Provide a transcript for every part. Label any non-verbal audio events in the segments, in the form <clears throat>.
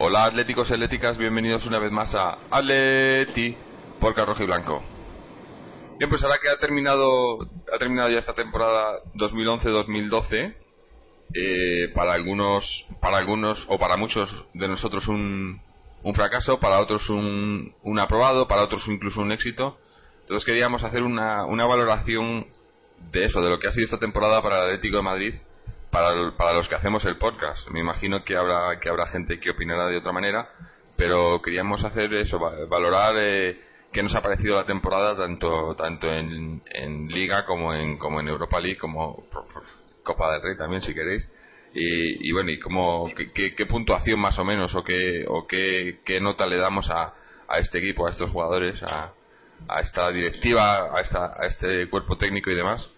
Hola atléticos y atléticas, bienvenidos una vez más a Atleti por Rojo y Blanco. Bien, pues ahora que ha terminado, ha terminado ya esta temporada 2011-2012, eh, para algunos, para algunos o para muchos de nosotros un, un fracaso, para otros un, aprobado, para otros incluso un éxito. Entonces queríamos hacer una, una valoración de eso, de lo que ha sido esta temporada para el Atlético de Madrid para, para los que hacemos el podcast. Me imagino que habrá, que habrá gente que opinará de otra manera, pero queríamos hacer eso, valorar eh, qué nos ha parecido la temporada, tanto, tanto en, en Liga como en, como en Europa League, como Copa del Rey también, si queréis. Y, bueno, y cómo, qué, qué, puntuación más o menos, o qué, o qué, qué nota le damos a, a este equipo, a estos jugadores, a, a esta directiva, a, esta, a este cuerpo técnico y demás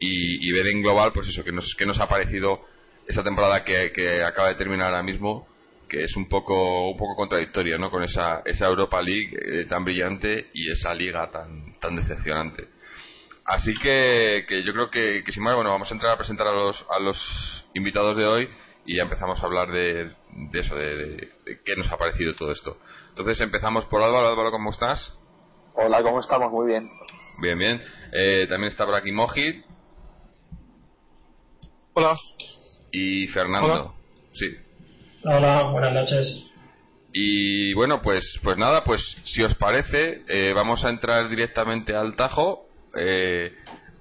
y, ver en global, pues eso, que nos, que nos ha parecido esa temporada que, que acaba de terminar ahora mismo, que es un poco un poco contradictoria, ¿no? Con esa, esa Europa League eh, tan brillante y esa liga tan, tan decepcionante. Así que, que yo creo que, que sin más, bueno, vamos a entrar a presentar a los, a los invitados de hoy y ya empezamos a hablar de, de eso, de, qué nos ha parecido todo esto. Entonces empezamos por Álvaro. Álvaro, ¿cómo estás? Hola, ¿cómo estamos? Muy bien. Bien, bien. Eh, también está por aquí Moji. Hola. Y Fernando. Sí. Hola, buenas noches. Y bueno, pues, pues nada, pues si os parece, eh, vamos a entrar directamente al Tajo. Eh,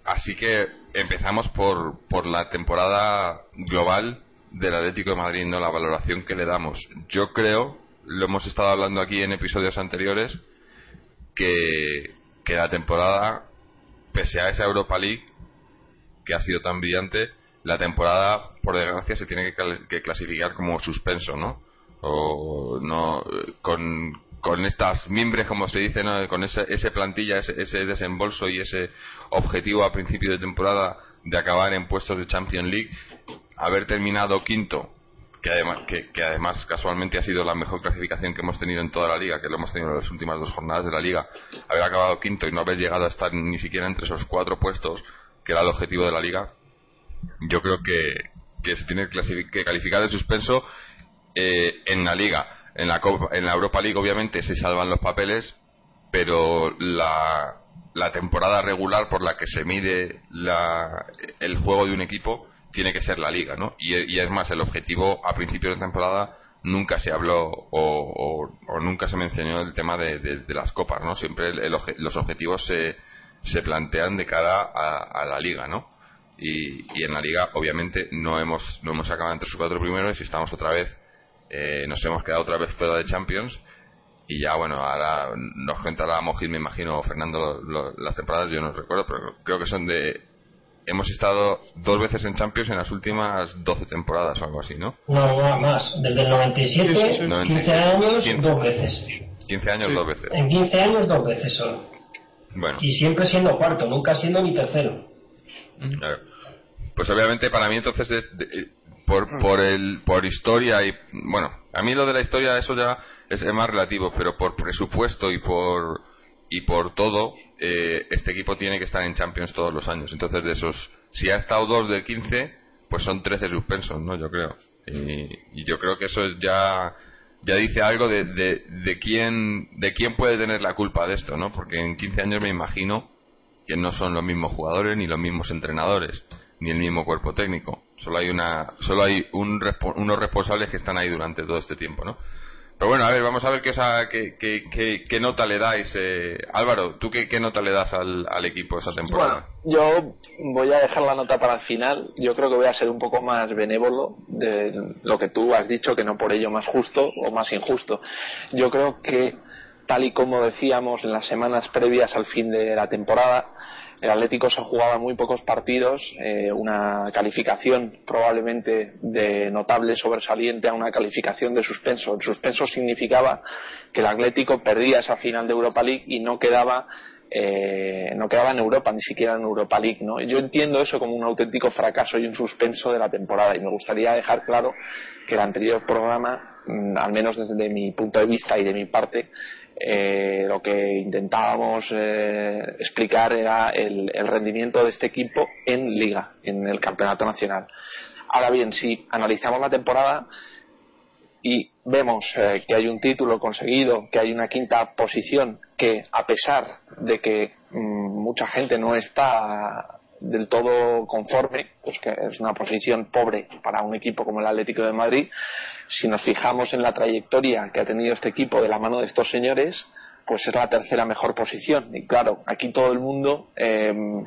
así que empezamos por, por la temporada global del Atlético de Madrid, ¿no? La valoración que le damos. Yo creo, lo hemos estado hablando aquí en episodios anteriores, que, que la temporada, pese a esa Europa League, que ha sido tan brillante, la temporada, por desgracia, se tiene que, clasificar como suspenso, ¿no? O no con, con estas mimbres, como se dice, ¿no? con ese, ese plantilla, ese, ese, desembolso y ese objetivo a principio de temporada de acabar en puestos de Champions League, haber terminado quinto, que además, que, que además casualmente ha sido la mejor clasificación que hemos tenido en toda la liga, que lo hemos tenido en las últimas dos jornadas de la liga, haber acabado quinto y no haber llegado a estar ni siquiera entre esos cuatro puestos, que era el objetivo de la liga, yo creo que, que se tiene que, calificar de suspenso eh, en la liga. En la, en la Europa League obviamente se salvan los papeles, pero la, temporada regular por la que se mide la, el juego de un equipo tiene que ser la liga, ¿no? Y, es más, el objetivo a principios de temporada nunca se habló o, o, nunca se mencionó el tema de, de, las copas, ¿no? Siempre los objetivos se, se plantean de cara a, a la liga, ¿no? y, en la liga obviamente no hemos no hemos acabado entre sus cuatro primeros y estamos otra vez eh, nos hemos quedado otra vez fuera de Champions y ya bueno ahora nos contará Mojit me imagino Fernando las temporadas yo no recuerdo pero creo que son de hemos estado dos veces en Champions en las últimas 12 temporadas o algo así ¿no? No, más desde el 97 15 años dos veces. 15 años dos veces. En 15 años dos veces solo. Bueno. Y siempre siendo cuarto nunca siendo ni tercero. Pues obviamente para mí entonces es eh, por, por, el, por historia y bueno, a mí lo de la historia eso ya es, más relativo, pero por presupuesto y por y por todo eh, este equipo tiene que estar en Champions todos los años. Entonces de esos, si ha estado 2 de 15, pues son 13 suspensos, ¿no? Yo creo. Y, y yo creo que eso ya ya dice algo de, de, de, quién de quién puede tener la culpa de esto, ¿no? Porque en 15 años me imagino que no son los mismos jugadores ni los mismos entrenadores ni el mismo cuerpo técnico solo hay una solo hay un, unos responsables que están ahí durante todo este tiempo no pero bueno a ver vamos a ver qué qué, qué, nota le dais eh, Álvaro tú qué, nota le das al, equipo esa temporada yo voy a dejar la nota para el final. Yo creo que voy a ser un poco más benévolo de lo que tú has dicho que no por ello más justo o más injusto. Yo creo que tal y como decíamos en las semanas previas al fin de la temporada, el Atlético se jugaba muy pocos partidos, eh, una calificación probablemente de notable sobresaliente a una calificación de suspenso. El suspenso significaba que el Atlético perdía esa final de Europa League y no quedaba eh, no quedaba en Europa, ni siquiera en Europa League, ¿no? Yo entiendo eso como un auténtico fracaso y un suspenso de la temporada y me gustaría dejar claro que el anterior programa, mm, al menos desde mi punto de vista y de mi parte, eh, lo que intentábamos eh, explicar era el, rendimiento de este equipo en liga, en el campeonato nacional. Ahora bien, si analizamos la temporada y vemos eh, que hay un título conseguido, que hay una quinta posición, que a pesar de que mm, mucha gente no está del todo conforme, pues que es una posición pobre para un equipo como el Atlético de Madrid. Si nos fijamos en la trayectoria que ha tenido este equipo de la mano de estos señores, pues es la tercera mejor posición. Y claro, aquí todo el mundo, em,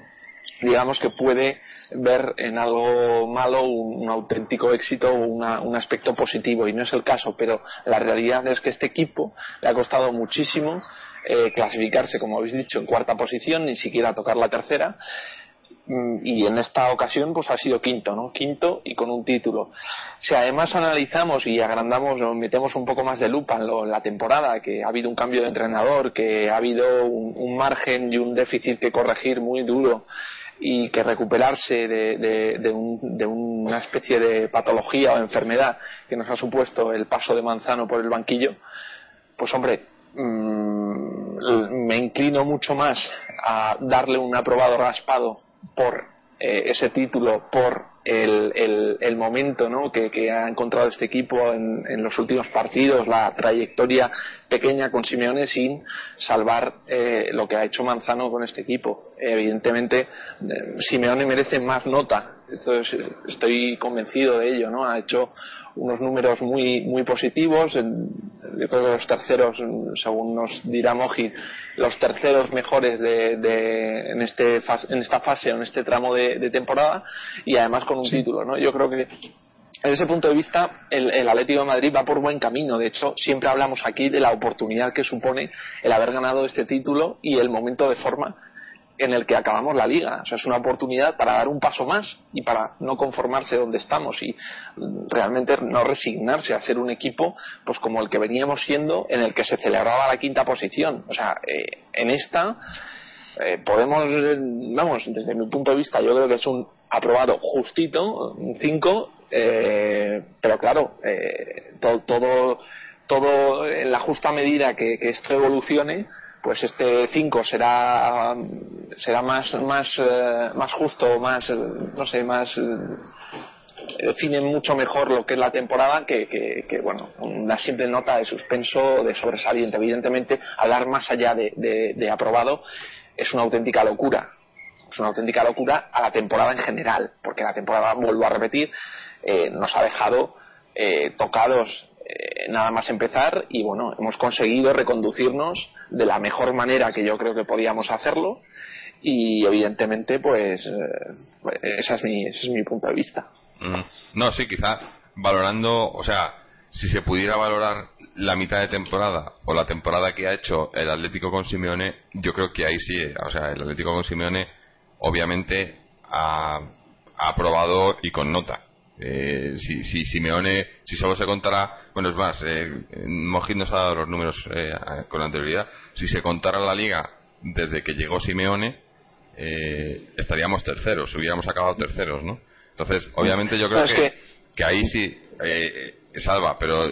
digamos que puede ver en algo malo un, auténtico éxito o un aspecto positivo, y no es el caso, pero la realidad es que este equipo le ha costado muchísimo eh, clasificarse, como habéis dicho, en cuarta posición, ni siquiera tocar la tercera, y en esta ocasión pues ha sido quinto, ¿no? Quinto y con un título. Si además analizamos y agrandamos o metemos un poco más de lupa en, la temporada, que ha habido un cambio de entrenador, que ha habido un, margen y un déficit que corregir muy duro y que recuperarse de, una especie de patología o enfermedad que nos ha supuesto el paso de Manzano por el banquillo, pues hombre, mm, me inclino mucho más a darle un aprobado raspado por eh, ese título, por el, el, momento ¿no? que, ha encontrado este equipo en, los últimos partidos, la trayectoria pequeña con Simeone sin salvar eh, lo que ha hecho Manzano con este equipo. Evidentemente, eh, Simeone merece más nota. Esto estoy convencido de ello. ¿no? Ha hecho unos números muy, muy positivos. Yo creo que los terceros, según nos dirá Moji, los terceros mejores de, en, este, en esta fase o en este tramo de, temporada y además con un título. ¿no? Yo creo que desde ese punto de vista, el, el, Atlético de Madrid va por buen camino. De hecho, siempre hablamos aquí de la oportunidad que supone el haber ganado este título y el momento de forma en el que acabamos la liga. O sea, es una oportunidad para dar un paso más y para no conformarse donde estamos y realmente no resignarse a ser un equipo pues como el que veníamos siendo en el que se celebraba la quinta posición. O sea, eh, en esta eh, podemos, vamos, desde mi punto de vista, yo creo que es un aprobado justito, un 5, eh, pero claro, todo, todo, todo en la justa medida que esto evolucione pues este 5 será será más más eh, más justo más eh, no sé más eh, define mucho mejor lo que es la temporada que, que, bueno una simple nota de suspenso de sobresaliente. Evidentemente hablar más allá de, de, aprobado es una auténtica locura. Es una auténtica locura a la temporada en general porque la temporada vuelvo a repetir nos ha dejado tocados eh, nada más empezar y bueno, hemos conseguido reconducirnos de la mejor manera que yo creo que podíamos hacerlo y evidentemente pues, eh, ese, es mi, ese es mi punto de vista. No, sí, quizá valorando, o sea, si se pudiera valorar la mitad de temporada o la temporada que ha hecho el Atlético con Simeone, yo creo que ahí sí, o sea, el Atlético con Simeone obviamente ha aprobado y con nota eh, si, si Simeone, si solo se contara, bueno, es más, eh, Mojit nos ha dado los números eh, con anterioridad, si se contara la liga desde que llegó Simeone, eh, estaríamos terceros, hubiéramos acabado terceros, ¿no? Entonces, obviamente yo creo que, que... ahí sí eh, salva, pero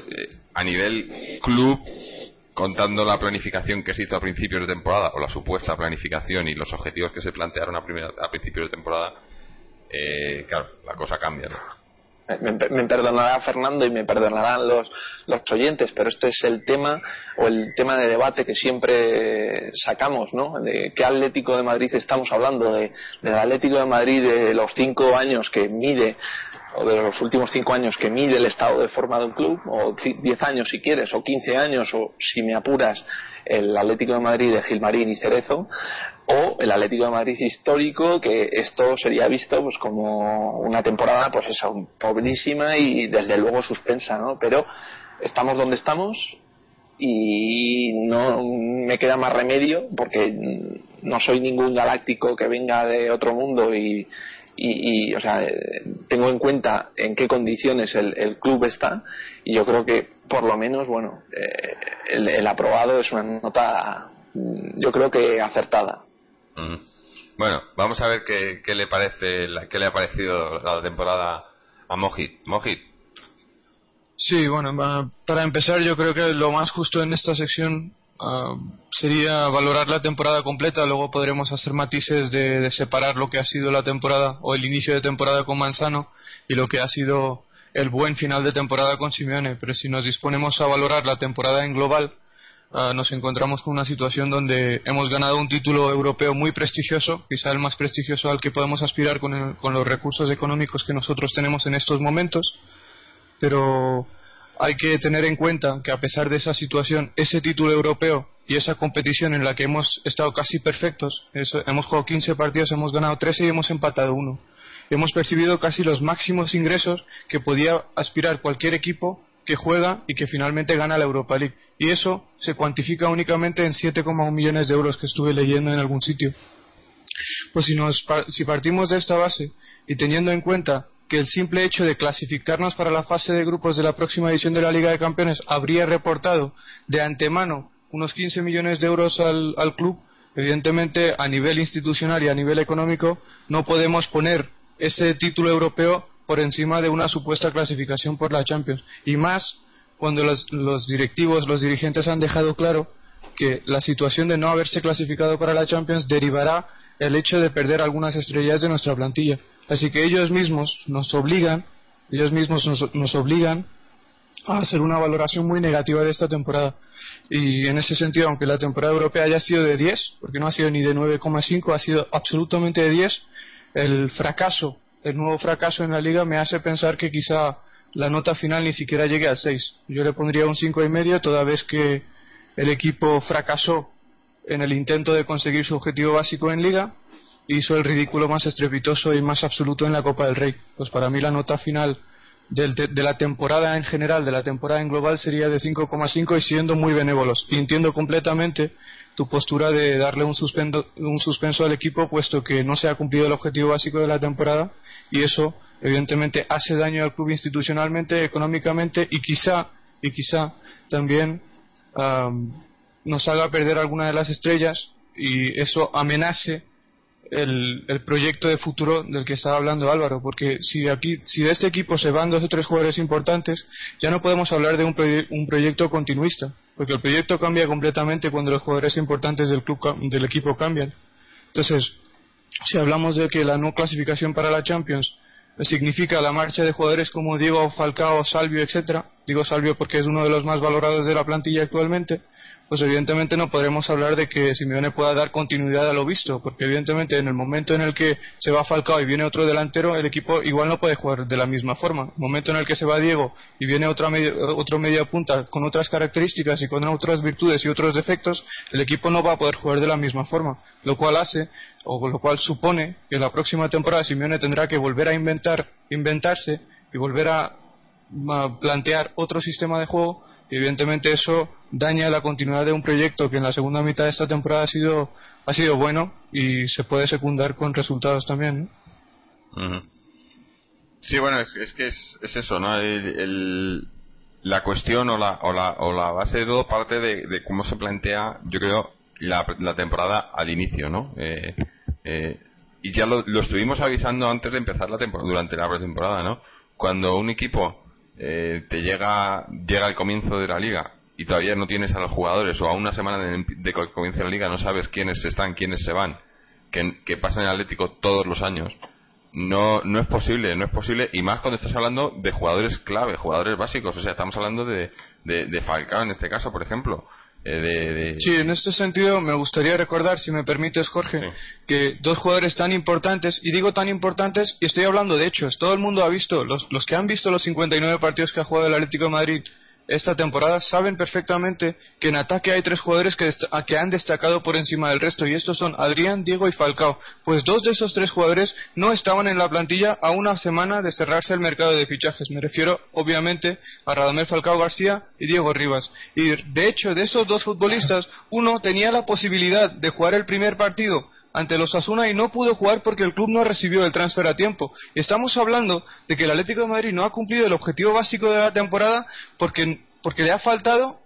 a nivel club, contando la planificación que se hizo a principios de temporada, o la supuesta planificación y los objetivos que se plantearon a, primera, a principios de temporada, claro, la cosa cambia, ¿no? Me, perdonará Fernando y me perdonarán los, los oyentes, pero este es el tema o el tema de debate que siempre sacamos, ¿no? De qué Atlético de Madrid estamos hablando, de, del Atlético de Madrid de los cinco años que mide o de los últimos cinco años que mide el estado de forma de un club, o diez años si quieres, o quince años, o si me apuras, el Atlético de Madrid de Gilmarín y Cerezo, o el Atlético de Madrid histórico, que esto sería visto pues como una temporada, pues eso, pobrísima y desde luego suspensa, ¿no? Pero estamos donde estamos y no me queda más remedio porque no soy ningún galáctico que venga de otro mundo y, y, o sea, tengo en cuenta en qué condiciones el, club está y yo creo que por lo menos, bueno, eh, el, aprobado es una nota yo creo que acertada. Bueno, vamos a ver qué, le parece, qué le ha parecido la temporada a Mojit. Mojit. Sí, bueno, para empezar yo creo que lo más justo en esta sección ah, sería valorar la temporada completa, luego podremos hacer matices de, separar lo que ha sido la temporada o el inicio de temporada con Manzano y lo que ha sido el buen final de temporada con Simeone, pero si nos disponemos a valorar la temporada en global, ah, nos encontramos con una situación donde hemos ganado un título europeo muy prestigioso, quizá el más prestigioso al que podemos aspirar con, con los recursos económicos que nosotros tenemos en estos momentos pero hay que tener en cuenta que a pesar de esa situación, ese título europeo y esa competición en la que hemos estado casi perfectos, hemos jugado 15 partidos, hemos ganado 13 y hemos empatado uno. Hemos percibido casi los máximos ingresos que podía aspirar cualquier equipo que juega y que finalmente gana la Europa League. Y eso se cuantifica únicamente en 7,1 millones de euros que estuve leyendo en algún sitio. Pues si, nos, si partimos de esta base y teniendo en cuenta que el simple hecho de clasificarnos para la fase de grupos de la próxima edición de la Liga de Campeones habría reportado de antemano unos 15 millones de euros al, club, evidentemente a nivel institucional y a nivel económico no podemos poner ese título europeo por encima de una supuesta clasificación por la Champions. Y más cuando los, los directivos, los dirigentes han dejado claro que la situación de no haberse clasificado para la Champions derivará el hecho de perder algunas estrellas de nuestra plantilla. Así que ellos mismos nos obligan, ellos mismos nos, obligan a hacer una valoración muy negativa de esta temporada. Y en ese sentido, aunque la temporada europea haya sido de 10, porque no ha sido ni de 9,5, ha sido absolutamente de 10, el fracaso, el nuevo fracaso en la liga me hace pensar que quizá la nota final ni siquiera llegue al 6. Yo le pondría un 5,5 toda vez que el equipo fracasó en el intento de conseguir su objetivo básico en liga hizo el ridículo más estrepitoso y más absoluto en la Copa del Rey. Pues para mí la nota final de, la temporada en general, de la temporada en global, sería de 5,5 y siendo muy benévolos. Y entiendo completamente tu postura de darle un, un suspenso al equipo, puesto que no se ha cumplido el objetivo básico de la temporada y eso, evidentemente, hace daño al club institucionalmente, económicamente y quizá, y quizá también nos haga perder alguna de las estrellas y eso amenace el, proyecto de futuro del que estaba hablando Álvaro, porque si aquí, si de este equipo se van dos o tres jugadores importantes, ya no podemos hablar de un, un proyecto continuista, porque el proyecto cambia completamente cuando los jugadores importantes del club del equipo cambian. Entonces, si hablamos de que la no clasificación para la Champions significa la marcha de jugadores como Diego Falcao, Salvio, etcétera, digo Salvio porque es uno de los más valorados de la plantilla actualmente, pues evidentemente no podremos hablar de que Simeone pueda dar continuidad a lo visto, porque evidentemente en el momento en el que se va Falcao y viene otro delantero, el equipo igual no puede jugar de la misma forma. En el momento en el que se va Diego y viene otra otro media punta con otras características y con otras virtudes y otros defectos, el equipo no va a poder jugar de la misma forma, lo cual hace o lo cual supone que la próxima temporada Simeone tendrá que volver a inventar, inventarse y volver a plantear otro sistema de juego evidentemente eso daña la continuidad de un proyecto que en la segunda mitad de esta temporada ha sido ha sido bueno y se puede secundar con resultados también sí bueno es, que es, eso no la cuestión o la, o la, o la base de todo parte de, cómo se plantea yo creo la, la temporada al inicio no eh, eh, y ya lo, lo, estuvimos avisando antes de empezar la temporada durante la pretemporada no cuando un equipo eh, te llega llega el comienzo de la liga y todavía no tienes a los jugadores o a una semana de, de que comience la liga no sabes quiénes están, quiénes se van, que, que pasa en el Atlético todos los años. No, no es posible, no es posible, y más cuando estás hablando de jugadores clave, jugadores básicos, o sea, estamos hablando de, de Falcao en este caso, por ejemplo, eh, sí, en este sentido me gustaría recordar, si me permites, Jorge, que dos jugadores tan importantes, y digo tan importantes, y estoy hablando de hechos, todo el mundo ha visto, los, los que han visto los 59 partidos que ha jugado el Atlético de Madrid esta temporada saben perfectamente que en ataque hay tres jugadores que, que, han destacado por encima del resto y estos son Adrián, Diego y Falcao. Pues dos de esos tres jugadores no estaban en la plantilla a una semana de cerrarse el mercado de fichajes. Me refiero obviamente a Radamel Falcao García y Diego Rivas. Y de hecho de esos dos futbolistas uno tenía la posibilidad de jugar el primer partido ante los Asuna y no pudo jugar porque el club no recibió el transfer a tiempo. Estamos hablando de que el Atlético de Madrid no ha cumplido el objetivo básico de la temporada porque, porque le ha faltado,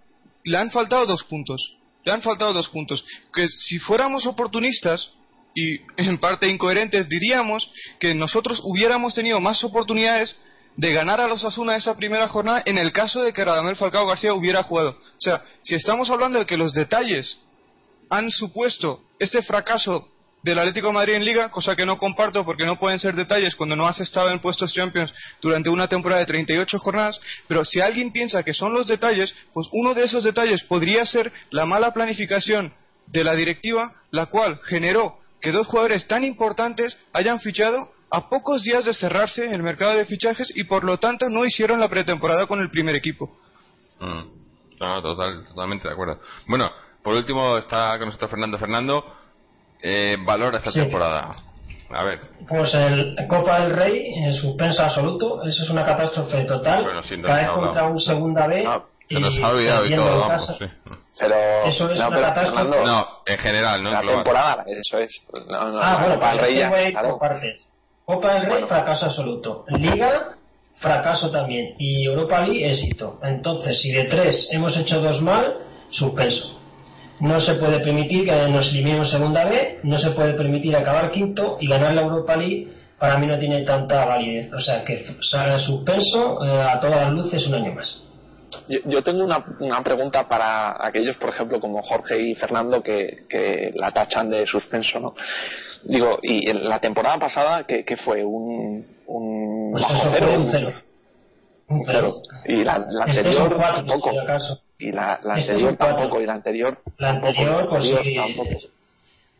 le han faltado dos puntos. le han faltado dos puntos. Que si fuéramos oportunistas y en parte incoherentes, diríamos que nosotros hubiéramos tenido más oportunidades de ganar a los Asuna esa primera jornada en el caso de que Radamel Falcao García hubiera jugado. O sea, si estamos hablando de que los detalles han supuesto ese fracaso del Atlético de Madrid en Liga, cosa que no comparto porque no pueden ser detalles cuando no has estado en puestos Champions durante una temporada de 38 jornadas, pero si alguien piensa que son los detalles, pues uno de esos detalles podría ser la mala planificación de la directiva, la cual generó que dos jugadores tan importantes hayan fichado a pocos días de cerrarse el mercado de fichajes y por lo tanto no hicieron la pretemporada con el primer equipo. Mm. totalmente de acuerdo. Bueno, por último está con nuestro Fernando Fernando eh, valora esta temporada? A ver. Pues el Copa del Rey, en suspenso absoluto, eso es una catástrofe total. Bueno, Cae contra un segunda B. se nos ha olvidado y todo, vamos, Pero, eso es una catástrofe. No, en general, no La temporada, eso es. ah, bueno, Copa del Rey ya, partes. Copa del Rey, fracaso absoluto. Liga, fracaso también. Y Europa League, éxito. Entonces, si de tres hemos hecho dos mal, suspenso no se puede permitir que nos eliminemos segunda vez, no se puede permitir acabar quinto y ganar la Europa League para mí no tiene tanta validez. O sea, que salga suspenso eh, a todas las luces un año más. Yo, tengo una, una, pregunta para aquellos, por ejemplo, como Jorge y Fernando, que, que la tachan de suspenso, ¿no? Digo, y en la temporada pasada, ¿qué, fue? ¿Un, un pues cero? Un cero. Un cero. Y la, la anterior tampoco y la, la anterior tampoco y la anterior la anterior pues sí, tampoco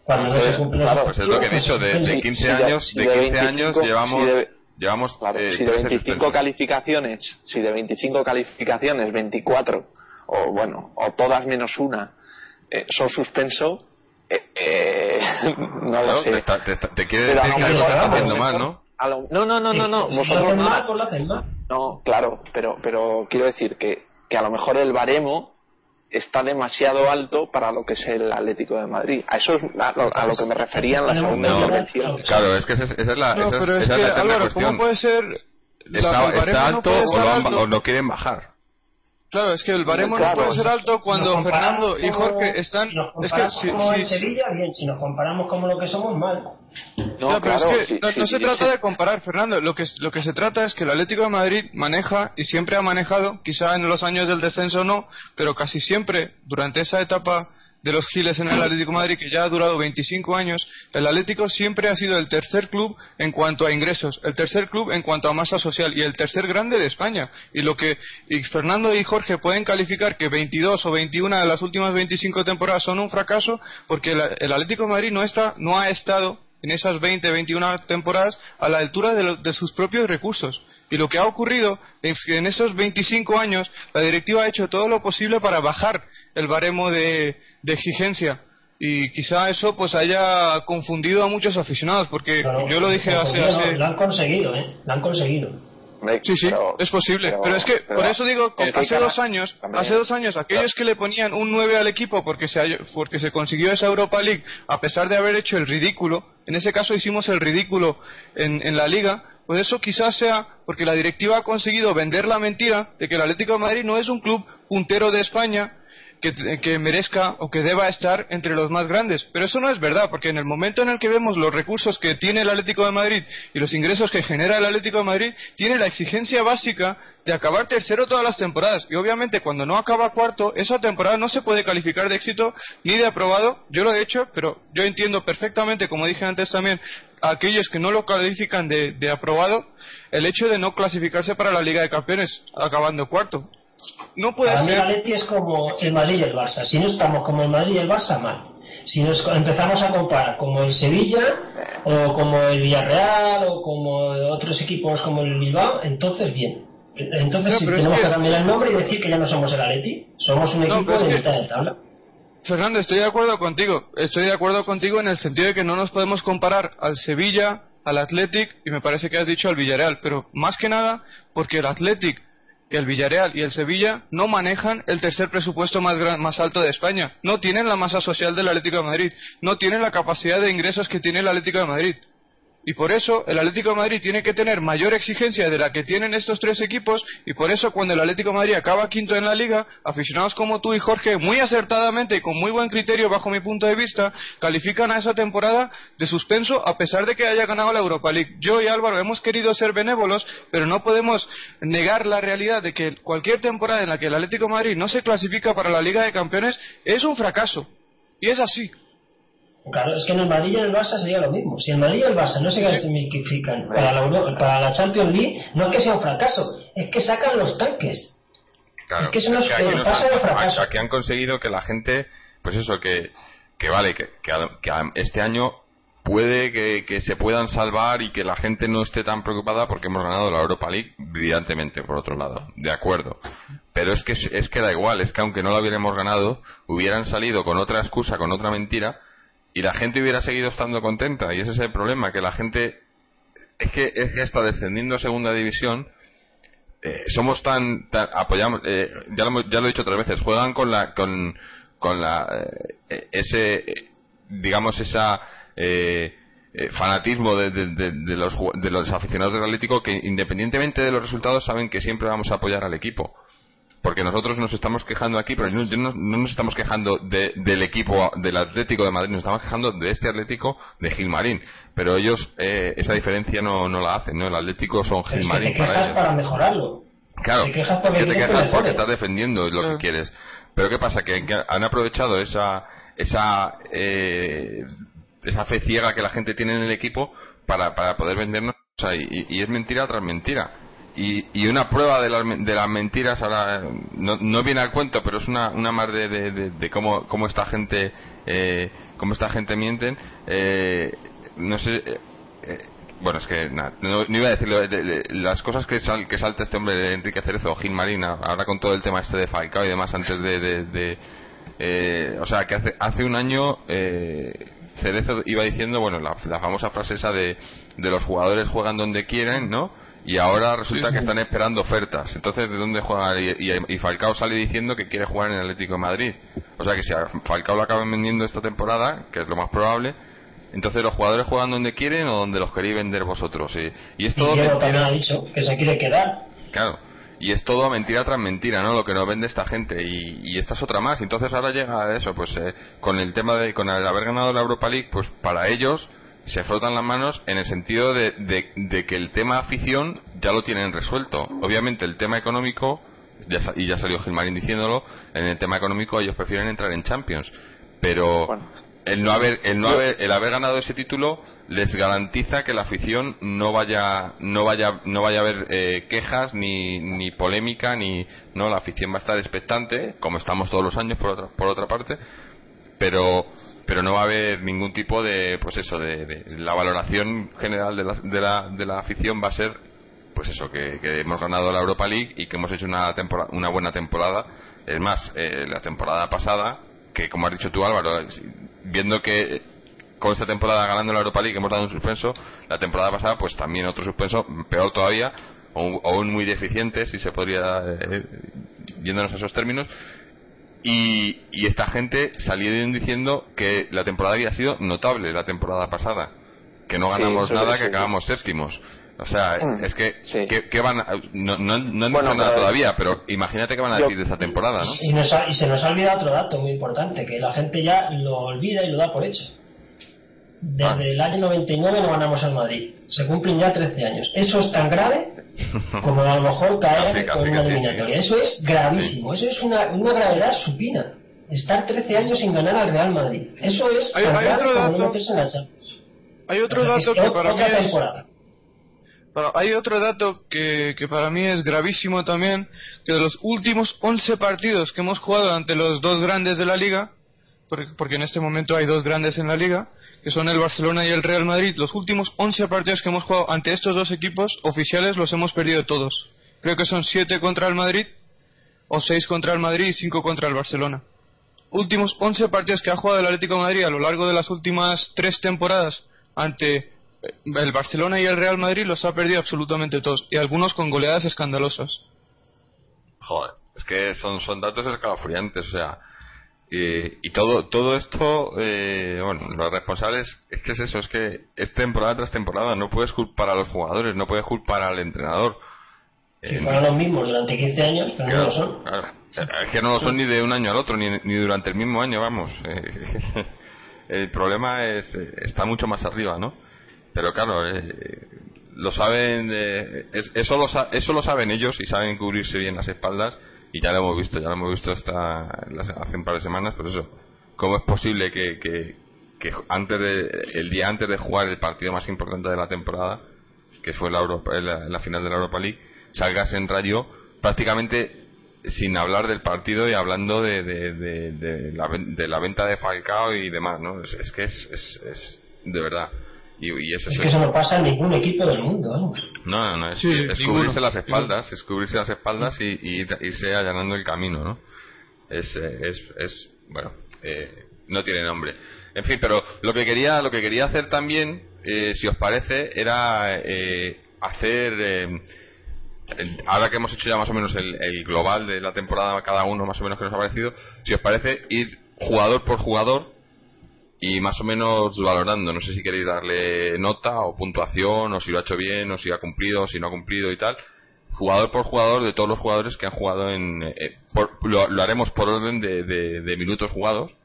cuando no se cumple claro, pues es lo que he dicho de, de 15 años de, 15 años llevamos llevamos eh, si de 25 calificaciones si de 25 calificaciones 24 o bueno o todas menos una eh, son suspenso eh, eh <laughs> no lo sé te, te, quiere decir que lo estás haciendo mal ¿no? no, no, no, no, no. Vosotros no. No, claro, pero, pero quiero decir que que a lo mejor el baremo está demasiado alto para lo que es el Atlético de Madrid. A eso es a, lo que me refería en la segunda intervención. Claro, es que esa, es la, no, pero es, que, Álvaro, ¿cómo puede ser está, alto, o, lo quieren bajar? Claro, es que el baremo no puede ser alto cuando Fernando y Jorge están. es que si, como en Sevilla, bien, si nos comparamos como lo que somos, mal. No, pero es que no, se trata de comparar, Fernando. Lo que, lo que se trata es que el Atlético de Madrid maneja y siempre ha manejado, quizá en los años del descenso no, pero casi siempre durante esa etapa de los Giles en el Atlético Madrid, que ya ha durado 25 años, el Atlético siempre ha sido el tercer club en cuanto a ingresos, el tercer club en cuanto a masa social y el tercer grande de España. Y lo que Fernando y Jorge pueden calificar que 22 o 21 de las últimas 25 temporadas son un fracaso, porque el, Atlético de Madrid no, está, no ha estado en esas 20, 21 temporadas a la altura de, de sus propios recursos. Y lo que ha ocurrido es que en esos 25 años la directiva ha hecho todo lo posible para bajar el baremo de, exigencia. Y quizá eso pues haya confundido a muchos aficionados, porque yo lo dije hace, hace... Lo han conseguido, ¿eh? Lo han conseguido. Sí, sí, es posible. Pero, es que, por eso digo que hace dos años, hace dos años, aquellos que le ponían un 9 al equipo porque se, porque se consiguió esa Europa League, a pesar de haber hecho el ridículo, en ese caso hicimos el ridículo en, en la liga, pues eso quizás sea porque la directiva ha conseguido vender la mentira de que el Atlético de Madrid no es un club puntero de España que, merezca o que deba estar entre los más grandes. Pero eso no es verdad, porque en el momento en el que vemos los recursos que tiene el Atlético de Madrid y los ingresos que genera el Atlético de Madrid, tiene la exigencia básica de acabar tercero todas las temporadas. Y obviamente cuando no acaba cuarto, esa temporada no se puede calificar de éxito ni de aprobado. Yo lo he hecho, pero yo entiendo perfectamente, como dije antes también, a aquellos que no lo califican de, de aprobado, el hecho de no clasificarse para la Liga de Campeones, acabando cuarto. No puede Para ser. Mí el es como el Madrid y el Barça. Si no estamos como el Madrid y el Barça, mal. Si nos empezamos a comparar como el Sevilla o como el Villarreal o como otros equipos como el Bilbao, entonces bien. Entonces tenemos que... cambiar el nombre y decir que ya no somos el Atleti, somos un equipo de mitad de tabla. Fernando, estoy de acuerdo contigo. Estoy de acuerdo contigo en el sentido de que no nos podemos comparar al Sevilla, al Athletic y me parece que has dicho al Villarreal, pero más que nada porque el Athletic el Villarreal y el Sevilla no manejan el tercer presupuesto más, más alto de España. No tienen la masa social del Atlético de Madrid. No tienen la capacidad de ingresos que tiene el Atlético de Madrid. Y por eso el Atlético de Madrid tiene que tener mayor exigencia de la que tienen estos tres equipos y por eso cuando el Atlético de Madrid acaba quinto en la liga, aficionados como tú y Jorge, muy acertadamente y con muy buen criterio bajo mi punto de vista, califican a esa temporada de suspenso a pesar de que haya ganado la Europa League. Yo y Álvaro hemos querido ser benévolos, pero no podemos negar la realidad de que cualquier temporada en la que el Atlético de Madrid no se clasifica para la Liga de Campeones es un fracaso. Y es así. Claro, es que en el Madrid y en el Barça sería lo mismo. Si el Madrid y el Barça no se clasifican para, la para la Champions League, no es que sea un fracaso, es que sacan los tanques. Claro, es que eso no es que aquí, pasa de fracaso. aquí han conseguido que la gente, pues eso, que, que vale, que, que, este año puede que, que, se puedan salvar y que la gente no esté tan preocupada porque hemos ganado la Europa League brillantemente, por otro lado. De acuerdo. Pero es que, es que da igual, es que aunque no la hubiéramos ganado, hubieran salido con otra excusa, con otra mentira, y la gente hubiera seguido estando contenta y ese es el problema que la gente es que, es que está descendiendo a segunda división eh, somos tan, apoyamos eh, ya, lo, ya lo he dicho otras veces juegan con la con, con la eh, ese digamos esa fanatismo de, de, los, de los aficionados del Atlético que independientemente de los resultados saben que siempre vamos a apoyar al equipo porque nosotros nos estamos quejando aquí, pero no, nos estamos quejando del equipo del Atlético de Madrid, nos estamos quejando de este Atlético de Gilmarín. Pero ellos eh, esa diferencia no, no la hacen, ¿no? El Atlético son Gilmarín para ellos. para mejorarlo. Claro, es que te quejas porque estás defendiendo lo que quieres. Pero ¿qué pasa? Que, han aprovechado esa esa eh, esa fe ciega que la gente tiene en el equipo para, para poder vendernos y es mentira tras mentira y, y una prueba de, de las mentiras ahora no, no, viene al cuento pero es una, una más de, de, de cómo, cómo esta gente eh, cómo esta gente mienten eh, no sé eh, bueno es que nada, no, iba a decirlo las cosas que sal, que salta este hombre de Enrique Cerezo o Gil Marina ahora con todo el tema este de Falcao y demás antes de, eh, o sea que hace, hace un año eh, Cerezo iba diciendo bueno la, la famosa frase esa de, de los jugadores juegan donde quieren no y ahora resulta que están esperando ofertas. Entonces, ¿de dónde juega? Y, Falcao sale diciendo que quiere jugar en el Atlético de Madrid. O sea que si a Falcao lo acaban vendiendo esta temporada, que es lo más probable, entonces los jugadores juegan donde quieren o donde los queréis vender vosotros. Y, y es todo. mentira. ha dicho que se quiere quedar. Claro. Y es todo mentira tras mentira, ¿no? Lo que nos vende esta gente. Y, y esta es otra más. Entonces ahora llega a eso, pues eh, con el tema de, con el haber ganado la Europa League, pues para ellos se frotan las manos en el sentido de, de, que el tema afición ya lo tienen resuelto. Obviamente el tema económico, y ya salió Gilmarín diciéndolo, en el tema económico ellos prefieren entrar en Champions. Pero el no haber el no haber el haber ganado ese título les garantiza que la afición no vaya no vaya no vaya a haber eh, quejas ni, ni polémica ni no la afición va a estar expectante como estamos todos los años por otra, por otra parte pero pero no va a haber ningún tipo de pues eso de, la valoración general de la, de la, de la afición va a ser pues eso que, hemos ganado la Europa League y que hemos hecho una temporada, una buena temporada. Es más eh, la temporada pasada que como has dicho tú Álvaro viendo que con esta temporada ganando la Europa League hemos dado un suspenso la temporada pasada pues también otro suspenso peor todavía o, aún muy deficiente si se podría eh, yéndonos a esos términos y, esta gente salieron diciendo que la temporada había sido notable la temporada pasada, que no ganamos nada, que acabamos séptimos. O sea, mm, es que, que, van no, no, no han dicho nada todavía, pero imagínate que van a decir de esta temporada, ¿no? Y, y se nos ha olvidado otro dato muy importante, que la gente ya lo olvida y lo da por hecho. Desde ah. el año 99 no ganamos al Madrid. Se cumplen ya 13 años. Eso es tan grave <laughs> como a lo mejor caer con una eliminatoria. Eso es gravísimo. Eso es una, una gravedad supina. Estar 13 años sin ganar al Real Madrid. Eso es hay, hay otro dato, Hay otro dato que para mí es... hay otro dato que, que, para mí es gravísimo también, que de los últimos 11 partidos que hemos jugado ante los dos grandes de la liga, porque en este momento hay dos grandes en la liga, que son el Barcelona y el Real Madrid, los últimos 11 partidos que hemos jugado ante estos dos equipos oficiales los hemos perdido todos. Creo que son 7 contra el Madrid, o 6 contra el Madrid y 5 contra el Barcelona. Últimos 11 partidos que ha jugado el Atlético de Madrid a lo largo de las últimas 3 temporadas ante eh, el Barcelona y el Real Madrid los ha perdido absolutamente todos, y algunos con goleadas escandalosas. Joder, es que son, son datos escalofriantes, o sea, Eh, y todo todo esto, eh, bueno, los responsables es que es eso, es que es temporada tras temporada, no puedes culpar a los jugadores, no puedes culpar al entrenador. Si eh, fueron los mismos durante 15 años, pero no lo son. Es que no lo son ni de un año al otro, ni, ni durante el mismo año, vamos. <laughs> el problema es está mucho más arriba, ¿no? Pero claro, lo saben, eso, lo, eso lo saben ellos y saben cubrirse bien las espaldas y ya lo hemos visto, ya lo hemos visto hasta hace un par de semanas, pero eso, ¿cómo es posible que, que, antes de, el día antes de jugar el partido más importante de la temporada, que fue la, Europa, la, final de la Europa League, salgas en radio prácticamente sin hablar del partido y hablando de, de, de, la, de la venta de Falcao y demás, ¿no? Es, es que es, es, es de verdad y, eso es, que eso no pasa en ningún equipo del mundo, vamos. No, no, es, cubrirse las espaldas, es cubrirse las espaldas y, irse allanando el camino, ¿no? Es, es, es bueno, eh, no tiene nombre. En fin, pero lo que quería, lo que quería hacer también, eh, si os parece, era eh, hacer, ahora que hemos hecho ya más o menos el, el global de la temporada, cada uno más o menos que nos ha parecido, si os parece, ir jugador por jugador y más o menos valorando. No sé si queréis darle nota o puntuación, o si lo ha hecho bien, o si ha cumplido, o si no ha cumplido y tal. Jugador por jugador de todos los jugadores que han jugado en. Eh, lo, haremos por orden de, de, minutos jugados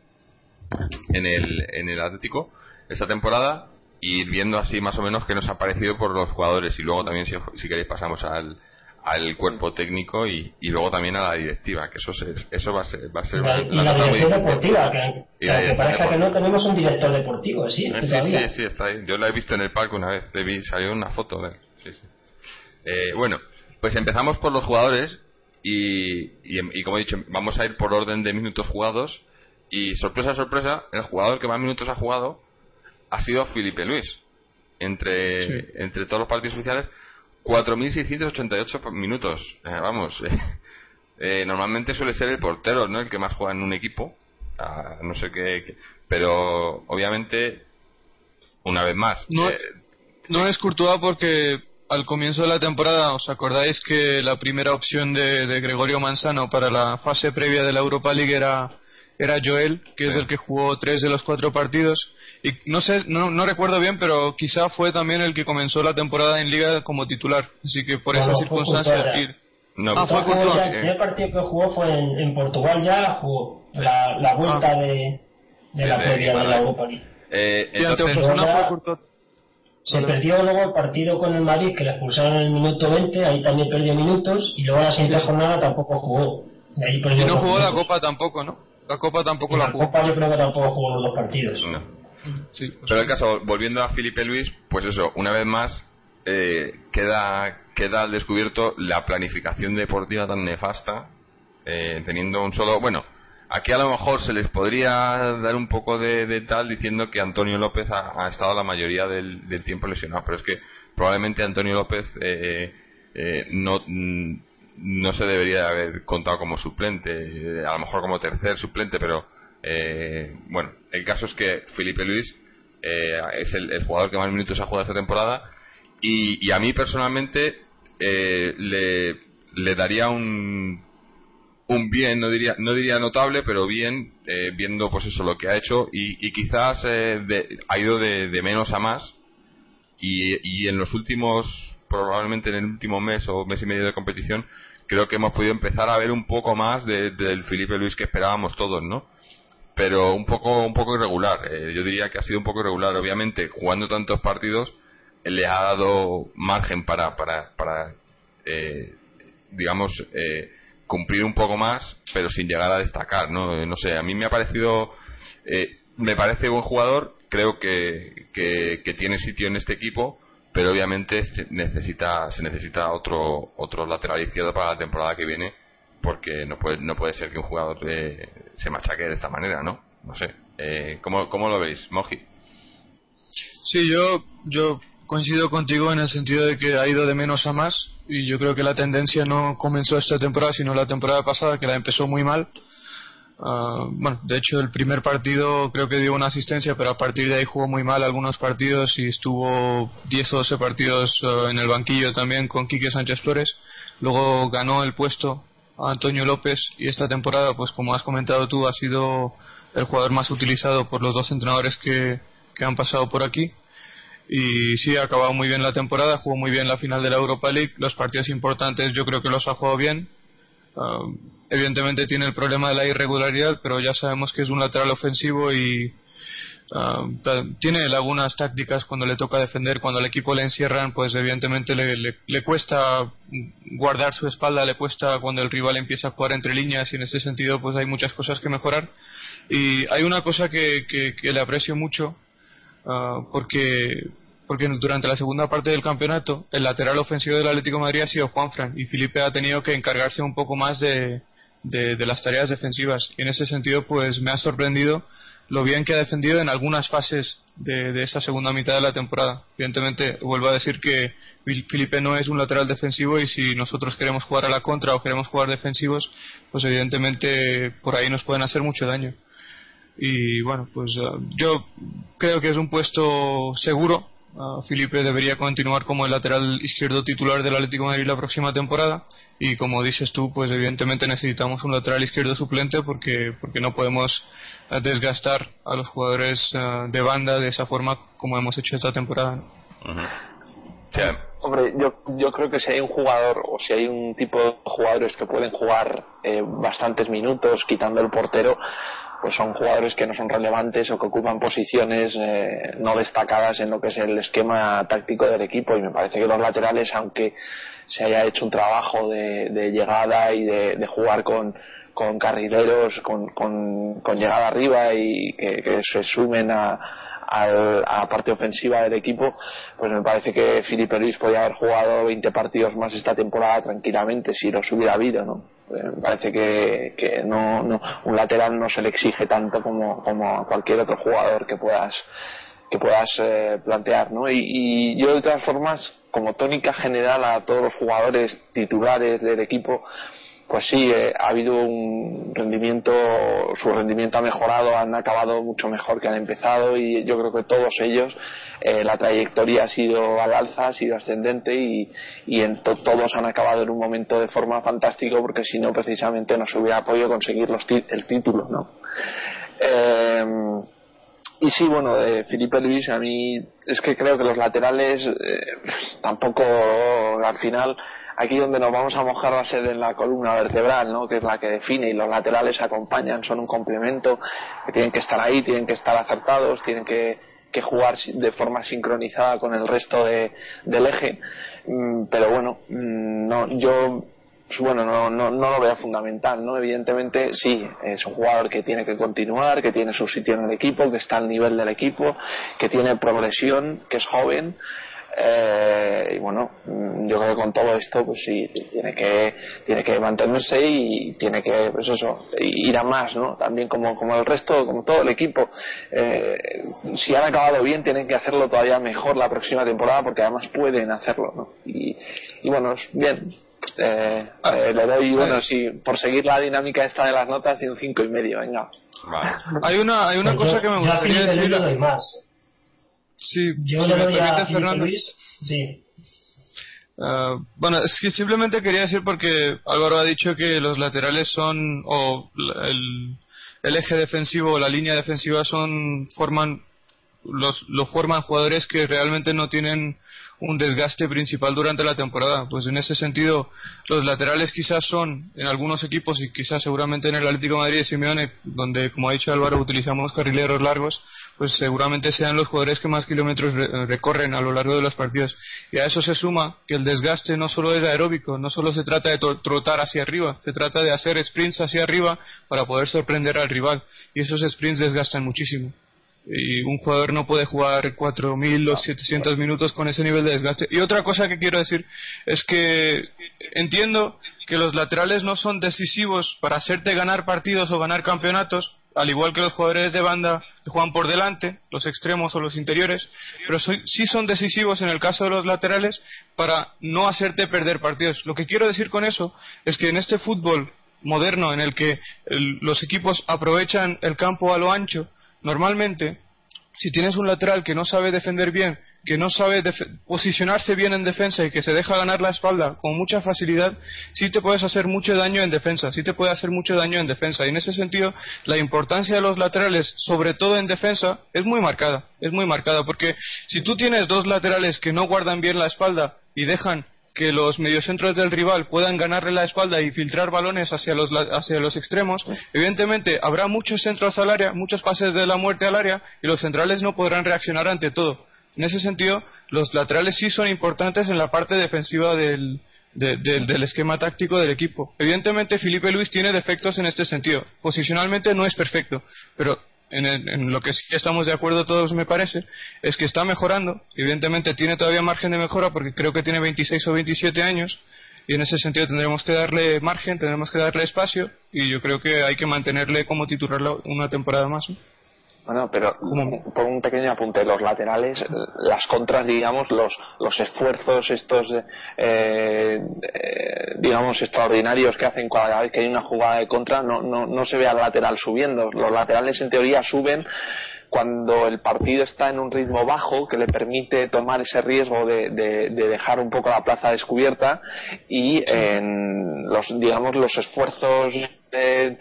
en el, en el Atlético esta temporada y viendo así más o menos qué nos ha parecido por los jugadores. Y luego también, si, si queréis, pasamos al, al cuerpo técnico y, y, luego también a la directiva, que eso eso va a ser, va a ser la, y la, dirección deportiva, que, parezca que no tenemos un director deportivo, ¿sí? Sí, sí, sí, está ahí. Yo la he visto en el parque una vez, le vi, salió una foto de él. Sí, sí. Eh, bueno, pues empezamos por los jugadores y, y, y, como he dicho, vamos a ir por orden de minutos jugados y sorpresa, sorpresa, el jugador que más minutos ha jugado ha sido Felipe Luis. Entre, entre todos los partidos oficiales 4.688 minutos. Eh, vamos, <laughs> eh, normalmente suele ser el portero, ¿no? El que más juega en un equipo. Ah, no sé qué, Pero obviamente, una vez más. No, eh, no es Courtois porque al comienzo de la temporada, ¿os acordáis que la primera opción de, de Gregorio Manzano para la fase previa de la Europa League era, era Joel, que es el que jugó tres de los cuatro partidos? Y no sé, no, no, recuerdo bien, pero quizá fue también el que comenzó la temporada en Liga como titular. Así que por esa circunstancia. Ir... No, ah, fue El partido que jugó fue en, Portugal ya, jugó la, la vuelta ah. de, de la previa de, la Europa League. Eh, entonces, fue se perdió luego el partido con el Madrid, que le expulsaron en el minuto 20, ahí también perdió minutos, y luego la siguiente jornada tampoco jugó. y no jugó la Copa tampoco, ¿no? La Copa tampoco la, jugó. La Copa yo creo que tampoco jugó los dos partidos. No. Pero el caso, volviendo a Felipe Luis, pues eso, una vez más eh, queda, queda al descubierto la planificación deportiva tan nefasta, eh, teniendo un solo. Bueno, aquí a lo mejor se les podría dar un poco de, tal diciendo que Antonio López ha, estado la mayoría del, tiempo lesionado, pero es que probablemente Antonio López eh, no no se debería haber contado como suplente, a lo mejor como tercer suplente, pero eh, bueno, el caso es que Felipe Luis eh, es el, jugador que más minutos ha jugado esta temporada y, a mí personalmente eh, le, daría un, un bien, no diría, no diría notable, pero bien, viendo pues eso lo que ha hecho y, quizás ha ido de, menos a más y, en los últimos, probablemente en el último mes o mes y medio de competición, creo que hemos podido empezar a ver un poco más del Felipe Luis que esperábamos todos, ¿no? Pero un poco un poco irregular. Eh, yo diría que ha sido un poco irregular. Obviamente, jugando tantos partidos, le ha dado margen para, para, para eh, digamos, eh, cumplir un poco más, pero sin llegar a destacar. No, no sé, a mí me ha parecido, me parece buen jugador. Creo que, que, que, tiene sitio en este equipo, pero obviamente necesita, se necesita otro, otro lateral izquierdo para la temporada que viene porque no puede, no puede ser que un jugador eh, se machaque de esta manera, ¿no? No sé. Eh, ¿cómo, ¿Cómo lo veis, Moji? Sí, yo, yo coincido contigo en el sentido de que ha ido de menos a más y yo creo que la tendencia no comenzó esta temporada sino la temporada pasada que la empezó muy mal ah, bueno de hecho el primer partido creo que dio una asistencia pero a partir de ahí jugó muy mal algunos partidos y estuvo 10 o 12 partidos ah, en el banquillo también con Quique Sánchez Flores luego ganó el puesto a Antonio López y esta temporada, pues como has comentado tú, ha sido el jugador más utilizado por los dos entrenadores que, que han pasado por aquí. Y sí, ha acabado muy bien la temporada, jugó muy bien la final de la Europa League. Los partidos importantes yo creo que los ha jugado bien. Ah, evidentemente tiene el problema de la irregularidad, pero ya sabemos que es un lateral ofensivo y Ah, tiene lagunas tácticas cuando le toca defender, cuando al equipo le encierran, pues evidentemente le, cuesta guardar su espalda, le cuesta cuando el rival empieza a jugar entre líneas y en ese sentido pues hay muchas cosas que mejorar. Y hay una cosa que, le aprecio mucho ah, porque porque durante la segunda parte del campeonato el lateral ofensivo del Atlético de Madrid ha sido Juanfran y Felipe ha tenido que encargarse un poco más de, de las tareas defensivas y en ese sentido pues me ha sorprendido lo bien que ha defendido en algunas fases de, esa segunda mitad de la temporada. Evidentemente, vuelvo a decir que Felipe no es un lateral defensivo y si nosotros queremos jugar a la contra o queremos jugar defensivos, pues evidentemente por ahí nos pueden hacer mucho daño. Y bueno, pues eh, yo creo que es un puesto seguro. Uh, Felipe debería continuar como el lateral izquierdo titular del Atlético de Madrid la próxima temporada. Y como dices tú, pues evidentemente necesitamos un lateral izquierdo suplente porque porque no podemos desgastar a los jugadores eh, de banda de esa forma como hemos hecho esta temporada. Hombre, yo, yo creo que si hay un jugador o si hay un tipo de jugadores que pueden jugar eh, bastantes minutos quitando el portero, pues son jugadores que no son relevantes o que ocupan posiciones eh, no destacadas en lo que es el esquema táctico del equipo. Y me parece que los laterales aunque se haya hecho un trabajo de, llegada y de jugar con, con carrileros con, con, llegada arriba y que, se sumen a, la parte ofensiva del equipo, pues me parece que Felipe Luis podía haber jugado 20 partidos más esta temporada tranquilamente si los hubiera habido, ¿no? Eh, me parece que, que no, no, un lateral no se le exige tanto como, como a cualquier otro jugador que puedas que puedas eh, plantear, ¿no? Y, yo de todas formas, como tónica general a todos los jugadores titulares del equipo, pues sí, eh, ha habido un rendimiento, su rendimiento ha mejorado, han acabado mucho mejor que han empezado y yo creo que todos ellos, eh, la trayectoria ha sido al alza, ha sido ascendente y, y en todos han acabado en un momento de forma fantástico porque si no precisamente no se hubiera podido conseguir los el título, ¿no? Eh, y sí, bueno, de Felipe Luis a mí es que creo que los laterales <laughs> tampoco al final aquí donde nos vamos a mojar va a ser en la columna vertebral, ¿no? que es la que define y los laterales acompañan, son un complemento, que tienen que estar ahí, tienen que estar acertados, tienen que, que jugar de forma sincronizada con el resto de, del eje. Mm, pero bueno, mm, no, yo bueno, no, no, no lo veo fundamental, ¿no? Evidentemente, sí, es un jugador que tiene que continuar, que tiene su sitio en el equipo, que está al nivel del equipo, que tiene progresión, que es joven, eh, y bueno, mm, yo creo que con todo esto, pues sí, tiene que, tiene que mantenerse y tiene que, pues eso, ir a más, ¿no? También como, como el resto, como todo el equipo. Eh, si han acabado bien, tienen que hacerlo todavía mejor la próxima temporada porque además pueden hacerlo, ¿no? Y, y bueno, bien. Eh, eh, le doy, bueno, sí, por seguir la dinámica esta de las notas, y un cinco y medio, venga. Hay una, hay una cosa que me gustaría decir. Más. Sí, Yo si me permite, Fernando. sí. Uh, bueno, es que simplemente quería decir porque Álvaro ha dicho que los laterales son, o el, el eje defensivo o la línea defensiva son, forman, los, lo forman jugadores que realmente no tienen un desgaste principal durante la temporada. Pues en ese sentido, los laterales quizás son en algunos equipos y quizás seguramente en el Atlético de Madrid y Simeone, donde como ha dicho Álvaro utilizamos carrileros largos, pues seguramente sean los jugadores que más kilómetros recorren a lo largo de los partidos. Y a eso se suma que el desgaste no solo es aeróbico, no solo se trata de trotar hacia arriba, se trata de hacer sprints hacia arriba para poder sorprender al rival. Y esos sprints desgastan muchísimo y un jugador no puede jugar 4.000 o 700 minutos con ese nivel de desgaste. Y otra cosa que quiero decir es que entiendo que los laterales no son decisivos para hacerte ganar partidos o ganar campeonatos, al igual que los jugadores de banda que juegan por delante, los extremos o los interiores, pero sí son decisivos en el caso de los laterales para no hacerte perder partidos. Lo que quiero decir con eso es que en este fútbol moderno en el que los equipos aprovechan el campo a lo ancho, normalmente, si tienes un lateral que no sabe defender bien, que no sabe posicionarse bien en defensa y que se deja ganar la espalda con mucha facilidad, sí te puedes hacer mucho daño en defensa, sí te puede hacer mucho daño en defensa. Y en ese sentido, la importancia de los laterales, sobre todo en defensa, es muy marcada, es muy marcada, porque si tú tienes dos laterales que no guardan bien la espalda y dejan que los mediocentros del rival puedan ganarle la espalda y filtrar balones hacia los, hacia los extremos, evidentemente habrá muchos centros al área, muchos pases de la muerte al área y los centrales no podrán reaccionar ante todo. En ese sentido, los laterales sí son importantes en la parte defensiva del, del esquema táctico del equipo. Evidentemente, Felipe Luis tiene defectos en este sentido. Posicionalmente no es perfecto, pero en, lo que sí estamos de acuerdo todos, me parece, es que está mejorando. Evidentemente tiene todavía margen de mejora porque creo que tiene 26 o 27 años y en ese sentido tendremos que darle margen, tendremos que darle espacio y yo creo que hay que mantenerle como titular una temporada más. Bueno, pero por un pequeño apunte, los laterales, las contras, digamos, los, los esfuerzos estos, eh, eh, digamos, extraordinarios que hacen cada vez que hay una jugada de contra, no, no, no se ve al lateral subiendo. Los laterales en teoría suben cuando el partido está en un ritmo bajo que le permite tomar ese riesgo de, dejar un poco la plaza descubierta y en los digamos los esfuerzos eh,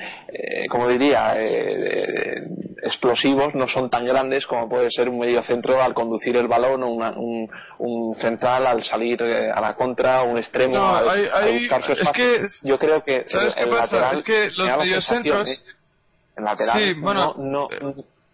como diría eh, explosivos no son tan grandes como puede ser un medio centro al conducir el balón o un, central al salir eh, a la contra un extremo a, buscar su espacio. yo creo que el, Lateral, es que los mediocentros el lateral no, no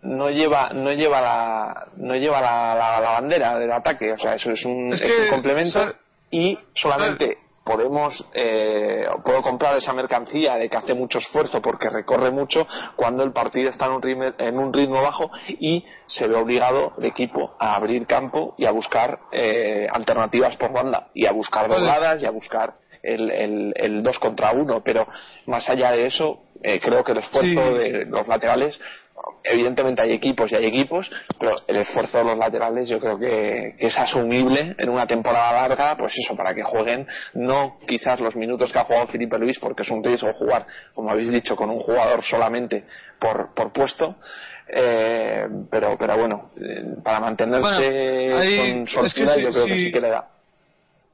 no lleva no lleva la no lleva la, la, bandera del ataque o sea eso es un, complemento y solamente podemos eh, puedo comprar esa mercancía de que hace mucho esfuerzo porque recorre mucho cuando el partido está en un ritmo, en un ritmo bajo y se ve obligado el equipo a abrir campo y a buscar eh, alternativas por banda y a buscar dobladas y a buscar el, el, el dos contra uno. Pero más allá de eso eh, creo que el esfuerzo de los laterales evidentemente hay equipos y hay equipos, pero el esfuerzo de los laterales yo creo que, es asumible en una temporada larga, pues eso, para que jueguen no quizás los minutos que ha jugado Felipe Luis, porque es un riesgo jugar, como habéis dicho, con un jugador solamente por, por puesto, eh, pero, pero bueno, eh, para mantenerse con soltura yo creo que sí que le da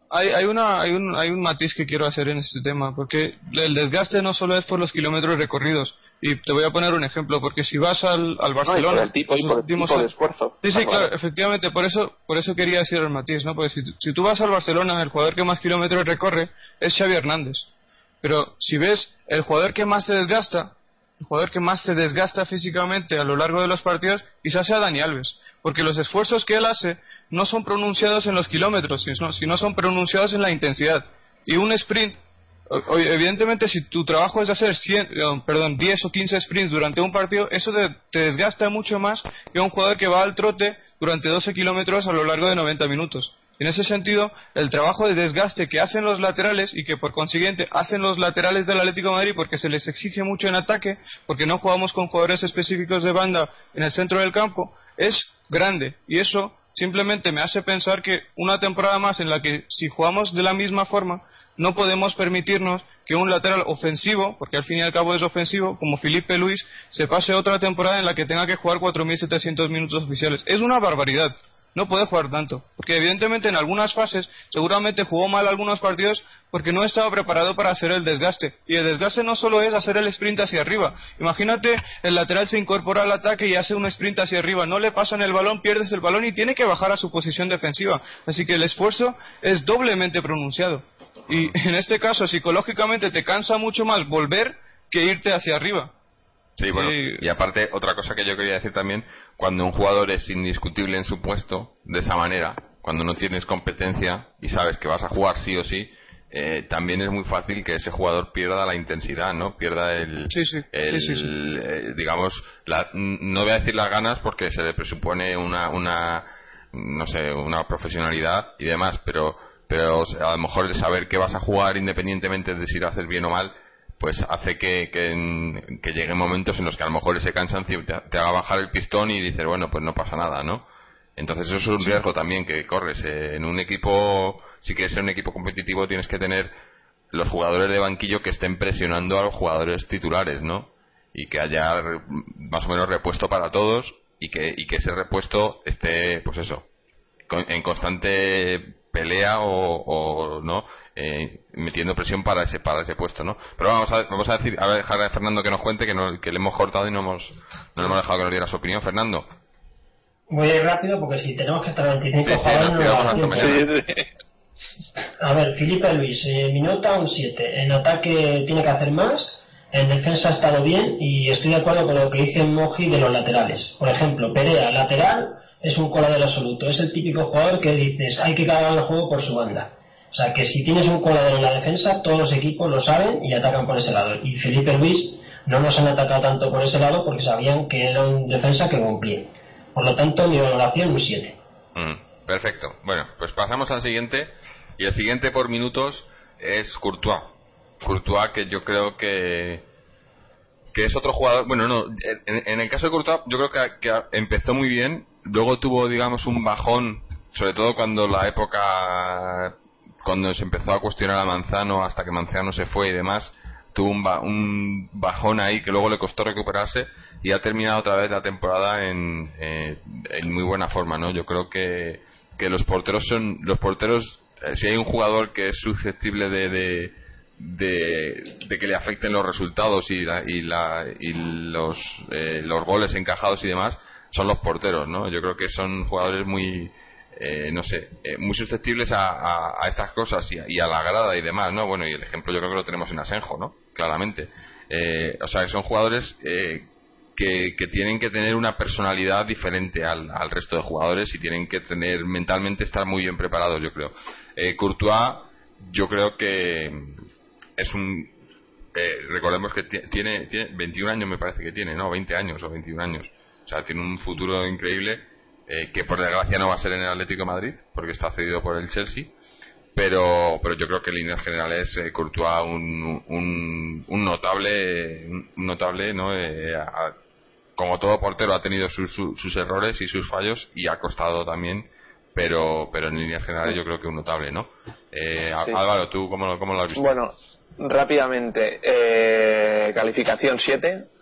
hay, hay, una, hay, un, hay un matiz que quiero hacer en este tema, porque el desgaste no solo es por los kilómetros recorridos. Y te voy a poner un ejemplo, porque si vas al, al Barcelona. el tipo, de esfuerzo. Sí, sí, claro, efectivamente, por eso, por eso quería decir el matiz, ¿no? Porque si, si tú vas al Barcelona, el jugador que más kilómetros recorre es Xavi Hernández. Pero si ves el jugador que más se desgasta, el jugador que más se desgasta físicamente a lo largo de los partidos, quizás sea Dani Alves, porque los esfuerzos que él hace no son pronunciados en los kilómetros, sino, sino son pronunciados en la intensidad. Y un sprint, evidentemente si tu trabajo es hacer 100, eh, perdón, 10 o 15 sprints durante un partido, eso te, desgasta mucho más que un jugador que va al trote durante 12 kilómetros a lo largo de 90 minutos. En ese sentido, el trabajo de desgaste que hacen los laterales y que por consiguiente hacen los laterales del Atlético de Madrid porque se les exige mucho en ataque, porque no jugamos con jugadores específicos de banda en el centro del campo, es grande. Y eso simplemente me hace pensar que una temporada más en la que si jugamos de la misma forma, no podemos permitirnos que un lateral ofensivo, porque al fin y al cabo es ofensivo, como Felipe Luis, se pase otra temporada en la que tenga que jugar 4.700 minutos oficiales. Es una barbaridad no puede jugar tanto. Porque evidentemente en algunas fases seguramente jugó mal algunos partidos porque no estaba preparado para hacer el desgaste. Y el desgaste no solo es hacer el sprint hacia arriba. Imagínate, el lateral se incorpora al ataque y hace un sprint hacia arriba. No le pasan el balón, pierdes el balón y tiene que bajar a su posición defensiva. Así que el esfuerzo es doblemente pronunciado. Y <laughs> en este caso, psicológicamente te cansa mucho más volver que irte hacia arriba. Sí, bueno, y aparte, otra cosa que yo quería decir también, cuando un jugador es indiscutible en su puesto, de esa manera, cuando no tienes competencia y sabes que vas a jugar sí o sí, eh, también es muy fácil que ese jugador pierda la intensidad, ¿no? Pierda el, sí, sí. Eh, digamos, la, no voy a decir las ganas porque se le presupone una, una, no sé, una profesionalidad y demás, pero, pero a lo mejor el saber que vas a jugar independientemente de si lo haces bien o mal, pues hace que, que, lleguen momentos en los que a lo mejor ese cansancio te, haga bajar el pistón y dices, bueno, pues no pasa nada, ¿no? Entonces eso es un riesgo también que corres. Eh, en un equipo, si quieres ser un equipo competitivo, tienes que tener los jugadores de banquillo que estén presionando a los jugadores titulares, ¿no? Y que haya más o menos repuesto para todos y que, y que ese repuesto esté, pues eso, en constante pelea o, no eh, metiendo presión para ese para ese puesto no pero vamos a vamos a decir a ver, dejar a Fernando que nos cuente que, que le hemos cortado y no hemos no le hemos dejado que nos diera su opinión Fernando. Voy a ir rápido porque si tenemos que estar 25 sí, sí, a ver Felipe Luis eh, Minota un 7 en ataque tiene que hacer más en defensa ha estado bien y estoy de acuerdo con lo que dice Moji de los laterales. Por ejemplo Perea lateral es un coladero absoluto. Es el típico jugador que dices, hay que cargar el juego por su banda. O sea, que si tienes un coladero en la defensa, todos los equipos lo saben y atacan por ese lado. Y Felipe Luis no nos han atacado tanto por ese lado porque sabían que era un defensa que cumplía. Por lo tanto, mi valoración un 7. Mm, perfecto. Bueno, pues pasamos al siguiente. Y el siguiente por minutos es Courtois. Courtois que yo creo que que es otro jugador. Bueno, no, en, el caso de Courtois, yo creo que, que, empezó muy bien luego tuvo, digamos, un bajón, sobre todo cuando la época, cuando se empezó a cuestionar a Manzano hasta que Manzano se fue y demás, tuvo un, bajón ahí que luego le costó recuperarse y ha terminado otra vez la temporada en, eh, en muy buena forma, ¿no? Yo creo que, que los porteros son, los porteros, eh, si hay un jugador que es susceptible de, de de, que le afecten los resultados y, la, y, la, y los, eh, los goles encajados y demás, son los porteros, ¿no? Yo creo que son jugadores muy, eh, no sé, eh, muy susceptibles a, a, estas cosas y a, la grada y demás, ¿no? Bueno, y el ejemplo yo creo que lo tenemos en Asenjo, ¿no? Claramente. Eh, o sea, que son jugadores que, que, tienen que tener una personalidad diferente al, al, resto de jugadores y tienen que tener mentalmente estar muy bien preparados, yo creo. Courtois, yo creo que es un. recordemos que tiene, tiene 21 años, me parece que tiene, ¿no? 20 años o 21 años o sea, tiene un futuro increíble eh, que por desgracia no va a ser en el Atlético de Madrid porque está cedido por el Chelsea. Pero, pero yo creo que en líneas generales eh, Courtois un, un, notable, un notable, ¿no? Eh, como todo portero ha tenido sus, sus errores y sus fallos y ha costado también pero pero en líneas generales yo creo que un notable, ¿no? Eh, Álvaro, ¿tú cómo, cómo, lo has visto? Bueno, rápidamente, calificación 7,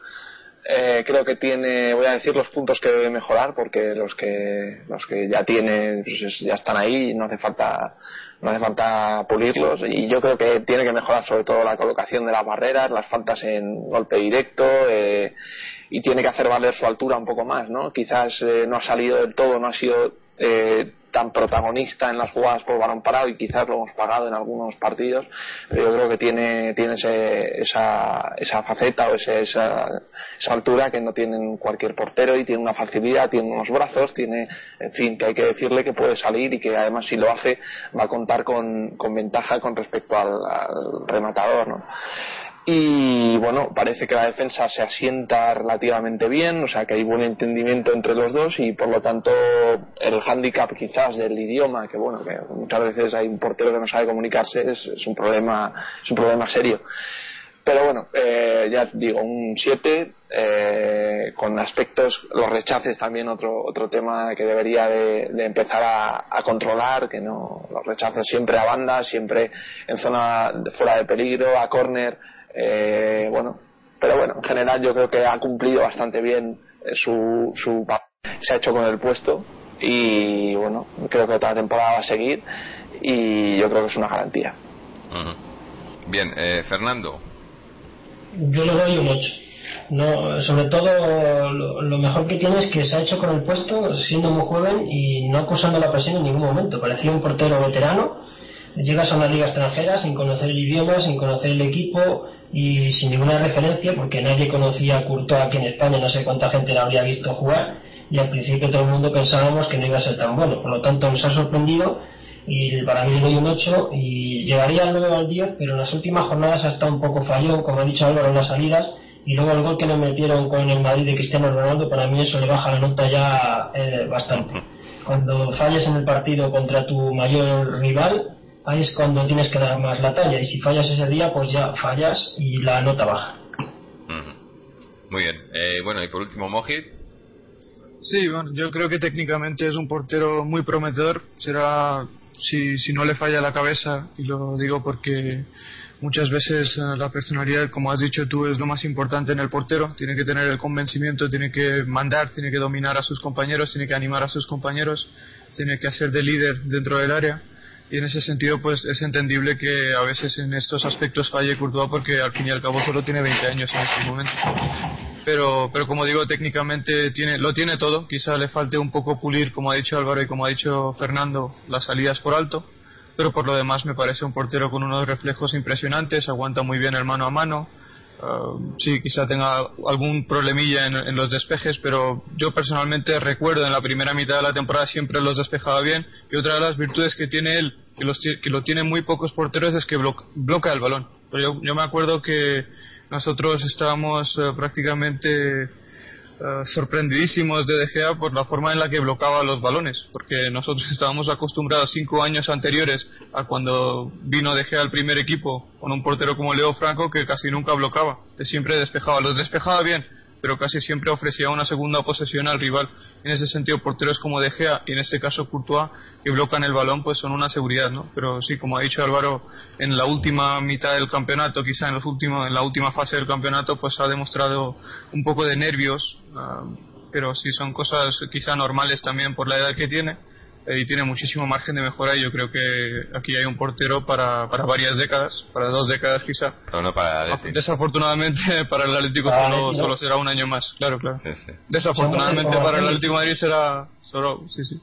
eh, creo que tiene, voy a decir los puntos que debe mejorar porque los que los que ya tiene pues ya están ahí, no hace falta no hace falta pulirlos y yo creo que tiene que mejorar sobre todo la colocación de las barreras, las faltas en golpe directo eh, y tiene que hacer valer su altura un poco más, ¿no? Quizás eh, no ha salido del todo, no ha sido eh, tan protagonista en las jugadas por balón parado y quizás lo hemos pagado en algunos partidos, pero yo creo que tiene, tiene esa, esa faceta o esa, esa, altura que no tiene cualquier portero y tiene una facilidad, tiene unos brazos, tiene, en fin, que hay que decirle que puede salir y que además si lo hace va a contar con, con ventaja con respecto al, al rematador, ¿no? Y bueno, parece que la defensa se asienta relativamente bien, o sea que hay buen entendimiento entre los dos y por lo tanto el hándicap quizás del idioma, que bueno, que muchas veces hay un portero que no sabe comunicarse, es, un problema, es un problema serio. Pero bueno, eh, ya digo, un 7 eh, con aspectos, los rechaces también otro otro tema que debería de, empezar a, a, controlar, que no los rechaces siempre a banda, siempre en zona fuera de peligro, a córner, eh, bueno, pero bueno, en general yo creo que ha cumplido bastante bien su, su se ha hecho con el puesto y bueno, creo que otra temporada va a seguir y yo creo que es una garantía. Bien, eh, Fernando. Yo le doy un 8. No, sobre todo lo, mejor que tiene es que se ha hecho con el puesto siendo muy joven y no acusando la presión en ningún momento. Parecía un portero veterano. Llegas a una liga extranjera sin conocer el idioma, sin conocer el equipo, y sin ninguna referencia porque nadie conocía a Courtois aquí en España, no sé cuánta gente la habría visto jugar y al principio todo el mundo pensábamos que no iba a ser tan bueno, por lo tanto nos ha sorprendido y para mí le doy un 8 y llegaría al 9 al 10 pero en las últimas jornadas ha estado un poco fallón, como ha dicho Álvaro en las salidas y luego el gol que nos metieron con el Madrid de Cristiano Ronaldo para mí eso le baja la nota ya eh, bastante. <laughs> Cuando falles en el partido contra tu mayor rival ahí es cuando tienes que dar más la talla y si fallas ese día pues ya fallas y la nota baja. Muy bien. Eh, bueno, y por último, Mojit. Sí, bueno, yo creo que técnicamente es un portero muy prometedor. Será si, si no le falla la cabeza, y lo digo porque muchas veces eh, la personalidad, como has dicho tú, es lo más importante en el portero. Tiene que tener el convencimiento, tiene que mandar, tiene que dominar a sus compañeros, tiene que animar a sus compañeros, tiene que hacer de líder dentro del área. Y en ese sentido, pues es entendible que a veces en estos aspectos falle Courtois porque al fin y al cabo solo tiene 20 años en este momento pero, pero como digo, técnicamente tiene, lo tiene todo. Quizá le falte un poco pulir, como ha dicho Álvaro y como ha dicho Fernando, las salidas por alto. Pero por lo demás me parece un portero con unos reflejos impresionantes, aguanta muy bien el mano a mano. Uh, sí, quizá tenga algún problemilla en, los despejes, pero yo personalmente recuerdo en la primera mitad de la temporada siempre los despejaba bien. Y otra de las virtudes que tiene él, que, los, que lo tienen muy pocos porteros, es que bloca, el balón. Yo, yo me acuerdo que nosotros estábamos eh, prácticamente eh, sorprendidísimos de De Gea por la forma en la que bloqueaba los balones, porque nosotros <laughs> estábamos acostumbrados cinco años anteriores a cuando vino De Gea al primer equipo con un portero como Leo Franco que casi nunca bloqueaba, que siempre despejaba, los despejaba bien, pero casi siempre ofrecía una segunda posesión al rival. En ese sentido, porteros como De Gea y en este caso Courtois, que bloquean el balón, pues son una seguridad, ¿no? Pero sí, como ha dicho Álvaro, en la última mitad del campeonato, quizá en, los últimos, en la última fase del campeonato, pues ha demostrado un poco de nervios, ah, pero sí son cosas quizá normales también por la edad que tiene eh, y tiene muchísimo margen de mejora y yo creo que aquí hay un portero para, para varias décadas, para dos décadas quizá. para Desafortunadamente <laughs> para el Atlético solo, será un año más, claro, claro. Desafortunadamente para el Atlético de Madrid será solo, sí, sí.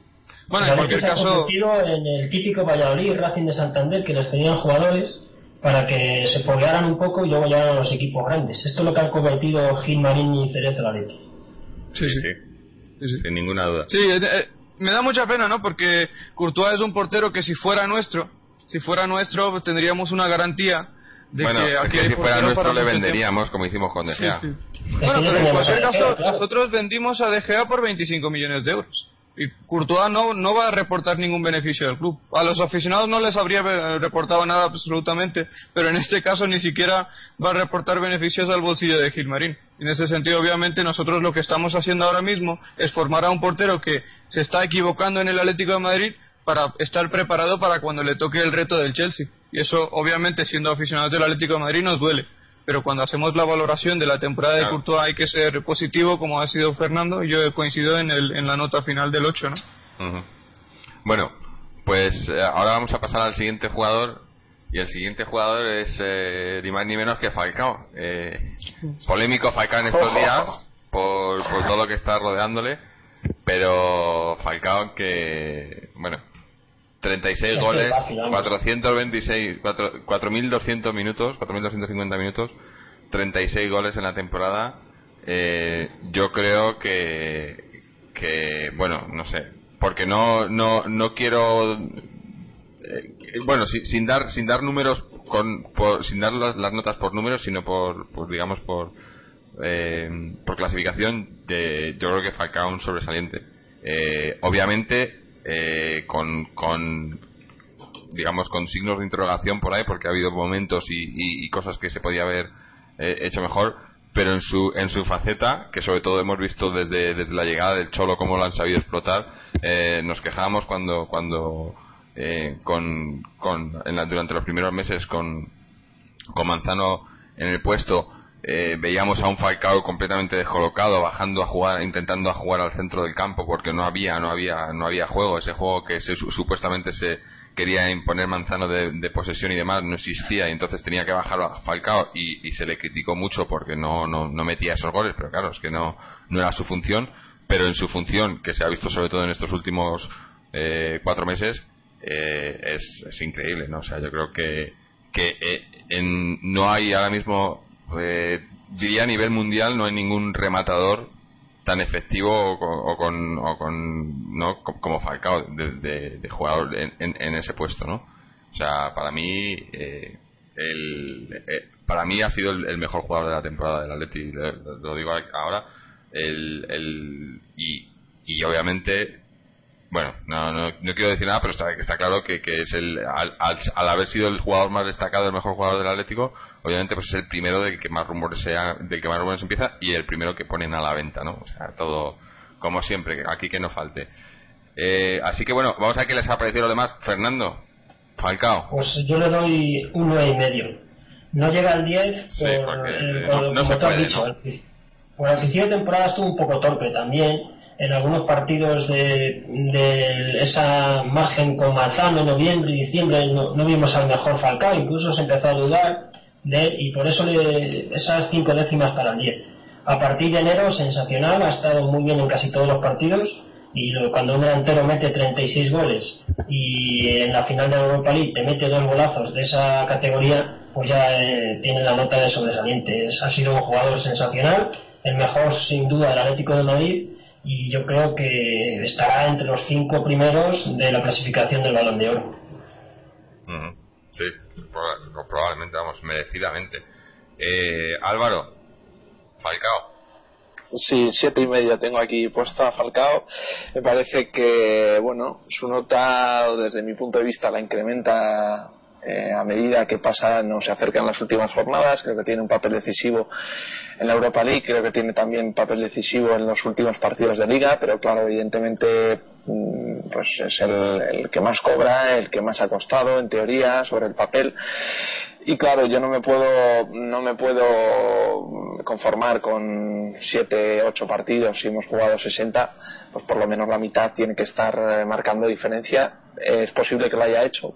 Bueno, en cualquier caso... en el típico Valladolid, Racing de Santander, que les tenían jugadores para que se poblaran un poco y luego llegaran a los equipos grandes. Esto es lo que han cometido Gil Marín y Cerezo la Sí, sí. sí. Sin ninguna duda. Sí, eh, eh, me da mucha pena, ¿no? Porque Courtois es un portero que si fuera nuestro, si fuera nuestro, pues tendríamos una garantía de que aquí si fuera nuestro le venderíamos, como hicimos con De Gea. Bueno, pero en cualquier caso, nosotros vendimos a De Gea por 25 millones de euros. Y Courtois no, no va a reportar ningún beneficio del club. A los aficionados no les habría reportado nada absolutamente, pero en este caso ni siquiera va a reportar beneficios al bolsillo de Gilmarín. En ese sentido, obviamente, nosotros lo que estamos haciendo ahora mismo es formar a un portero que se está equivocando en el Atlético de Madrid para estar preparado para cuando le toque el reto del Chelsea. Y eso, obviamente, siendo aficionados del Atlético de Madrid, nos duele pero cuando hacemos la valoración de la temporada de Courtois hay que ser positivo como ha sido Fernando y yo coincido en, el, en la nota final del 8 ¿no? bueno pues eh, ahora vamos a pasar al siguiente jugador y el siguiente jugador es eh, ni más ni menos que Falcao. Eh, polémico Falcao en estos días por, por todo lo que está rodeándole pero Falcao que bueno 36 goles, 426, 4.200 minutos, 4.250 minutos, 36 goles en la temporada. Eh, yo creo que, que, bueno, no sé, porque no, no, no quiero, eh, bueno, sin, dar, sin dar números, con, sin dar las, notas por números, sino por, por digamos, por, eh, por clasificación, de, yo creo que Falcao un sobresaliente. obviamente eh, con, con digamos con signos de interrogación por ahí porque ha habido momentos y, cosas que se podía haber eh, hecho mejor pero en su en su faceta que sobre todo hemos visto desde, desde la llegada del cholo cómo lo han sabido explotar eh, nos quejábamos cuando cuando con, con durante los primeros meses con con Manzano en el puesto eh, veíamos a un Falcao completamente descolocado bajando a jugar intentando a jugar al centro del campo porque no había no había no había juego. Ese juego que supuestamente se quería imponer Manzano de, posesión y demás no existía y entonces tenía que bajar a Falcao y, se le criticó mucho porque no, no, no metía esos goles pero claro es que no no era su función. Pero en su función que se ha visto sobre todo en estos últimos eh, cuatro meses eh, es, es, increíble no o sea yo creo que que en, no hay ahora mismo eh, diría a nivel mundial no hay ningún rematador tan efectivo o con, o con, ¿no? como Falcao de, jugador en, ese puesto no o sea para mí eh, el, eh, para mí ha sido el, mejor jugador de la temporada del Atleti lo, digo ahora el, y obviamente bueno, no, no, quiero decir nada, pero está, está claro que, que es el, al, al, haber sido el jugador más destacado, el mejor jugador del Atlético, obviamente pues es el primero del que más rumores sea, del que más rumores empieza y el primero que ponen a la venta, ¿no? O sea, todo como siempre, aquí que no falte. Eh, así que bueno, vamos a ver qué les ha parecido lo demás. Fernando, Falcao. Pues yo le doy un 9 y medio. No llega al 10 Sí, eh, no- no se puede, dicho, ¿no? Por principio de temporada estuvo un poco torpe también. En algunos partidos de, de esa margen con Manzano, noviembre y diciembre, no, vimos al mejor Falcao. Incluso se empezó a dudar de y por eso le, esas cinco décimas para el 10. A partir de enero, sensacional, ha estado muy bien en casi todos los partidos y cuando un delantero mete 36 goles y en la final de la Europa League te mete dos golazos de esa categoría, pues ya eh, tiene la nota de sobresaliente. Es- ha sido un jugador sensacional, el mejor sin duda del Atlético de Madrid y yo creo que estará entre los cinco primeros de la clasificación del Balón de Oro. Ujú. Sí, proba- probablemente, vamos, merecidamente. Eh, Álvaro, Falcao. Sí, siete y medio tengo aquí puesta a Falcao. Me parece que, bueno, su nota, desde mi punto de vista, la incrementa eh, a medida que pasa, no se acercan las últimas jornadas. Creo que tiene un papel decisivo en la Europa League. Creo que tiene también papel decisivo en los últimos partidos de Liga. Pero claro, evidentemente, mm, pues es el, el que más cobra, el que más ha costado, en teoría, sobre el papel. Y claro, yo no me puedo, no me puedo conformar con siete, ocho partidos si hemos jugado 60, pues por lo menos la mitad tiene que estar eh, marcando diferencia. Es posible que lo haya hecho,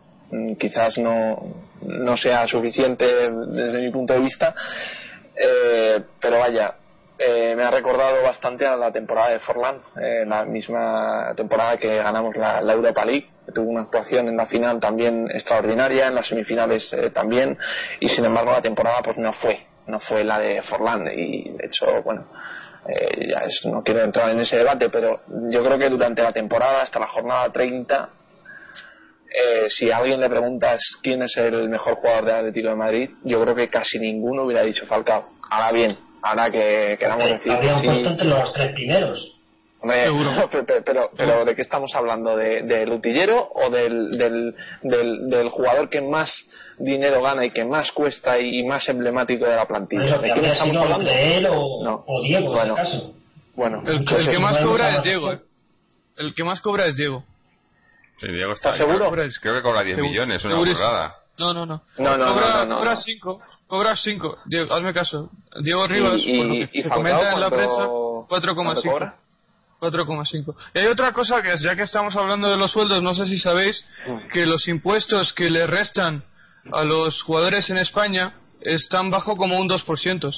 quizás no, no sea suficiente desde mi punto de vista, eh, pero vaya, eh, me ha recordado bastante a la temporada de Forlán, eh, la misma temporada que ganamos la, Europa League. Tuvo una actuación en la final también extraordinaria, en las semifinales eh, también, y sin embargo la temporada pues no fue, no fue la de Forlán. Y de hecho, bueno, eh, ya no quiero entrar en ese debate, pero yo creo que durante la temporada, hasta la jornada 30, eh, si a alguien le preguntas quién es el mejor jugador del Atlético de Madrid, yo creo que casi ninguno hubiera dicho Falcao. Ahora bien, ahora que queramos decir Habrían sí, puesto entre los tres primeros. hombre, Seguro. <laughs> pero, pero, pero- pero ¿de qué estamos hablando? ¿De, del utillero o del, del, del, del jugador que más dinero gana y que más cuesta y más emblemático de la plantilla? ¿De quién estamos sido hablando? entre él o, No. o Diego, Bueno. en este caso. Bueno, El, el entonces, que más cobra es Diego. eh. El que más cobra es Diego. Sí, Diego está ¿Estás seguro? Creo, creo que cobra 10 Seguro. millones, una burrada. No, no, no. No, no, cobra, no, no, no, cobra no. cinco. Cobra cinco. Diego, hazme caso. Diego Rivas, y, por lo que y se comenta en la ¿cuánto- prensa, cuánto 4,5. cobra? 4,5. Y hay otra cosa que es, ya que estamos hablando de los sueldos, no sé si sabéis que los impuestos que le restan a los jugadores en España están bajo como un 2%.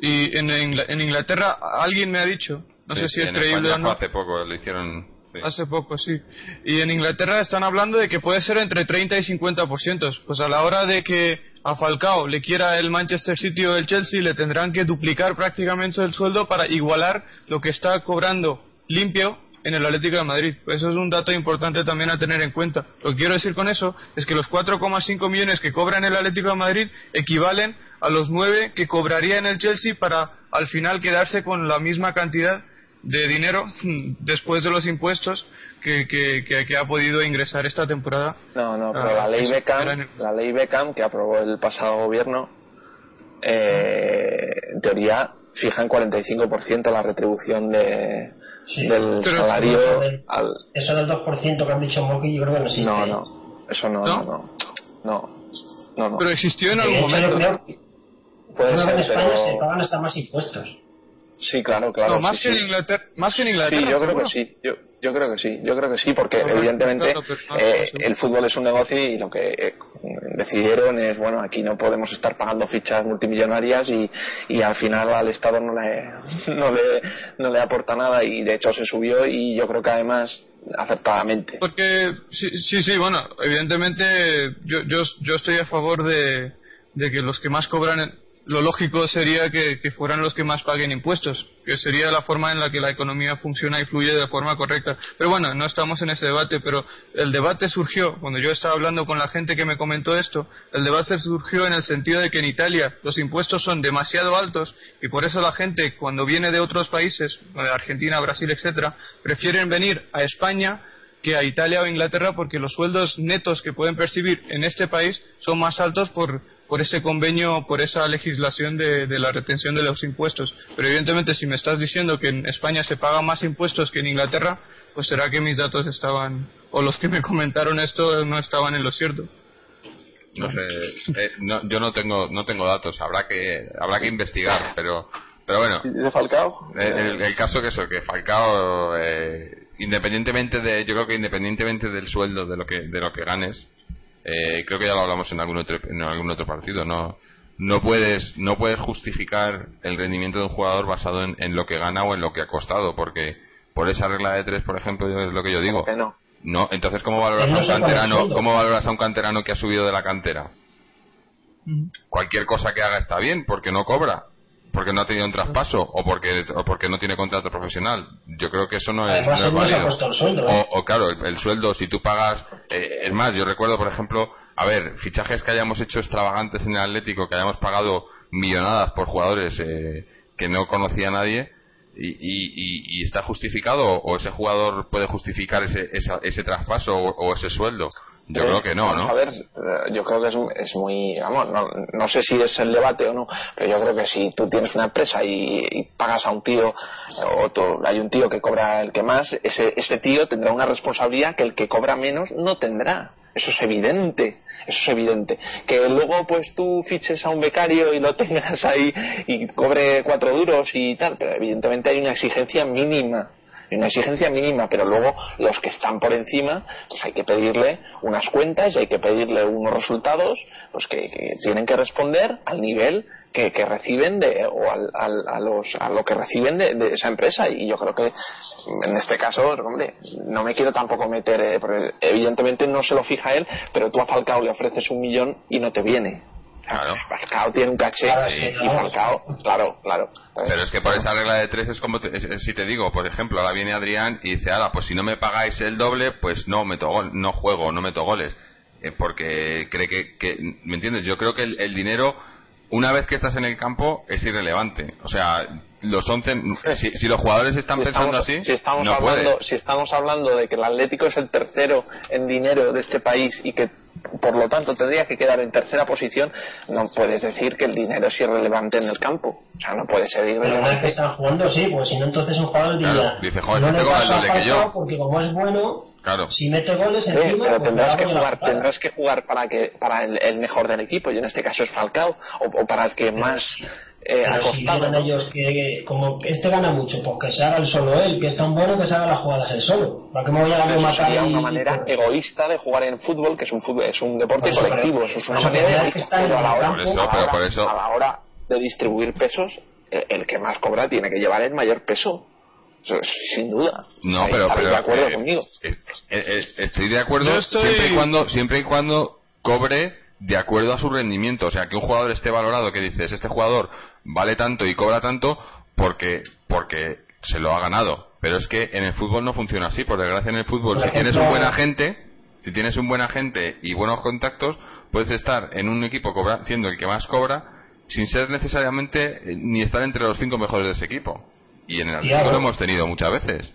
Y en, en Inglaterra alguien me ha dicho, no sé si es creíble España o no, Hace poco lo hicieron. Hace poco, sí. Y en Inglaterra están hablando de que puede ser entre 30 y 50%. Pues a la hora de que a Falcao le quiera el Manchester City o el Chelsea, le tendrán que duplicar prácticamente el sueldo para igualar lo que está cobrando limpio en el Atlético de Madrid. Pues eso es un dato importante también a tener en cuenta. Lo que quiero decir con eso es que los 4,5 millones que cobra en el Atlético de Madrid equivalen a los 9 que cobraría en el Chelsea para al final quedarse con la misma cantidad de dinero <laughs> después de los impuestos que, que, que- que ha podido ingresar esta temporada. No, no, pero Ah, la ley Beckham, el- la ley Beckham que aprobó el pasado gobierno, eh, en teoría fija en 45% la retribución de, Sí. del Pero salario eso del- al... Eso del 2% que han dicho Moki, yo creo que no existe. No, no, eso no, ¿No? no, no, no. Pero existió en algún momento. creo que puede que en ser, España se pero pagan hasta más impuestos. Sí, claro, claro. No, más, sí, que sí. en Inglaterra, más que en Inglaterra. Sí, yo creo que sí. Yo, yo creo que sí. Yo creo que sí, porque evidentemente no, eh, el fútbol es un negocio y lo que eh, decidieron es, bueno, aquí no podemos estar pagando fichas multimillonarias y, y al final al Estado no le, <laughs> no le no le aporta nada y de hecho se subió y yo creo que además acertadamente. Porque, sí, sí, sí, bueno, evidentemente yo, yo, yo estoy a favor de, de que los que más cobran, lo lógico sería que, fueran los que más paguen impuestos, que sería la forma en la que la economía funciona y fluye de forma correcta. Pero bueno, no estamos en ese debate, pero el debate surgió, cuando yo estaba hablando con la gente que me comentó esto, el debate surgió en el sentido de que en Italia los impuestos son demasiado altos y por eso la gente cuando viene de otros países, de Argentina, Brasil, etcétera, prefieren venir a España que a Italia o Inglaterra porque los sueldos netos que pueden percibir en este país son más altos por, por ese convenio, por esa legislación de, de, la retención de los impuestos. Pero evidentemente, si me estás diciendo que en España se paga más impuestos que en Inglaterra, pues será que mis datos estaban, o los que me <laughs> comentaron esto no estaban en lo cierto. No sé, eh, yo no tengo, no tengo datos, habrá que, habrá que investigar, pero, pero bueno. ¿De Falcao? El, el, caso que eso, que Falcao, eh, independientemente de, yo creo que independientemente del sueldo, de lo que, de lo que ganes, eh, creo que ya lo hablamos en algún otro, en algún otro partido, no, no puedes, no puedes justificar el rendimiento de un jugador basado en, en lo que gana o en lo que ha costado, porque por esa regla de tres, por ejemplo, es lo que yo digo. no? No, entonces ¿cómo valoras a un canterano? ¿Cómo valoras a un canterano que ha subido de la cantera? Cualquier cosa que haga está bien, porque no cobra, porque no ha tenido un traspaso o porque o porque no tiene contrato profesional. Yo creo que eso no es, válido. ¿eh? o, claro, el, sueldo si tú pagas, eh, es más, yo recuerdo por ejemplo, a ver, fichajes que hayamos hecho extravagantes en el Atlético, que hayamos pagado millonadas por jugadores eh, que no conocía nadie y, está justificado o ese jugador puede justificar ese, ese traspaso o, ese sueldo? Yo creo que no, ¿no? A ver, eh, yo creo que es, es muy, vamos, no, sé si es el debate o no, pero yo creo que si tú tienes una empresa y, pagas a un tío, o hay un tío que cobra el que más, ese, ese tío tendrá una responsabilidad que el que cobra menos no tendrá. Eso es evidente, eso es evidente. Que luego pues tú fiches a un becario y lo <laughs> tengas ahí y cobre cuatro duros y tal, pero evidentemente hay una exigencia mínima una exigencia mínima, pero luego los que están por encima, pues hay que pedirle unas cuentas y hay que pedirle unos resultados pues que, tienen que responder al nivel que, reciben de, o al, a, los, a lo que reciben de, esa empresa. Y yo creo que en este caso hombre no me quiero tampoco meter eh, porque evidentemente no se lo fija él pero tú a Falcao le ofreces un millón y no te viene Claro. <laughs> Falcao tiene un caché y Falcao, claro, claro. Pero es que por esa regla de tres es como si te digo, por ejemplo, ahora viene Adrián y dice, ahora, pues si no me pagáis el doble, pues no meto gol, no juego, no meto goles. Eh, porque cree que, ¿me entiendes? Yo creo que el, dinero, una vez que estás en el campo, es irrelevante. O sea, los 11, si, los jugadores están pensando así, si estamos hablando, si estamos hablando de que el Atlético es el tercero en dinero de este país y que por lo tanto tendría que quedar en tercera posición, no puedes decir que el dinero es irrelevante en el campo. O sea, no puede ser irrelevante. Pero una que están jugando, sí, pues si no, entonces un jugador diría. dice, joder, no este le doble que yo. Porque como es bueno, claro. si mete goles encima. Sí, pero pues tendrás, que jugar, tendrás que jugar para, que, para el, mejor del equipo, y en este caso es Falcao, o, para el que más eh, Si ellos que, como este gana mucho, pues que se haga el solo él, que es tan bueno que se haga las jugadas él solo. ¿Para qué me voy a matar sería una manera egoísta de jugar en fútbol, que es un fútbol, es un deporte colectivo, eso es una manera egoísta, pero a la hora, a la hora de distribuir pesos, eh, el que más cobra tiene que llevar el mayor peso. sin duda. No, pero, pero de acuerdo eh, conmigo. estoy de acuerdo siempre y cuando siempre y cuando cobre de acuerdo a su rendimiento. O sea, que un jugador esté valorado, que dices, este jugador vale tanto y cobra tanto porque, porque se lo ha ganado. Pero es que en el fútbol no funciona así. Por desgracia, en el fútbol, si tienes un buen agente, si tienes un buen agente y buenos contactos, puedes estar en un equipo cobra, siendo el que más cobra, sin ser necesariamente eh, ni estar entre los cinco mejores de ese equipo. Y en el Atlético lo hemos tenido muchas veces.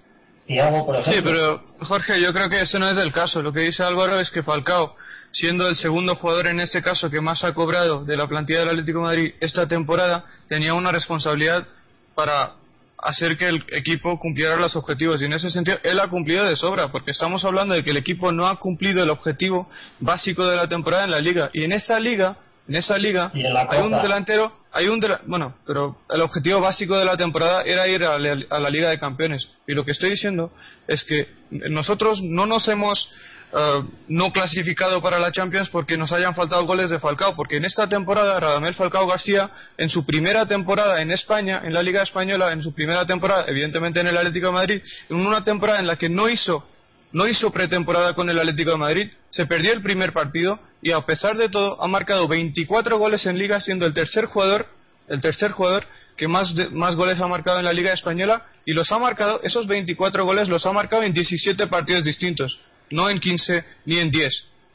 Sí, pero Jorge, yo creo que ese no es el caso. Lo que dice Álvaro es que Falcao, siendo el segundo jugador en este caso que más ha cobrado de la plantilla del Atlético de Madrid esta temporada, tenía una responsabilidad para hacer que el equipo cumpliera los objetivos. Y en ese sentido, él ha cumplido de sobra, porque estamos hablando de que el equipo no ha cumplido el objetivo básico de la temporada en la liga. Y en esa liga, en esa liga, hay un delantero hay un bueno, pero el objetivo básico de la temporada era ir a la, Liga de Campeones. Y lo que estoy diciendo es que nosotros no nos hemos eh, no clasificado para la Champions porque nos hayan faltado goles de Falcao, porque en esta temporada Radamel Falcao García, en su primera temporada en España, en la Liga Española, en su primera temporada, evidentemente en el Atlético de Madrid, en una temporada en la que no hizo no hizo pretemporada con el Atlético de Madrid, se perdió el primer partido y a pesar de todo ha marcado 24 goles en liga siendo el tercer jugador el tercer jugador que más, más goles ha marcado en la Liga Española y los ha marcado, esos 24 goles los ha marcado en 17 partidos distintos, no en 15 ni en 10.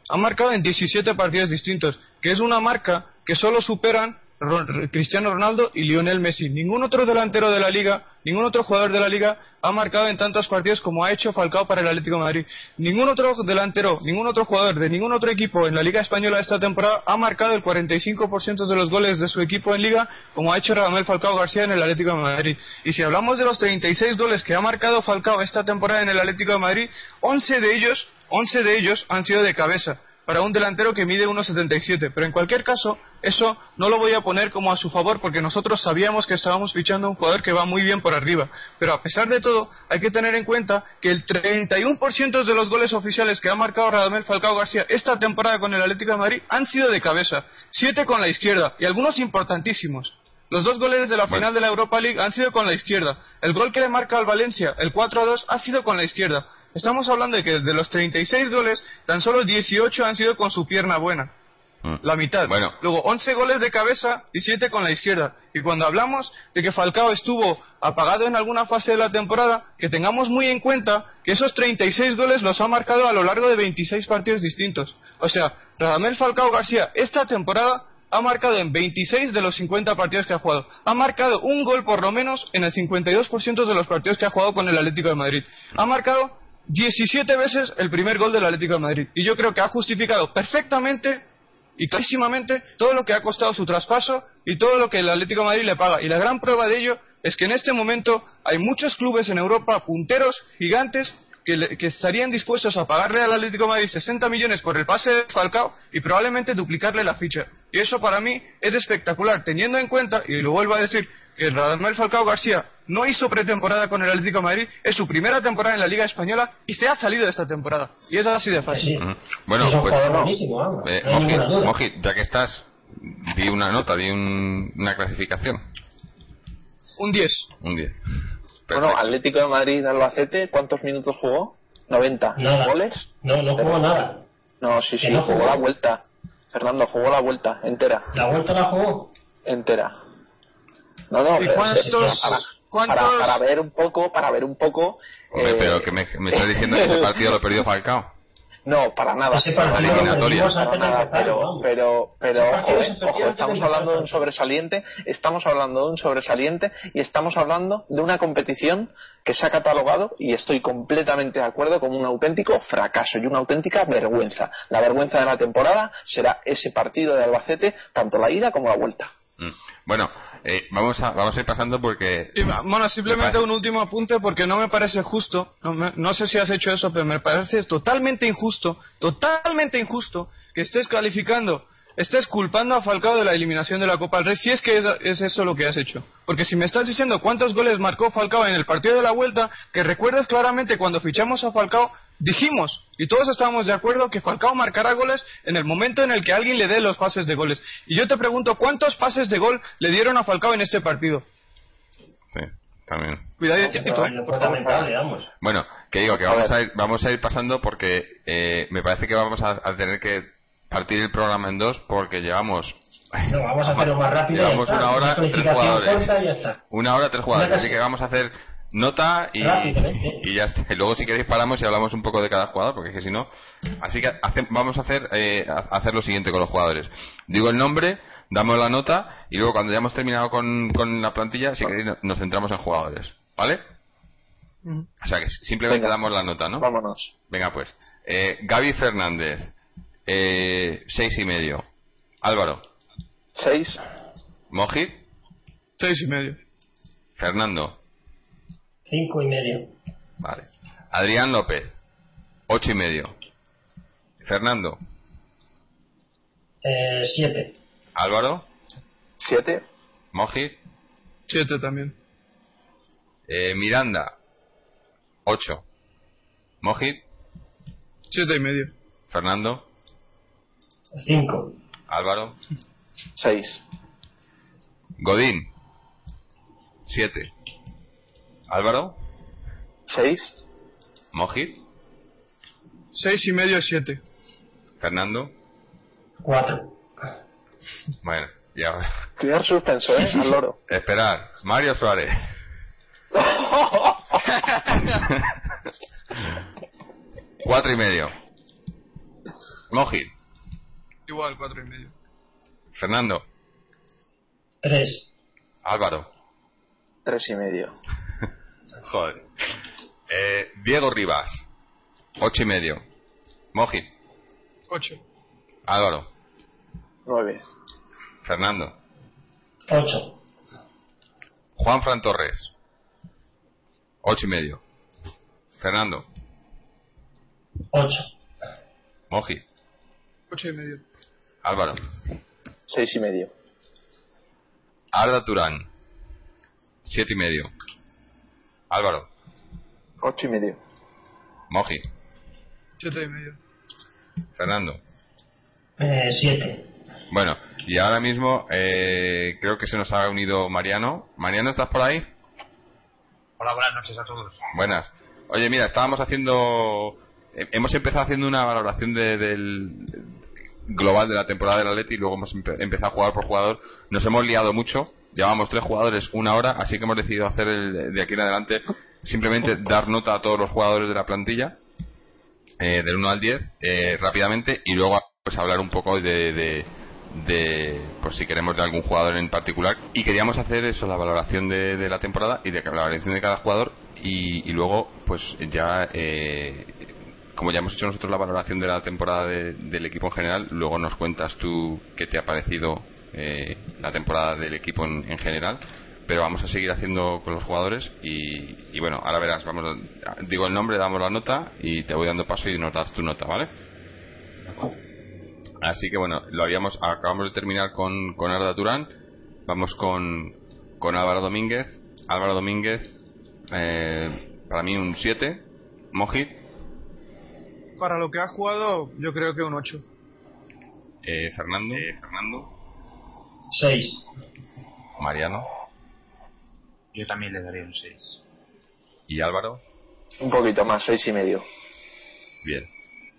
Ha marcado en 17 partidos distintos, que es una marca que solo superan Cristiano Ronaldo y Lionel Messi. Ningún otro delantero de la liga, ningún otro jugador de la liga ha marcado en tantos partidos como ha hecho Falcao para el Atlético de Madrid. Ningún otro delantero, ningún otro jugador de ningún otro equipo en la Liga Española esta temporada ha marcado el 45% de los goles de su equipo en liga como ha hecho Radamel Falcao García en el Atlético de Madrid. Y si hablamos de los 36 goles que ha marcado Falcao esta temporada en el Atlético de Madrid, 11 de ellos, 11 de ellos han sido de cabeza para un delantero que mide 1,77. Pero en cualquier caso, eso no lo voy a poner como a su favor porque nosotros sabíamos que estábamos fichando a un jugador que va muy bien por arriba. Pero a pesar de todo, hay que tener en cuenta que el 31% de los goles oficiales que ha marcado Radamel Falcao García esta temporada con el Atlético de Madrid han sido de cabeza, 7 con la izquierda y algunos importantísimos. Los dos goles de la final de la Europa League han sido con la izquierda. El gol que le marca al Valencia, el 4-2, ha sido con la izquierda. Estamos hablando de que de los 36 goles, tan solo 18 han sido con su pierna buena. Mm. La mitad. Bueno. Luego 11 goles de cabeza y 7 con la izquierda. Y cuando hablamos de que Falcao estuvo apagado en alguna fase de la temporada, que tengamos muy en cuenta que esos 36 goles los ha marcado a lo largo de 26 partidos distintos. O sea, Radamel Falcao García esta temporada ha marcado en 26 de los 50 partidos que ha jugado. Ha marcado un gol por lo menos en el 52% de los partidos que ha jugado con el Atlético de Madrid. Ha marcado 17 veces el primer gol del Atlético de Madrid. Y yo creo que ha justificado perfectamente y clarísimamente todo lo que ha costado su traspaso y todo lo que el Atlético de Madrid le paga. Y la gran prueba de ello es que en este momento hay muchos clubes en Europa, punteros, gigantes, que, estarían dispuestos a pagarle al Atlético de Madrid 60 millones por el pase de Falcao y probablemente duplicarle la ficha. Y eso para mí es espectacular, teniendo en cuenta, y lo vuelvo a decir, que Radamel Falcao García no hizo pretemporada con el Atlético de Madrid, es su primera temporada en la Liga Española y se ha salido de esta temporada. Y es así de fácil. Bueno, pues, eh, ya que estás, di una nota, di una clasificación. Un 10. Un 10. Bueno, Atlético de Madrid, Albacete, ¿cuántos minutos jugó? 90. ¿Goles? No, no jugó nada. No, sí, sí, jugó la vuelta. Fernando jugó la vuelta entera. ¿La vuelta la jugó? Entera. No, no, ¿Y cuántos, para, para, ver un poco, para ver un poco. Hombre, pero eh, que me, me estás diciendo que ese <laughs> partido lo perdió Falcao. No, para nada. Para nada, pero, pero, pero ojo, estamos hablando de un sobresaliente, estamos hablando de un sobresaliente y estamos hablando de una competición que se ha catalogado, y estoy completamente de acuerdo, como un auténtico fracaso y una auténtica vergüenza. La vergüenza de la temporada será ese partido de Albacete, tanto la ida como la vuelta. Mm. Bueno, eh, vamos, a, vamos a ir pasando porque... bueno, simplemente un último apunte porque no me parece justo, no, no, sé si has hecho eso, pero me parece totalmente injusto, totalmente injusto que estés calificando, estés culpando a Falcao de la eliminación de la Copa del Rey, si es que es, eso lo que has hecho. Porque si me estás diciendo cuántos goles marcó Falcao en el partido de la vuelta, que recuerdas claramente cuando fichamos a Falcao, dijimos, y todos estábamos de acuerdo, que Falcao marcará goles en el momento en el que alguien le dé los pases de goles. Y yo te pregunto, ¿cuántos pases de gol le dieron a Falcao en este partido? Sí, también. Cuidado, Bueno, que digo que vamos a ir, vamos a ir pasando porque eh, me parece que vamos a, tener que partir el programa en dos porque llevamos no, vamos a hacerlo <laughs> más rápido. Llevamos una hora, tres jugadores. Una hora, tres jugadores. Así que vamos a hacer nota y, y ya luego si queréis paramos y hablamos un poco de cada jugador porque es que si no así que vamos a hacer eh, hacer lo siguiente con los jugadores. Digo el nombre damos la nota y luego cuando ya hemos terminado con, con la plantilla si queréis nos centramos en jugadores ¿vale? o sea que simplemente damos la nota ¿no? vámonos. Venga pues. Eh, Gaby Fernández eh, seis y medio. Álvaro. Seis. Mojit seis y medio. Fernando Cinco y medio. Vale. Adrián López, ocho y medio. Fernando. Eh, siete. Álvaro. Siete. Moji. Siete también. Eh, Miranda. Ocho. Mojit. Siete y medio. Fernando. Cinco. Álvaro. Seis. Godín. Siete. Álvaro. Seis. Mojit. Seis y medio, siete. Fernando. Cuatro. Bueno, ya. Tirar suspenso, ¿eh? Al loro. <laughs> Esperar. Mario Suárez. <laughs> cuatro y medio. Mojit. Igual, cuatro y medio. Fernando. Tres. Álvaro. Tres y medio. Joder. Eh, Diego Rivas. Ocho y medio. Moji. Ocho. Álvaro. Nueve. Fernando. Ocho. Juan Fran Torres. Ocho y medio. Fernando. Ocho. Moji. Ocho y medio. Álvaro. Seis y medio. Arda Turán. Siete y medio. Álvaro. Ocho y medio. Moji. Siete y medio. Fernando. Eh, siete. Bueno, y ahora mismo eh, creo que se nos ha unido Mariano. Mariano, ¿estás por ahí? Hola, buenas noches a todos. Buenas. Oye, mira, estábamos haciendo... eh, Hemos empezado haciendo una valoración de- del global de la temporada del Atleti y luego hemos empe- empezado a jugar por jugador. Nos hemos liado mucho. Llevamos tres jugadores una hora, así que hemos decidido hacer el, de aquí en adelante simplemente dar nota a todos los jugadores de la plantilla eh, del 1 al 10 eh, rápidamente y luego pues hablar un poco de, de, de, pues si queremos de algún jugador en particular. Y queríamos hacer eso la valoración de, de la temporada y de la valoración de cada jugador y, y luego pues ya eh, como ya hemos hecho nosotros la valoración de la temporada de- del equipo en general luego nos cuentas tú qué te ha parecido eh, la temporada del equipo en, en general pero vamos a seguir haciendo con los jugadores y, y bueno, ahora verás, vamos a- digo el nombre, damos la nota y te voy dando paso y nos das tu nota, ¿vale? Así que bueno, lo habíamos, acabamos de terminar con, con Arda Turán, vamos con, con Álvaro Domínguez, Álvaro Domínguez, eh, para mí un 7, Mojit, Para lo que ha jugado, yo creo que un 8. eh, Fernando, Fernando, Seis. Mariano Yo también le daría un 6. y Álvaro, Un poquito más, seis y medio. bien.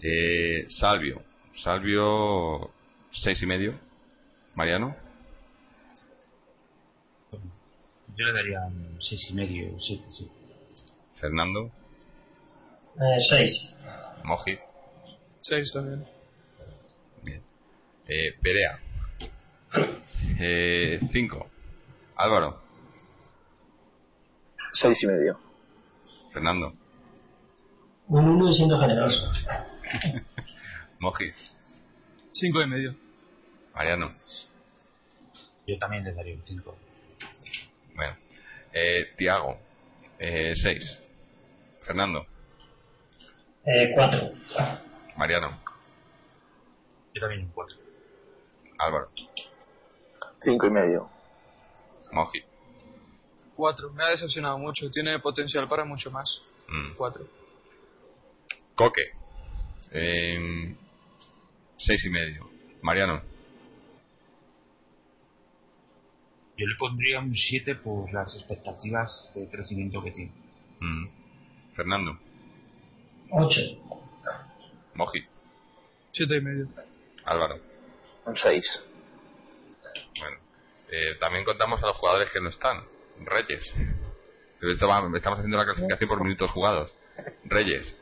Eh, Salvio, Salvio, seis y medio, Mariano. Yo le daría un 6 y medio, 7, sí. Fernando, Eh, seis. Mojit, 6 también. bien. Eh, Perea, 5. Álvaro, Seis y medio. Fernando, Un uno y siendo generoso. <laughs> Mojit, 5 y medio. Mariano. Yo también le daría un 5. Bueno, eh, Tiago, 6. Fernando, Eh, cuatro. Mariano, Yo también un 4. Álvaro, Cinco y medio. Moji. Cuatro. Me ha decepcionado mucho. Tiene potencial para mucho más. Mm. Cuatro. Coque. Eh, seis y medio. Mariano. Yo le pondría un 7 por las expectativas de crecimiento que tiene. Mm. Fernando. 8. Moji. 7 y medio. Álvaro. Un 6 eh, también contamos a los jugadores que no están. Reyes. Estamos haciendo la clasificación por minutos jugados. Reyes.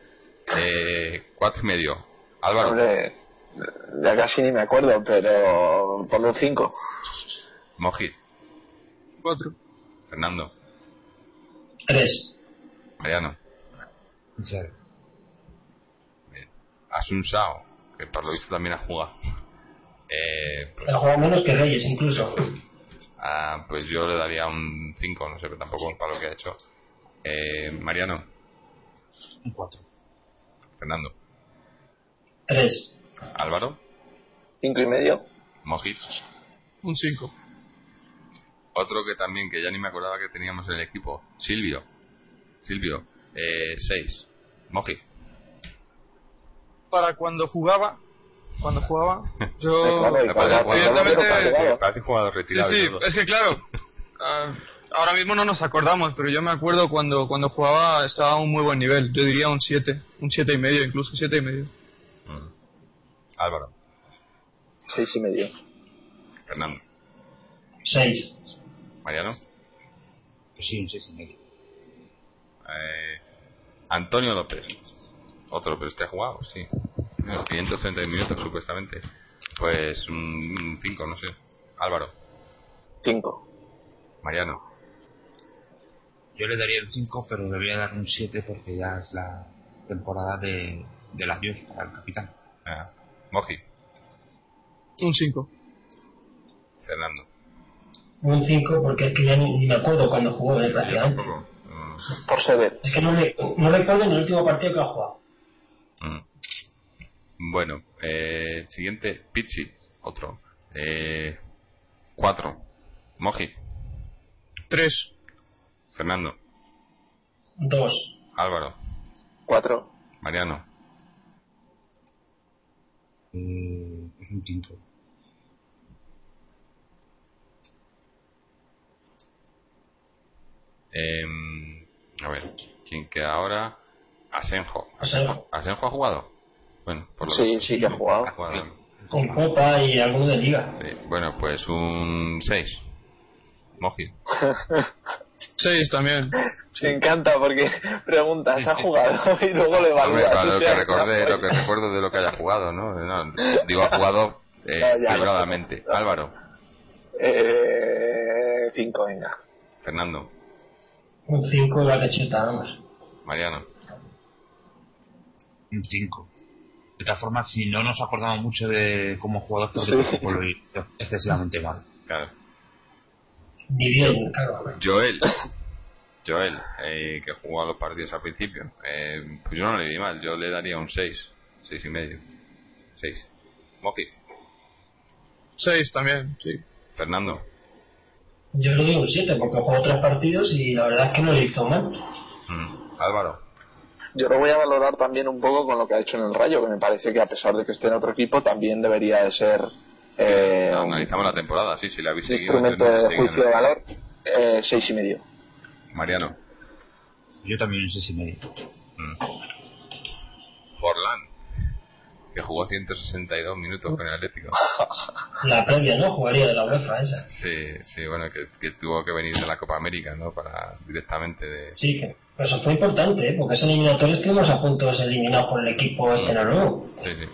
Eh, cuatro y medio. Álvaro. Hombre, ya casi ni me acuerdo, pero por un cinco. Mojit. 4. Fernando. Tres. Mariano. 0. Asun Sao. Que por lo visto también ha jugado. Eh, pues, Ha jugado menos que Reyes, incluso. Ah, pues yo le daría un 5, no sé, pero tampoco para lo que ha hecho. Eh, Mariano. Un 4. Fernando. Tres. Álvaro. Cinco y medio. Mojit. Un 5. Otro que también, que ya ni me acordaba que teníamos en el equipo. Silvio. Silvio. 6. Moji. Para cuando jugaba. Cuando jugaba. <laughs> Yo. Evidentemente- jugador Sí, retirado. sí, todo. es que claro. <laughs> ah, ahora mismo no nos acordamos, pero yo me acuerdo cuando, cuando jugaba estaba a un muy buen nivel. Yo diría un 7. Un 7 y medio, incluso 7 y medio. Mm. Álvaro. Seis y medio. Fernando. Seis. Mariano. Pues sí, un 6 y medio. Eh, Antonio López. Otro, pero este ha jugado, sí. Unos 530 minutos, supuestamente. Pues un 5, no sé. Álvaro. 5. Mariano. Yo le daría el 5, pero le voy a dar un 7 porque ya es la temporada de, del adiós para el capitán. Ah, Moji. Un 5. Fernando. Un 5 porque es que ya ni, ni me acuerdo cuando jugó de prácticamente. Mm, Por Sever. Es que no, me, no recuerdo ni el último partido que ha jugado. mm. Bueno, eh, siguiente, Pichi, otro. Eh, cuatro. Moji. 3. Fernando. Dos. Álvaro. 4. Mariano. Eh, es un 5. Eh, a ver, ¿quién queda ahora? Asenjo. Asenjo. ¿Asenjo ha jugado? Bueno, por lo Sí, sí que ha jugado. ha jugado. Con Copa y alguno de Liga. Sí, bueno, pues un 6. Moji. <laughs> 6 también. Me encanta porque preguntas, ¿ha jugado? <laughs> y luego le evalúas. claro, o lo que recordé, lo que recuerdo de lo que haya jugado, ¿no? No, digo, ha jugado eh, Ya, ya, figuradamente. ya. Álvaro. Eh, 5, venga. Fernando. Un 5 la de Cheta, nada más. Mariano. Un 5. De todas formas, si no nos acordamos mucho de cómo jugador, porque Sí. tampoco lo hizo excesivamente mal. Claro. Ni bien, claro. Joel. Joel, eh, que jugó a los partidos al principio. Eh, pues yo no le vi mal, yo le daría un 6. 6 y medio. 6. Moji. 6 también, sí. Fernando. Yo le doy un 7 porque jugó tres partidos y la verdad es que no le hizo mal. Mm. Álvaro. Yo lo voy a valorar también un poco con lo que ha hecho en el Rayo, que me parece que a pesar de que esté en otro equipo, también debería de ser eh, Analizamos la temporada, sí, si la habéis instrumento de juicio de valor. Eh, seis y medio. Mariano. Yo también un 6 y medio. Mm. Forlán. Que jugó 162 minutos con el Atlético. <laughs> La previa, ¿no? Jugaría de la UEFA esa. Sí, sí, bueno, que, que tuvo que venir de la Copa América, ¿no? Para directamente de. Sí, que, pero eso fue importante, ¿eh? porque ese eliminatorio estuvimos a punto de ser eliminados por el equipo este nuevo. Sí, sí.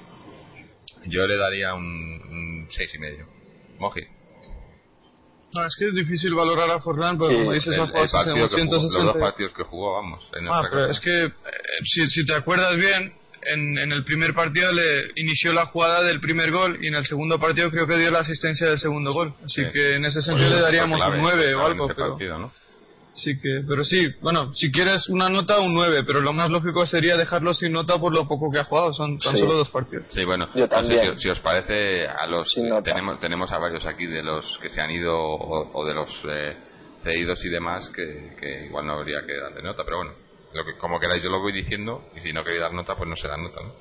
Yo le daría un, un seis y medio. Moji. No, es que es difícil valorar a Forlán, pero Sí, como dices, El, el partido que jugó, los 160. dos partidos que jugó, vamos. En Ah, pero es que, eh, si, si te acuerdas bien, en, en el primer partido le inició la jugada del primer gol y en el segundo partido creo que dio la asistencia del segundo gol. Así Sí. que en ese sentido le daríamos clave, un 9 clave o algo. Pero, partido, ¿no? sí que, pero sí, bueno, si quieres una nota, un 9, pero lo más lógico sería dejarlo sin nota por lo poco que ha jugado. Son tan Sí. solo dos partidos. Sí, bueno, Yo no sé también. si, si os parece, a los nota. tenemos tenemos a varios aquí de los que se han ido o, o de los eh, cedidos y demás que, que igual no habría que darle nota, pero bueno, lo que, como queráis yo lo voy diciendo y si no queréis dar nota pues no se da nota, ¿no?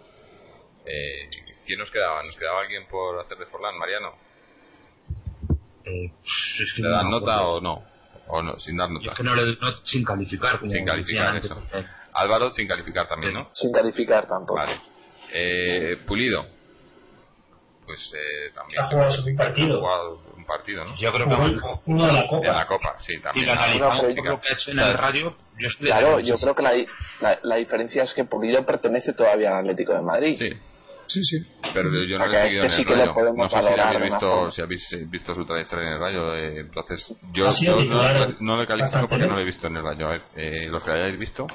Eh, ¿Quién nos quedaba? ¿Nos quedaba alguien por hacer de Forlán? ¿Mariano? Eh, es que ¿Le no dan me nota o no? O no, sin dar Yo nota. es que no le no, sin calificar. Como Sin calificar, decía eso. antes. Álvaro sin calificar también, ¿no? Sin calificar tampoco. Vale. Eh, Pulido. Pues eh, también. Ha jugado su partido. Ha jugado un partido, ¿no? Yo creo que Jugó uno de la De la Copa. Copa, sí, también. lo ha- analizamos por yo- lo que ha hecho en el radio, yo estoy Claro, yo creo que la, la, la diferencia es que Pulido pertenece todavía al Atlético de Madrid. Sí, Sí, sí. pero yo no he este en sí el que le podemos No sé si habéis visto, si habéis eh, visto su trayectoria en el Rayo. eh, entonces, yo, yo no, no le califico porque no lo he visto en el Rayo. A ver, eh, los que lo hayáis visto.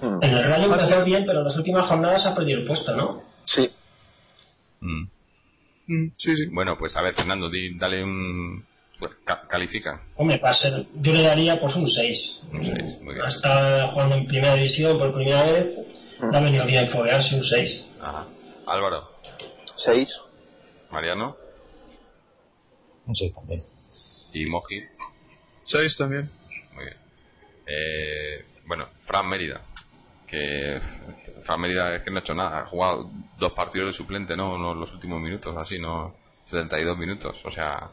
En el Rayo empezó bien, pero en las últimas jornadas ha perdido el puesto, ¿no? Sí. mm. Mm, sí, sí. Bueno, pues a ver, Fernando, di- dale un. Pues, ca- califica. Hombre, para ser, yo le daría pues un 6. Un seis, muy bien. Está jugando en primera división por primera vez. Le ha venido bien foguearse un 6. Ajá. Álvaro, Seis. Mariano No sé, también. y Moji. 6 también. Muy bien. Eh, bueno, Fran Mérida. Que Fran Mérida es que no ha hecho nada. Ha jugado dos partidos de suplente, ¿no? No los últimos minutos, así, ¿no? 72 minutos. O sea.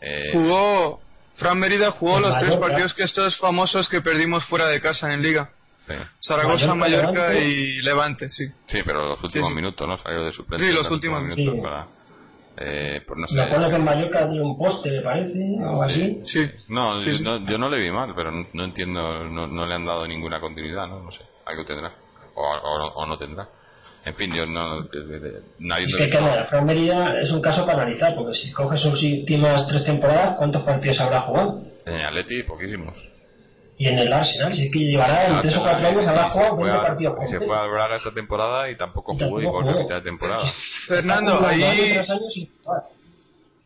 Eh, Jugó, Fran Mérida jugó los tres partidos que estos famosos que perdimos fuera de casa en Liga. sí. Zaragoza, Mallorca, y Levante, sí. Sí, pero los últimos sí. minutos, ¿no? Salió de suplente. Sí, los últimos últimos, minutos. sí. para- eh, pues no sé. Me acuerdo que en Mallorca dio un poste, me parece, o así. Sí. No, Sí, yo, sí. no, yo no le vi mal, pero no, no entiendo, no, no le han dado ninguna continuidad, ¿no? No sé, algo tendrá. O, o- o no tendrá. En fin, yo no. Nadie es que, que Fran Merida es un caso para analizar, porque si coges sus últimas tres temporadas, ¿cuántos partidos habrá jugado? En Atleti, poquísimos. Y en el Arsenal, si es que llevará en tres o cuatro años, habrá jugado 20 partidos. Se fue a Braga esta temporada y tampoco jugó igual que a mitad de temporada. <laughs> Fernando, ahí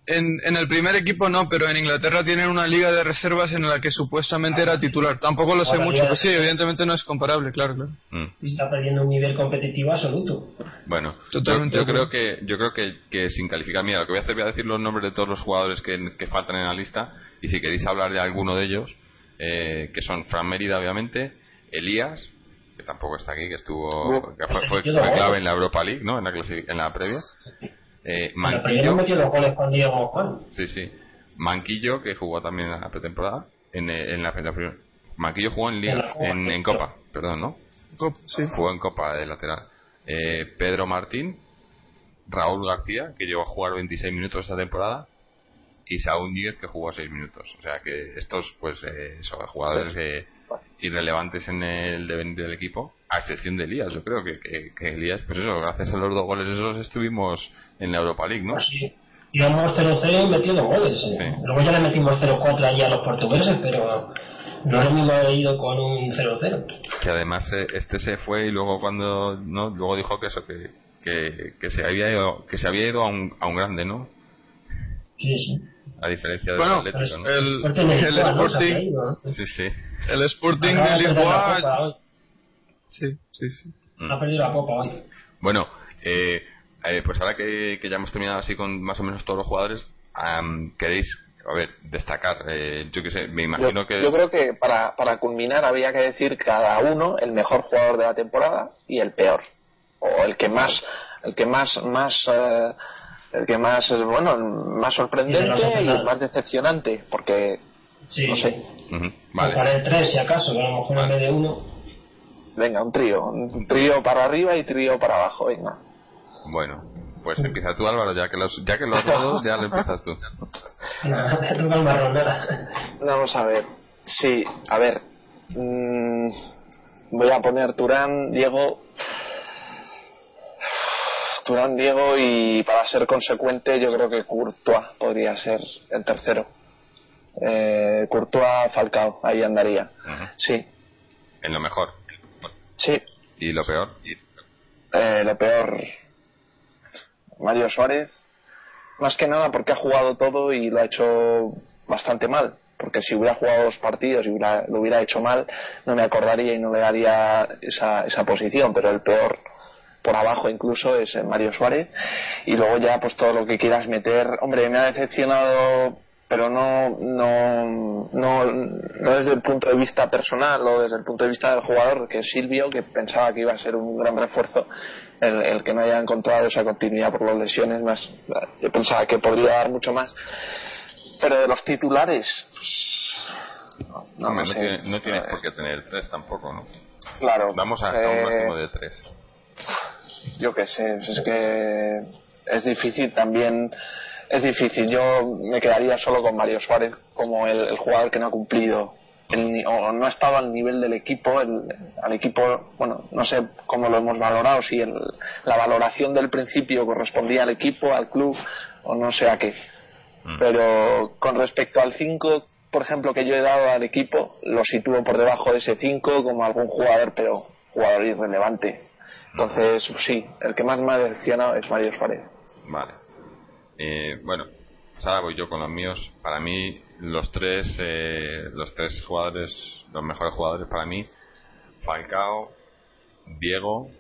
en, en, el primer equipo no, pero en Inglaterra tienen una liga de reservas en la que supuestamente era titular. Tampoco lo sé mucho, pero sí, evidentemente no es comparable, claro, claro. Mm. Está perdiendo un nivel competitivo absoluto. Bueno, Totalmente yo, creo que yo creo que, que, sin calificar, mira, lo que voy a hacer voy a decir los nombres de todos los jugadores que, que faltan en la lista y si queréis hablar de alguno de ellos, eh, que son Fran Mérida, obviamente, Elías, que tampoco está aquí, que estuvo que fue, fue, clave en la Europa League, ¿no? En la, en la previa. Eh, Manquillo. metido goles con Diego Juan. Sí, sí. Manquillo, que jugó también en la pretemporada. En, eh, en la, primera. Manquillo jugó en, Liga, en, en, Copa, perdón, ¿no? sí. Jugó en Copa de lateral. Eh, Pedro Martín, Raúl García, que llegó a jugar 26 minutos esta temporada, y Saúl Díez, que jugó 6 minutos. O sea que estos, pues, eh, son jugadores eh, irrelevantes en el devenir del equipo, a excepción de Elías. Yo creo que, que, Elías, pues eso, gracias a los dos goles esos estuvimos en la Europa League, ¿no? Sí. Íbamos 0-0 y metiendo goles. ¿eh? Luego ya le metimos 0-4 allí a los portugueses, pero no lo mismo haber ido con un 0-0. Que además eh, este se fue y luego cuando no luego dijo que eso que, que, que se había ido que se había ido a un, a un grande, ¿no? Sí, sí. A diferencia del bueno, Atlético, ¿no? El, el, Sporting. Sí, sí. El Sporting de Lisboa. Sí, sí, sí. Ha perdido la copa hoy. Bueno, eh, eh, pues ahora que, que, ya hemos terminado así con más o menos todos los jugadores, ¿queréis a ver, destacar? Eh, yo que sé, me imagino que. Yo creo que para, para culminar habría que decir cada uno el mejor jugador de la temporada y el peor. O el que más. El que más. más eh, el que más es bueno más sorprendente y, el más decepcionante porque sí. no sé vale. para el 3 si acaso que a lo mejor en vez de uno venga un trío un trío para arriba y trío para abajo venga bueno, pues empieza tú Álvaro, ya que los, ya que los dos ya lo empiezas tú. <laughs> Vamos a ver. Sí, a ver. Mm, voy a poner Turán, Diego. Turán, Diego y para ser consecuente yo creo que Courtois podría ser el tercero. Eh, Courtois, Falcao, ahí andaría. Sí. En lo mejor. Sí. ¿Y lo peor? Eh, lo peor Mario Suárez, más que nada porque ha jugado todo y lo ha hecho bastante mal. Porque si hubiera jugado dos partidos y lo hubiera hecho mal, no me acordaría y no le daría esa, esa posición. Pero el peor por abajo incluso es Mario Suárez. Y luego ya, pues todo lo que quieras meter. Hombre, me ha decepcionado pero no, no, no, no desde el punto de vista personal o desde el punto de vista del jugador, que es Silvio, que pensaba que iba a ser un gran refuerzo, el, que no haya encontrado esa continuidad por las lesiones, más, yo pensaba que podría dar mucho más. Pero de los titulares, pues, no, no, tiene, no tienes por qué tener tres tampoco, ¿no? Claro. Vamos a, un máximo de tres. Yo qué sé, es que es difícil también es difícil. Yo me quedaría solo con Mario Suárez como el, jugador que no ha cumplido o no ha estado al nivel del equipo. El, al equipo, bueno, no sé cómo lo hemos valorado, si la valoración del principio correspondía al equipo, al club o no sé a qué. Mm. Pero con respecto al 5, por ejemplo, que yo he dado al equipo, lo sitúo por debajo de ese 5 como algún jugador, pero jugador irrelevante. Entonces, sí, el que más me ha decepcionado es Mario Suárez. Vale. Eh, bueno, pues ahora voy yo con los míos. Para mí, los tres, eh, los tres jugadores, los mejores jugadores para mí, Falcao, Diego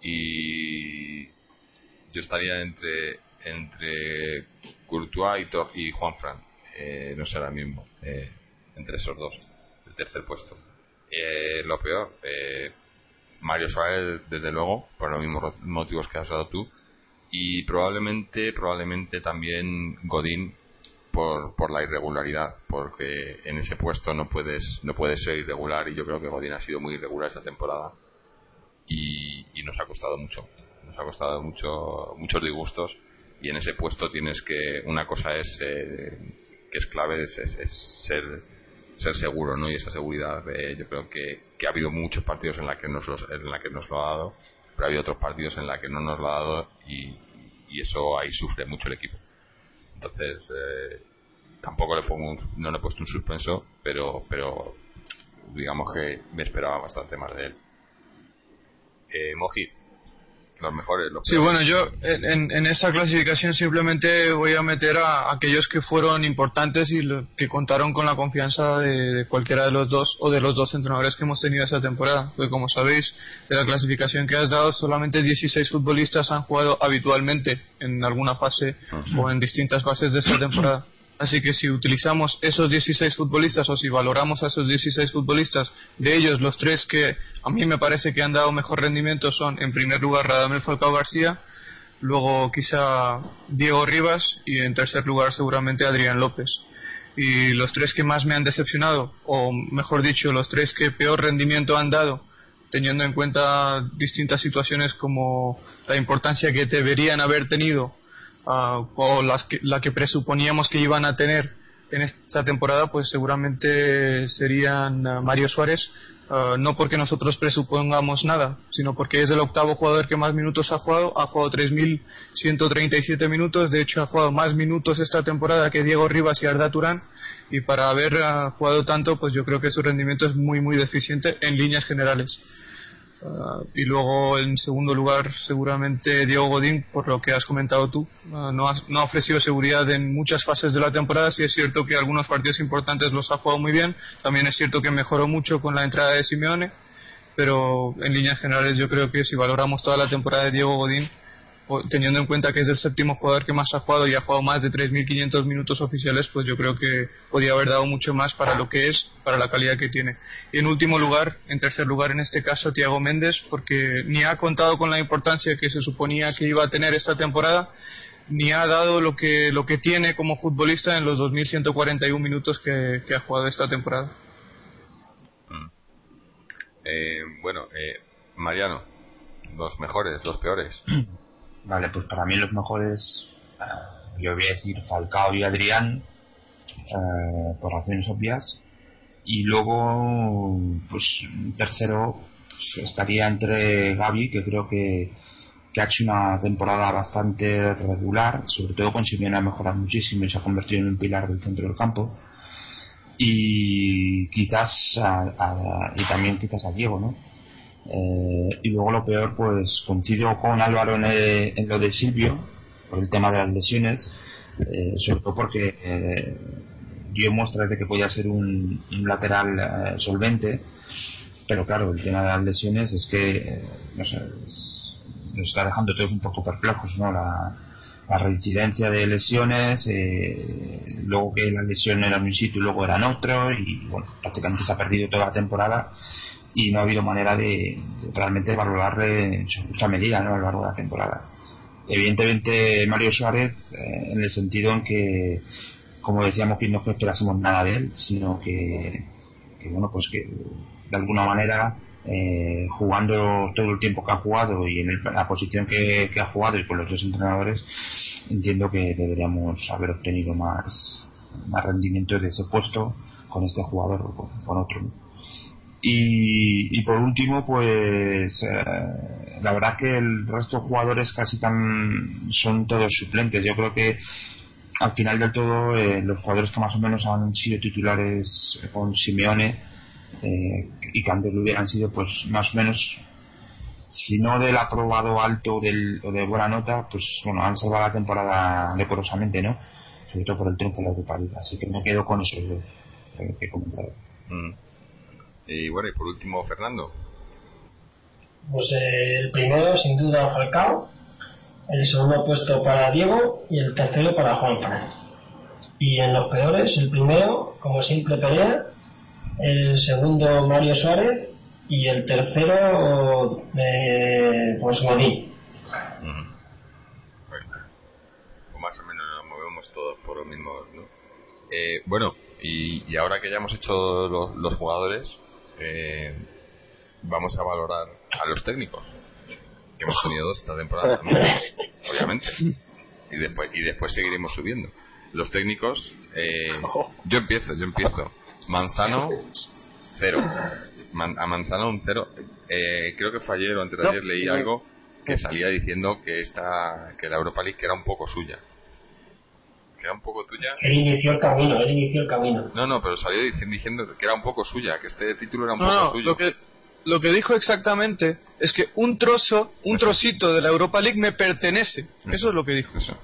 y yo estaría entre entre Courtois y, y Juan Fran. Eh, no sé ahora mismo, entre esos dos, el tercer puesto. lo peor, Mario Suárez, desde luego, por los mismos motivos que has dado tú. Y probablemente probablemente también Godín por, por la irregularidad porque en ese puesto no puedes no puedes ser irregular y yo creo que Godín ha sido muy irregular esta temporada y, y nos ha costado mucho. Nos ha costado mucho muchos disgustos y en ese puesto tienes que una cosa es eh, que es clave es, ser ser seguro no y esa seguridad eh, yo creo que, que, ha habido muchos partidos en la que nos en la que nos lo ha dado pero ha habido otros partidos en los que no nos lo ha dado y, eso ahí sufre mucho el equipo. Entonces, eh, tampoco le pongo no le he puesto un suspenso, pero, pero digamos que me esperaba bastante más de él. Eh, Moji, los mejores. sí, bueno, yo en, en, esta clasificación simplemente voy a meter a, aquellos que fueron importantes y que contaron con la confianza de, cualquiera de los dos o de los dos entrenadores que hemos tenido esta temporada. Porque como sabéis, de la clasificación que has dado, solamente 16 futbolistas han jugado habitualmente en alguna fase o en distintas fases de esta temporada. Así que si utilizamos esos 16 futbolistas o si valoramos a esos 16 futbolistas, de ellos los tres que a mí me parece que han dado mejor rendimiento son, en primer lugar, Radamel Falcao García, luego quizá Diego Rivas y en tercer lugar seguramente Adrián López. Y los tres que más me han decepcionado, o mejor dicho, los tres que peor rendimiento han dado, teniendo en cuenta distintas situaciones como la importancia que deberían haber tenido uh, o las que, la que presuponíamos que iban a tener en esta temporada, pues seguramente serían uh, Mario Suárez, uh, no porque nosotros presupongamos nada, sino porque es el octavo jugador que más minutos ha jugado, ha jugado 3.137 minutos, de hecho ha jugado más minutos esta temporada que Diego Rivas y Arda Turán, y para haber jugado tanto, pues yo creo que su rendimiento es muy, muy deficiente en líneas generales. Uh, y luego en segundo lugar seguramente Diego Godín por lo que has comentado tú uh, no, ha, no, ha, ofrecido seguridad en muchas fases de la temporada. Sí es cierto que algunos partidos importantes los ha jugado muy bien. También es cierto que mejoró mucho con la entrada de Simeone pero en líneas generales yo creo que si valoramos toda la temporada de Diego Godín teniendo en cuenta que es el séptimo jugador que más ha jugado y ha jugado más de 3.500 minutos oficiales, pues yo creo que podía haber dado mucho más para lo que es, para la calidad que tiene. Y en último lugar, en tercer lugar en este caso, Tiago Méndez, porque ni ha contado con la importancia que se suponía que iba a tener esta temporada, ni ha dado lo que, lo que tiene como futbolista en los 2.141 minutos que, ha jugado esta temporada. Mm. Eh, bueno, eh, Mariano, los mejores, los peores. <clears throat> Vale, pues para mí los mejores, eh, yo voy a decir Falcao y Adrián, eh, por razones obvias. Y luego, pues tercero, pues, estaría entre Gaby, que creo que, que ha hecho una temporada bastante regular, sobre todo con Simeone ha mejorado muchísimo y se ha convertido en un pilar del centro del campo. Y quizás, y también quizás a Diego, ¿no? Eh, y luego lo peor, pues coincido con Álvaro en, lo de Silvio, por el tema de las lesiones, eh, sobre todo porque eh, dio muestras de que podía ser un, lateral solvente, pero claro, el tema de las lesiones es que, no sé, nos está dejando todos un poco perplejos, ¿no? La, la reincidencia de lesiones, luego que las lesiones eran un sitio y luego eran otro, y bueno, prácticamente se ha perdido toda la temporada y no ha habido manera de, realmente valorarle en su justa medida ¿no? a lo largo de la temporada. Evidentemente Mario Suárez, eh, en el sentido en que, como decíamos, que no esperásemos nada de él, sino que, bueno, pues que de alguna manera eh, jugando todo el tiempo que ha jugado y en la posición que, ha jugado y con los dos entrenadores, entiendo que deberíamos haber obtenido más, más rendimiento de ese puesto con este jugador o con, otro. Y, por último, pues eh, la verdad que el resto de jugadores casi tan son todos suplentes. Yo creo que al final del todo eh, los jugadores que más o menos han sido titulares con Simeone eh, y que antes lo hubieran sido pues más o menos si no del aprobado alto del, o de buena nota pues bueno han salvado la temporada decorosamente no sobre todo por el triunfo de la Europa así que me quedo con eso que he comentado mm. Y bueno, y por último, Fernando. Pues eh, el primero, sin duda, Falcao. El segundo puesto para Diego y el tercero para Juan Fran. Y en los peores, el primero, como siempre, pelea. El segundo, Mario Suárez. Y el tercero, eh, pues Godín. Bueno, pues más o menos nos movemos todos por lo mismo, ¿no? Eh, bueno, y, ahora que ya hemos hecho los jugadores, eh, vamos a valorar a los técnicos que hemos tenido dos esta temporada <laughs> obviamente. Y después y después seguiremos subiendo. Los técnicos eh, yo empiezo yo empiezo. Manzano cero. A Manzano un cero. Eh, creo que fue ayer o antes de ayer leí algo que salía diciendo que esta que la Europa League era un poco suya. Que era un poco tuya. Él inició el camino, él inició el camino. No, no, pero salió diciendo, que era un poco suya, que este título era un poco suyo. Lo que, lo que dijo exactamente es que un trozo, un trocito de la Europa League me pertenece. Eso es lo que dijo. Eso.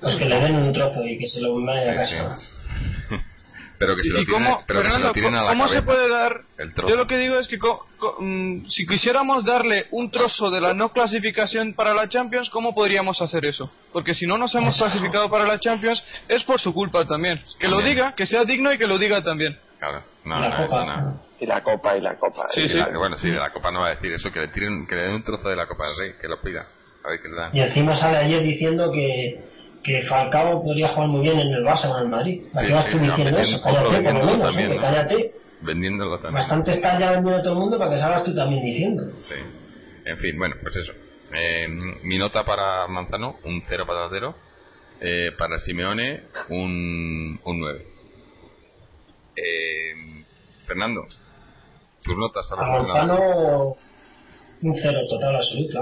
Pues que le den un trozo y que se lo vaya a casa. Pero que se lo ¿Y cómo, pero Fernando, ¿cómo se puede dar? Yo lo que digo es que mm, si quisiéramos darle un trozo de la no clasificación para la Champions, ¿cómo podríamos hacer eso? Porque si no nos hemos clasificado para la Champions, es por su culpa también. Que lo diga, que sea digno y que lo diga también. Claro, no, no, eso no. Y la copa, y la copa. Sí, sí. bueno, sí, de la copa no va a decir eso, que le, tiren, que le den un trozo de la copa del rey, que lo pida. A ver qué le dan. Y encima sale ayer diciendo que que Falcao podría jugar muy bien en el Barça o en el Madrid. ¿Para qué vas tú diciendo eso? Cállate, por lo menos, también, cállate. Vendiéndolo también. Bastante está ya vendiendo todo el mundo para que salgas tú también diciendo. Sí. En fin, bueno, pues eso. Eh, mi nota para Manzano, un 0 para 0. Eh, para Simeone, un, un 9. Eh, Fernando, tus notas a Manzano un cero total absoluto.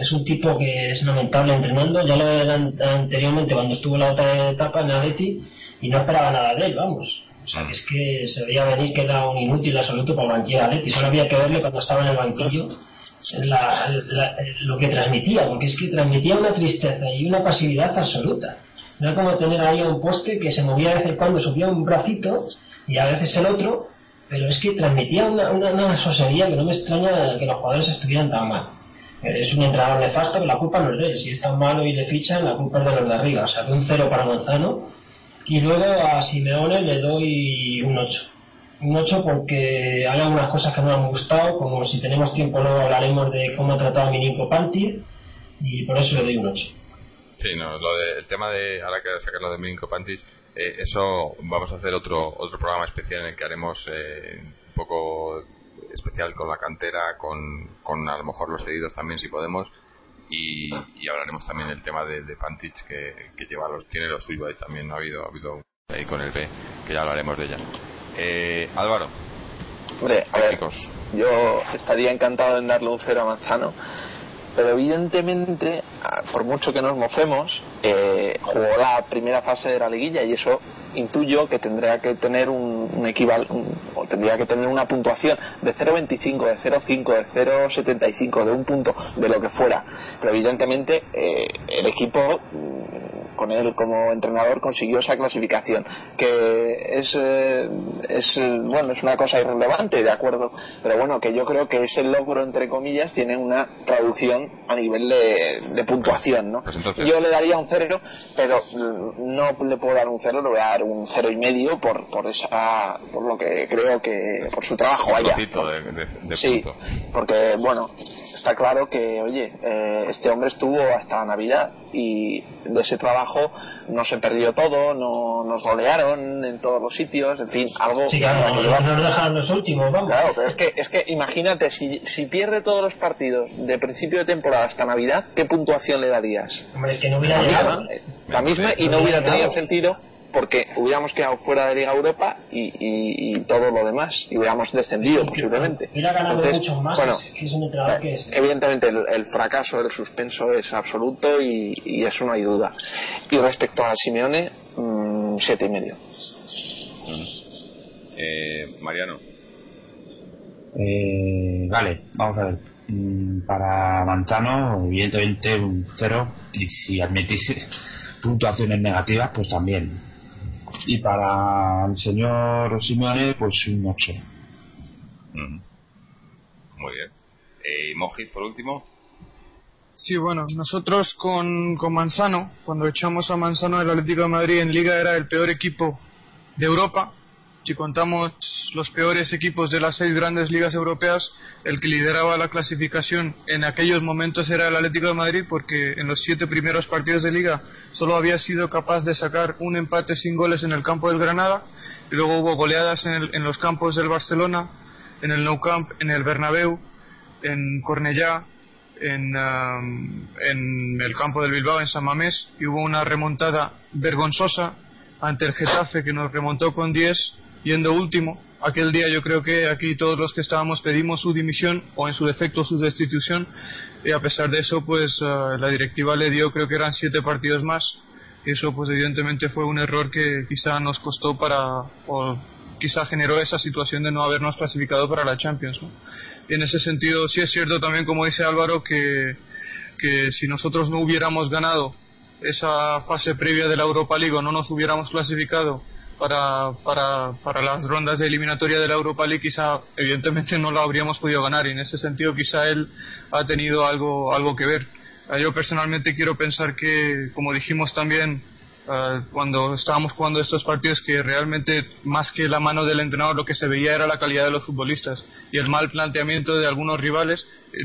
es, un, tipo que es lamentable entrenando. Ya lo era anteriormente cuando estuvo en la otra etapa en Atleti y no esperaba nada de él, vamos. O sea, es que se veía venir que era un inútil absoluto para banquillo Atleti. Solo había que verle cuando estaba en el banquillo lo que transmitía, porque es que transmitía una tristeza y una pasividad absoluta. No era como tener ahí un poste que se movía de vez en cuando, subía un bracito y a veces el otro, pero es que transmitía una, una, una sosería que no me extraña que los jugadores estuvieran tan mal. Es un entrenador nefasto que la culpa no es de él. Si es tan malo y le fichan, la culpa es de los de arriba. O sea, de un cero para Manzano. Y luego a Simeone le doy un 8. Un 8 porque hay algunas cosas que no me han gustado, como si tenemos tiempo luego hablaremos de cómo ha tratado a Mininko Panti, y por eso le doy un 8. Sí, no, lo de, el tema de, ahora que sacar lo de Mininko Pantic, eh, eso vamos a hacer otro otro programa especial en el que haremos eh, un poco especial con la cantera, con, con a lo mejor los cedidos también si podemos y, hablaremos también del tema de, de que, que, lleva los tiene lo suyo ahí también ha habido ha habido ahí con el B que ya hablaremos de ella. Eh, Álvaro Hombre, a ver, yo estaría encantado en darle un cero a Manzano pero evidentemente, por mucho que nos mofemos, eh, jugó la primera fase de la liguilla y eso intuyo que tendría que tener un, un equival o tendría que tener una puntuación de 0.25, de 0.5, de 0.75, de un punto, de lo que fuera. Pero evidentemente eh, el equipo con él como entrenador consiguió esa clasificación que es, eh, es bueno es una cosa irrelevante de acuerdo. Pero bueno que yo creo que ese logro entre comillas tiene una traducción a nivel de, puntuación ¿no? Pues yo le daría un cero pero no le puedo dar un cero le voy a dar un cero y medio por, por esa por lo que creo que por su trabajo vaya. Sí porque bueno está claro que oye eh, este hombre estuvo hasta navidad y de ese trabajo no se perdió todo no nos golearon en todos los sitios en fin algo sí, claro, nos los últimos vamos. Claro pero es que es que imagínate si, si pierde todos los partidos de principio de temporada hasta navidad qué puntuación le darías hombre es que no hubiera llegado. la misma y no hubiera tenido sentido porque hubiéramos quedado fuera de Liga Europa y, todo lo demás y hubiéramos descendido posiblemente. Entonces, bueno, evidentemente el, fracaso, el suspenso es absoluto y, eso no hay duda. Y respecto a Simeone, mmm, siete y medio. Eh, Mariano. Eh, vale, vamos a ver. Mm, para Manzano, evidentemente un cero y si admitís <laughs> puntuaciones negativas, pues también y para el señor Simeone pues un 8 muy bien. ¿y Mojit por último? Sí, bueno, nosotros con, con Manzano, cuando echamos a Manzano del Atlético de Madrid en Liga era el peor equipo de Europa si contamos los peores equipos de las seis grandes ligas europeas, el que lideraba la clasificación en aquellos momentos era el Atlético de Madrid porque en los siete primeros partidos de liga solo había sido capaz de sacar un empate sin goles en el campo del Granada y luego hubo goleadas en, los campos del Barcelona, en el Nou Camp, en el Bernabéu, en Cornellá, en, um, en el campo del Bilbao, en San Mamés, y hubo una remontada vergonzosa ante el Getafe que nos remontó con 10 yendo último aquel día yo creo que aquí todos los que estábamos pedimos su dimisión o en su defecto su destitución. Y a pesar de eso pues eh, la directiva le dio creo que eran siete partidos más. Eso pues evidentemente fue un error que quizá nos costó para o quizá generó esa situación de no habernos clasificado para la Champions y en ese sentido sí es cierto también como dice Álvaro que, que si nosotros no hubiéramos ganado esa fase previa de la Europa League o no nos hubiéramos clasificado para, para, para las rondas de eliminatoria de la Europa League quizá evidentemente no lo habríamos podido ganar y en ese sentido quizá él ha tenido algo, algo que ver. Eh, yo personalmente quiero pensar que, como dijimos también eh, cuando estábamos jugando estos partidos, que realmente más que la mano del entrenador lo que se veía era la calidad de los futbolistas y el mal planteamiento de algunos rivales. Eh,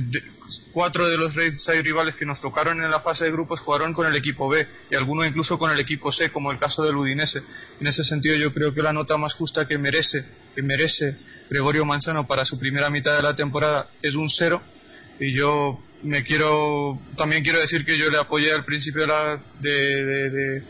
cuatro de los seis rivales que nos tocaron en la fase de grupos jugaron con el equipo B y algunos incluso con el equipo C, como el caso del Udinese. En ese sentido, yo creo que la nota más justa que merece, que merece Gregorio Manzano para su primera mitad de la temporada es un cero y yo me quiero también quiero decir que yo le apoyé al principio de la, de,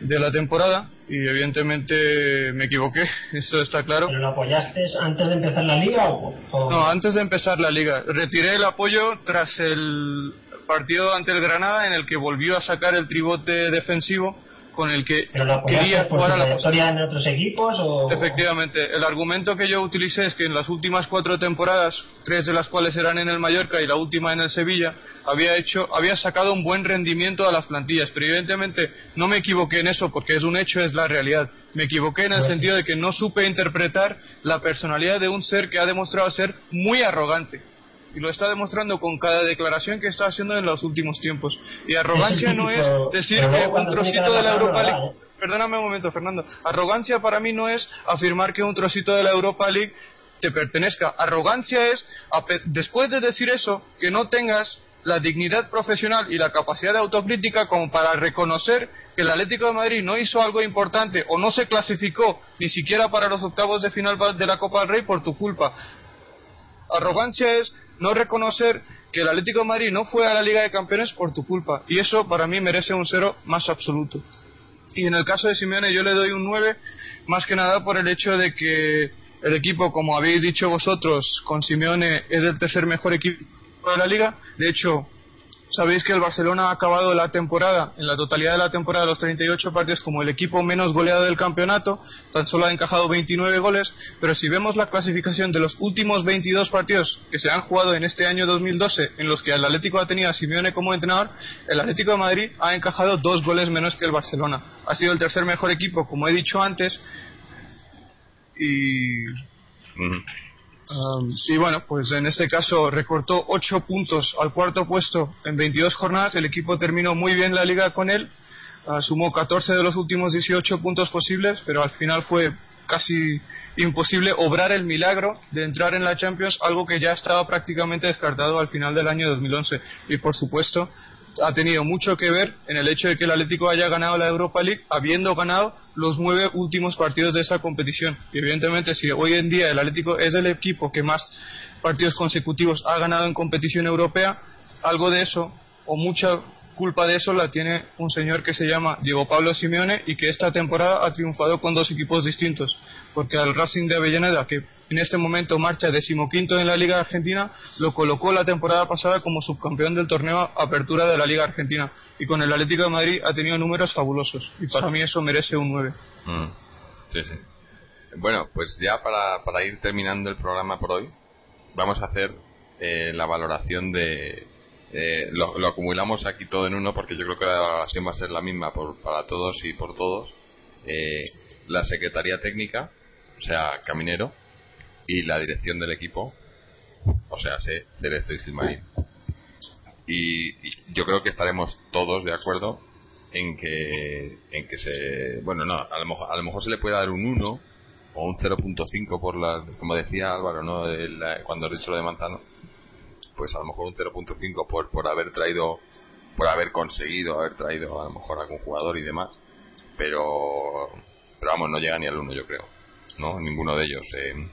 de, la temporada y evidentemente me equivoqué, <laughs> eso está claro. ¿Pero lo apoyaste antes de empezar la liga o, No, antes de empezar la liga. Retiré el apoyo tras el partido ante el Granada en el que volvió a sacar el tribote defensivo con el que quería jugar a la historia en otros equipos o... efectivamente. El argumento que yo utilicé es que en las últimas cuatro temporadas tres de las cuales eran en el Mallorca y la última en el Sevilla había hecho había sacado un buen rendimiento a las plantillas. Pero evidentemente no me equivoqué en eso porque es un hecho es la realidad. Me equivoqué en el sentido de que no supe interpretar la personalidad de un ser que ha demostrado ser muy arrogante y lo está demostrando con cada declaración que está haciendo en los últimos tiempos. Y arrogancia no es decir que un trocito de la Europa League. Perdóname un momento, Fernando. Arrogancia para mí no es afirmar que un trocito de la Europa League te pertenezca. Arrogancia es, después de decir eso, que no tengas la dignidad profesional y la capacidad de autocrítica como para reconocer que el Atlético de Madrid no hizo algo importante o no se clasificó ni siquiera para los octavos de final de la Copa del Rey por tu culpa. Arrogancia es no reconocer que el Atlético de Madrid no fue a la Liga de Campeones por tu culpa. Y eso para mí merece un cero más absoluto. Y en el caso de Simeone yo le doy un 9, más que nada por el hecho de que el equipo, como habéis dicho vosotros, con Simeone es el tercer mejor equipo de la liga. De hecho, Sabéis que el Barcelona ha acabado la temporada, en la totalidad de la temporada, los 38 partidos, como el equipo menos goleado del campeonato, tan solo ha encajado 29 goles, pero si vemos la clasificación de los últimos 22 partidos que se han jugado en este año 2012, en los que el Atlético ha tenido a Simeone como entrenador, el Atlético de Madrid ha encajado dos goles menos que el Barcelona. Ha sido el tercer mejor equipo, como he dicho antes, y y bueno, pues en este caso recortó 8 puntos al cuarto puesto en 22 jornadas. El equipo terminó muy bien la liga con él. Uh, sumó 14 de los últimos 18 puntos posibles, pero al final fue casi imposible obrar el milagro de entrar en la Champions, algo que ya estaba prácticamente descartado al final del año 2011. Y por supuesto, ha tenido mucho que ver en el hecho de que el Atlético haya ganado la Europa League habiendo ganado los nueve últimos partidos de esa competición. Y evidentemente, si hoy en día el Atlético es el equipo que más partidos consecutivos ha ganado en competición europea, algo de eso, o mucha culpa de eso la tiene un señor que se llama Diego Pablo Simeone y que esta temporada ha triunfado con dos equipos distintos. Porque al Racing de Avellaneda, que en este momento marcha decimoquinto en la Liga Argentina, lo colocó la temporada pasada como subcampeón del torneo Apertura de la Liga Argentina. Y con el Atlético de Madrid ha tenido números fabulosos. Y para mí eso merece un 9. Mm. Sí, sí. Bueno, pues ya para, para, ir terminando el programa por hoy, vamos a hacer eh, la valoración de. Eh, lo, acumulamos aquí todo en uno porque yo creo que la valoración va a ser la misma por, para todos y por todos. Eh, la Secretaría Técnica, o sea, Caminero, y la dirección del equipo, o sea, sé, Cerezo y Gilmarín. Y, yo creo que estaremos todos de acuerdo en que, en que se. Bueno, no, a lo mejor, a lo mejor se le puede dar un 1 o un 0.5 por la. Como decía Álvaro, ¿no? cuando has dicho lo de Manzano, pues a lo mejor un 0.5 por, por haber traído. Por haber conseguido haber traído a lo mejor algún jugador y demás. Pero. Pero vamos, no llega ni al 1, yo creo. ¿No? Ninguno de ellos. Eh,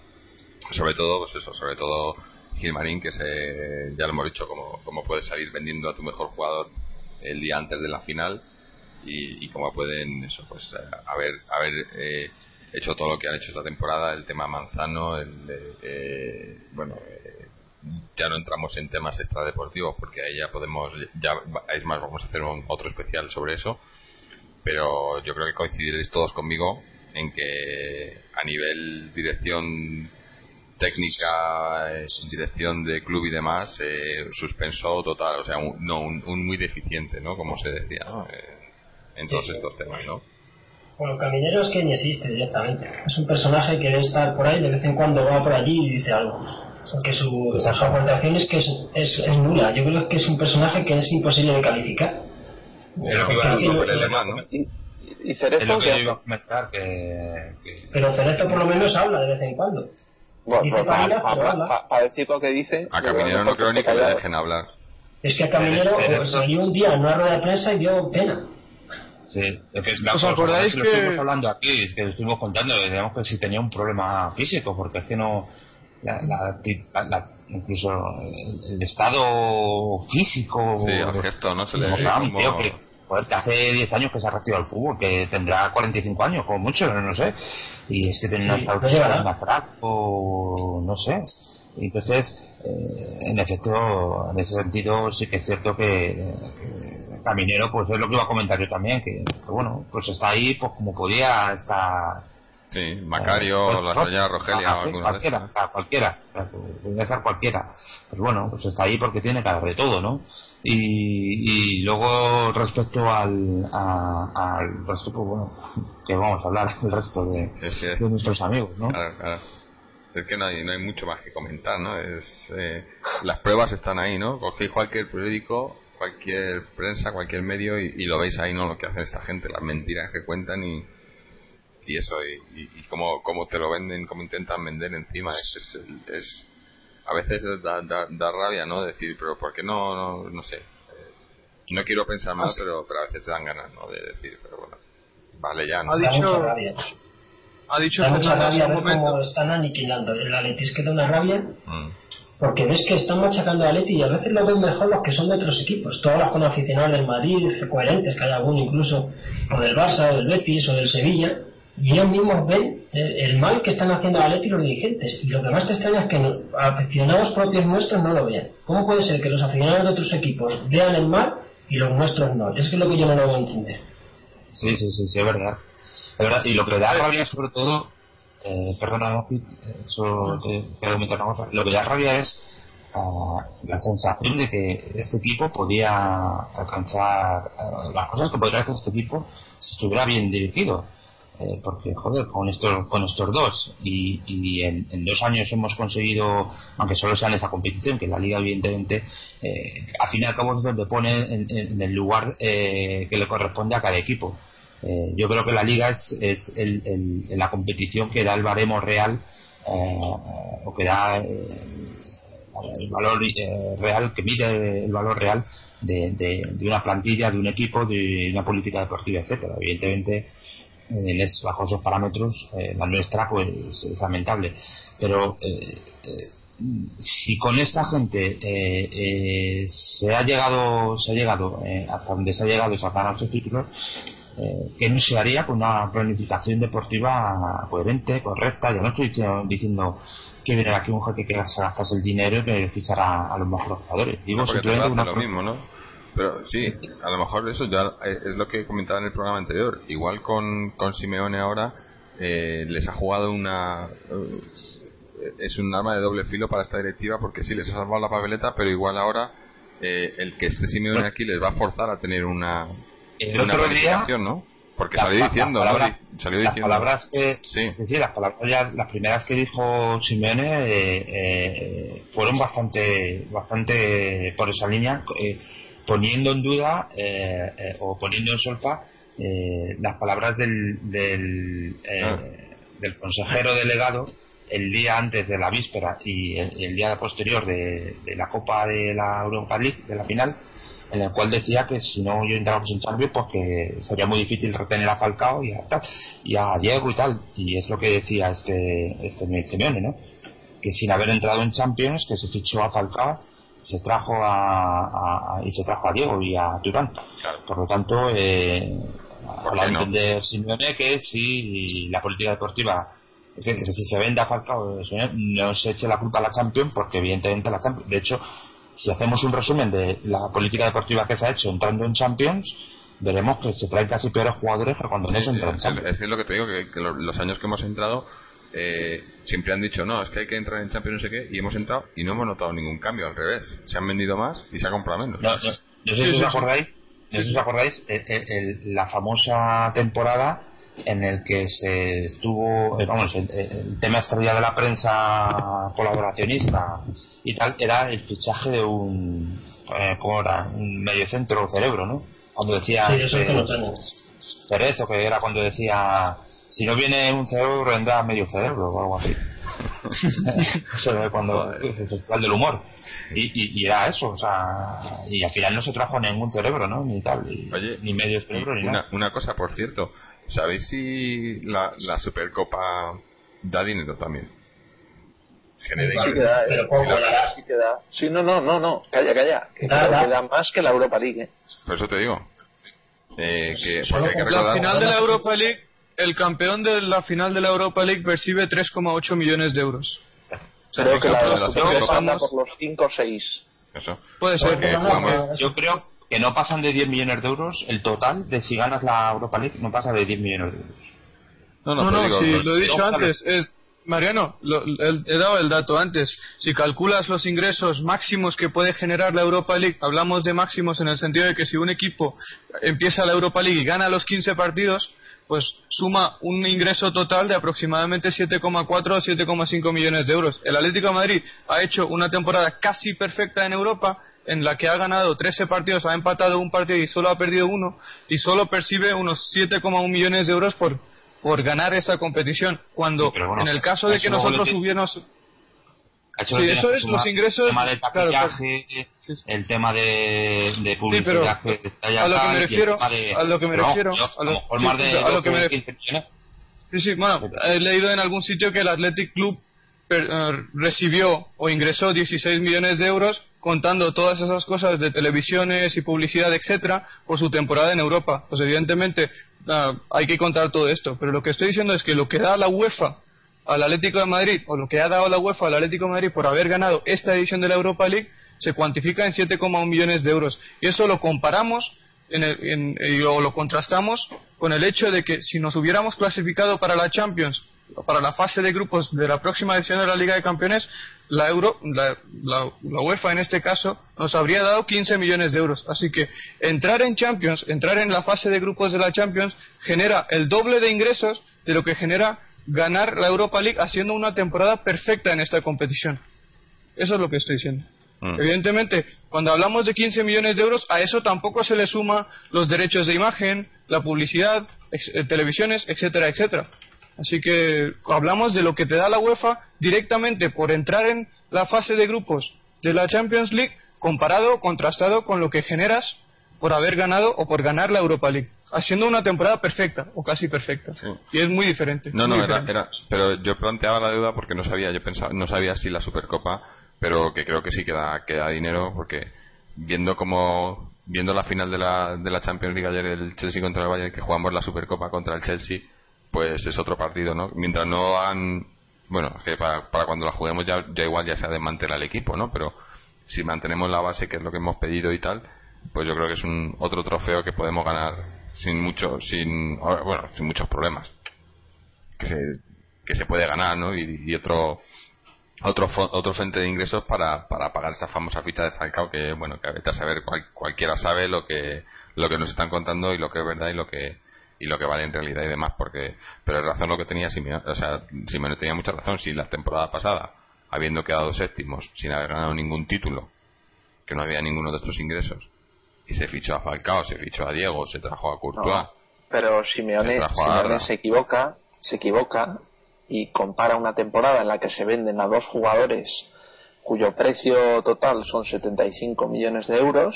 sobre todo, pues eso, sobre todo Gilmarín, que se, ya lo hemos dicho, como, como puedes salir vendiendo a tu mejor jugador el día antes de la final y, y cómo pueden eso pues haber haber eh, hecho todo lo que han hecho esta temporada, el tema Manzano, el, eh, bueno, eh, ya no entramos en temas extradeportivos porque ahí ya podemos, ya es más, vamos a hacer otro especial sobre eso, pero yo creo que coincidiréis todos conmigo en que a nivel dirección técnica, en dirección de club y demás, eh, suspenso total, o sea, un, no, un, muy deficiente, ¿no? Como se decía, en todos estos temas, ¿no? Bueno, Caminero es que ni existe directamente. Es un personaje que debe estar por ahí, de vez en cuando va por allí y dice algo. Porque su, su aportación es que es, es, nula. Yo creo que es un personaje que es imposible de calificar. Pero que ¿Y Cerezo que que, Pero Cerezo por lo menos habla de vez en cuando. Bueno, pues para, decir lo que dice. A Caminero no creo ni que le dejen hablar. Es que a Caminero <laughs> salió un día en una rueda de prensa y dio pena. Sí, es que ¿Os acordáis que, que... estuvimos hablando aquí, es que estuvimos contando, digamos que si tenía un problema físico, porque es que no, la, la, incluso el, estado físico. Sí, el gesto, ¿no? Se le como... que, que hace 10 años que se ha reactivado el fútbol, que tendrá 45 años, como mucho, no, sé. Y es que tiene un estado físico, no sé. Entonces, eh, en efecto, en ese sentido sí que es cierto que, Caminero, pues es lo que iba a comentar yo también, que, bueno, pues está ahí pues como podía estar. Sí, Macario, eh, la señora Rogelia, cualquiera, cualquiera, podría ser cualquiera. Pues bueno, pues está ahí porque tiene cara de todo, ¿no? Y, y luego respecto al, al resto, pues bueno, <laughs> que vamos a hablar <laughs> del resto de, de nuestros amigos, ¿no? Claro, claro es que no hay, no hay mucho más que comentar, ¿no? Es, eh, las pruebas están ahí, ¿no? Cogéis cualquier periódico, cualquier prensa, cualquier medio y, lo veis ahí, ¿no? Lo que hacen esta gente, las mentiras que cuentan y, y eso, y, y, cómo, cómo, te lo venden, cómo intentan vender encima. Es, es, a veces da, da, da, rabia, ¿no? Decir, pero ¿por qué no, no, no sé? Eh, no quiero pensar más, pero, pero a veces te dan ganas, ¿no? De decir, pero bueno, vale ya, ¿no? Ha dicho ha dicho rabia momento. están aniquilando. El Atleti es que da una rabia. Mm. Porque ves que están machacando a Atleti y a veces lo ven mejor los que son de otros equipos. Todos los con aficionados del Madrid, coherentes, que hay alguno incluso, o del Barça, o del Betis, o del Sevilla. Y ellos mismos ven el mal que están haciendo a Atleti los dirigentes. Y lo que más te extraña es que aficionados propios nuestros no lo vean. ¿Cómo puede ser que los aficionados de otros equipos vean el mal y los nuestros no? Es que es lo que yo no lo voy a entender. Sí, sí, sí, sí, es verdad y lo que da rabia sobre todo, eh, perdona, eso te, lo que da rabia es ah, la sensación de que este equipo podía alcanzar ah, las cosas que podría hacer este equipo si estuviera bien dirigido. Eh, porque, joder, con estos, con estos dos y, en, dos años hemos conseguido, aunque solo sea en esa competición, que la liga evidentemente, eh, al fin y al cabo es donde pone en, el lugar eh, que le corresponde a cada equipo. Eh, yo creo que la liga es, es el, la competición que da el baremo real eh, o que da el valor real, que mide el valor real de, de, una plantilla, de un equipo, de una política deportiva, etcétera. Evidentemente, bajo esos parámetros, la nuestra pues es lamentable. Pero si con esta gente se ha llegado se ha llegado hasta donde se ha llegado es a ganar estos títulos eh, que no se haría con una planificación deportiva coherente, correcta. Yo no estoy diciendo que viene aquí un jefe que se gastase el dinero y que fichara a los mejores jugadores. Digo simplemente una... lo mismo, ¿no? Pero sí, a lo mejor eso ya es lo que comentaba en el programa anterior. Igual con, con Simeone ahora eh, les ha jugado una. Eh, es un arma de doble filo para esta directiva porque sí les ha salvado la papeleta, pero igual ahora el que esté Simeone aquí les va a forzar a tener una, el una otro día ¿no? Porque salió diciendo, salió las diciendo. palabras que, sí. las palabras las primeras que dijo Simeone eh, eh, fueron bastante, bastante por esa línea, eh, poniendo en duda o poniendo en solfa las palabras del, del, ah. del consejero delegado el día antes de la víspera y el, día posterior de, de, la Copa de la Europa League, de la final, en el cual decía que si no yo entramos en cambio pues que sería muy difícil retener a Falcao y a, y a Diego y tal y es lo que decía este este Simeone ¿no? que sin haber entrado en Champions que se fichó a Falcao se trajo a, y se trajo a Diego y a Turán. Por lo tanto eh, a entender Simeone que si la política deportiva que, si se vende a Falcao no se eche la culpa a la Champions porque evidentemente la Champions de hecho si hacemos un resumen de la política deportiva que se ha hecho entrando en Champions veremos que se traen casi peores jugadores que cuando no se entra en Champions. es, lo que te digo que, los años que hemos entrado eh, siempre han dicho no es que hay que entrar en Champions no sé qué y hemos entrado y no hemos notado ningún cambio al revés. Se han vendido más y se ha comprado menos. No, sé si os acordáis no sé si os acordáis la famosa temporada en el que se estuvo, eh, vamos, el, tema estrella de la prensa colaboracionista y tal era el fichaje de un, eh, ¿cómo era? Un mediocentro cerebro, ¿no? Cuando decía sí, Cerezo, que era cuando decía si no viene un cerebro vendrá medio cerebro o algo así. <laughs> eso es cuando el festival del humor y, y, era eso o sea y al final no se trajo ningún cerebro no ni tal ni medio cerebro ni una, nada una cosa por cierto ¿Sabéis si la, la Supercopa da dinero también? Sí que da, pero poco, sí que da. Sí, no, no, no, no, calla, calla. Que da, más que la Europa League. ¿eh? Por eso te digo. Eh, que, la final de la Europa League, el campeón de la final de la Europa League percibe 3,8 millones de euros. Creo que la, la, la por los 5 o 6. Eso. Puede ser. que yo creo que no pasan de 10 millones de euros, el total de si ganas la Europa League no pasa de 10 millones de euros. No, no, no, si lo he dicho antes, es Mariano, he dado el dato antes. Si calculas los ingresos máximos que puede generar la Europa League, hablamos de máximos en el sentido de que si un equipo empieza la Europa League y gana los 15 partidos, pues suma un ingreso total de aproximadamente 7,4 o 7,5 millones de euros. El Atlético de Madrid ha hecho una temporada casi perfecta en Europa en la que ha ganado 13 partidos, ha empatado un partido y solo ha perdido uno, y solo percibe unos 7,1 millones de euros por, por ganar esa competición. Cuando en el caso de que nosotros hubiéramos. Sí, eso es los ingresos. El tema de taquillaje, el tema de, de publicidad sí, pero a lo que me refiero, a lo que me refiero, a lo, que me Sí, sí, bueno, he leído en algún sitio que el Athletic Club eh, recibió o ingresó 16 millones de euros contando todas esas cosas de televisiones y publicidad, etcétera, por su temporada en Europa. Pues evidentemente ah, hay que contar todo esto, pero lo que estoy diciendo es que lo que da la UEFA al Atlético de Madrid o lo que ha dado la UEFA al Atlético de Madrid por haber ganado esta edición de la Europa League se cuantifica en 7,1 millones de euros y eso lo comparamos en y lo contrastamos con el hecho de que si nos hubiéramos clasificado para la Champions para la fase de grupos de la próxima edición de la Liga de Campeones, la, Euro, la, UEFA en este caso nos habría dado 15 millones de euros. Así que entrar en Champions, entrar en la fase de grupos de la Champions, genera el doble de ingresos de lo que genera ganar la Europa League haciendo una temporada perfecta en esta competición. Eso es lo que estoy diciendo. Mm. Evidentemente, cuando hablamos de 15 millones de euros, a eso tampoco se le suma los derechos de imagen, la publicidad, eh, televisiones, etcétera, etcétera. Así que hablamos de lo que te da la UEFA directamente por entrar en la fase de grupos de la Champions League comparado o contrastado con lo que generas por haber ganado o por ganar la Europa League, haciendo una temporada perfecta o casi perfecta. Y es muy diferente. No, no, Era, pero yo planteaba la duda porque no sabía, yo pensaba, no sabía si la Supercopa, pero que creo que sí que da, que da dinero porque viendo como viendo la final de la, de la Champions League ayer el Chelsea contra el Bayern que jugamos la Supercopa contra el Chelsea pues es otro partido, ¿no? Mientras no hagan, bueno, que para, para cuando la juguemos ya, ya igual ya se ha desmantelado el equipo, ¿no? Pero si mantenemos la base, que es lo que hemos pedido y tal, pues yo creo que es un otro trofeo que podemos ganar sin mucho, sin, bueno, sin muchos problemas. Que se, que se puede ganar, ¿no? Y, otro, otro, otro frente de ingresos para, para pagar esa famosa ficha de Falcao que, bueno, que a saber cualquiera sabe lo que, lo que nos están contando y lo que es verdad y lo que, y lo que vale en realidad y demás, porque pero razón lo que tenía Simeone, o sea, Simeone tenía mucha razón, si la temporada pasada, habiendo quedado séptimos, sin haber ganado ningún título, que no había ninguno de estos ingresos, y se fichó a Falcao, se fichó a Diego, se trajo a Courtois. pero Simeone, se, se equivoca, se equivoca y compara una temporada en la que se venden a dos jugadores cuyo precio total son 75 millones de euros,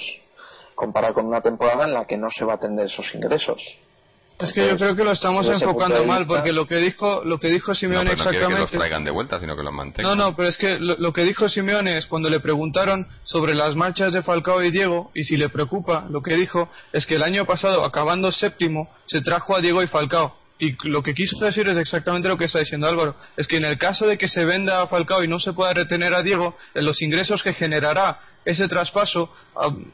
compara con una temporada en la que no se va a tener esos ingresos Es que yo creo que lo estamos enfocando mal, porque lo que dijo, lo que dijo Simeone no, exactamente. No que los traigan de vuelta, sino que los mantengan. No, no, pero es que lo, que dijo Simeone es cuando le preguntaron sobre las marchas de Falcao y Diego, y si le preocupa, lo que dijo es que el año pasado, acabando séptimo, se trajo a Diego y Falcao. Y lo que quiso decir es exactamente lo que está diciendo Álvaro. Es que en el caso de que se venda a Falcao y no se pueda retener a Diego, los ingresos que generará ese traspaso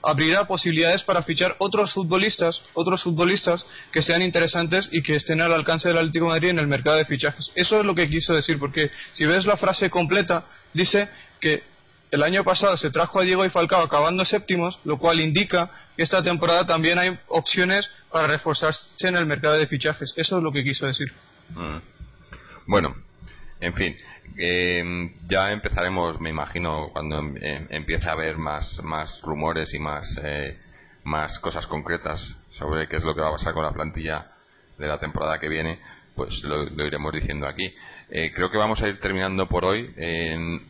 abrirá posibilidades para fichar otros futbolistas, otros futbolistas que sean interesantes y que estén al alcance del Atlético Madrid en el mercado de fichajes. Eso es lo que quiso decir, porque si ves la frase completa, dice que el año pasado se trajo a Diego y Falcao acabando séptimos, lo cual indica que esta temporada también hay opciones para reforzarse en el mercado de fichajes. Eso es lo que quiso decir. Mm. Bueno, en fin, eh, ya empezaremos, me imagino, cuando em, em, empiece a haber más, más rumores y más, eh, más cosas concretas sobre qué es lo que va a pasar con la plantilla de la temporada que viene, pues lo, iremos diciendo aquí. Eh, creo que vamos a ir terminando por hoy.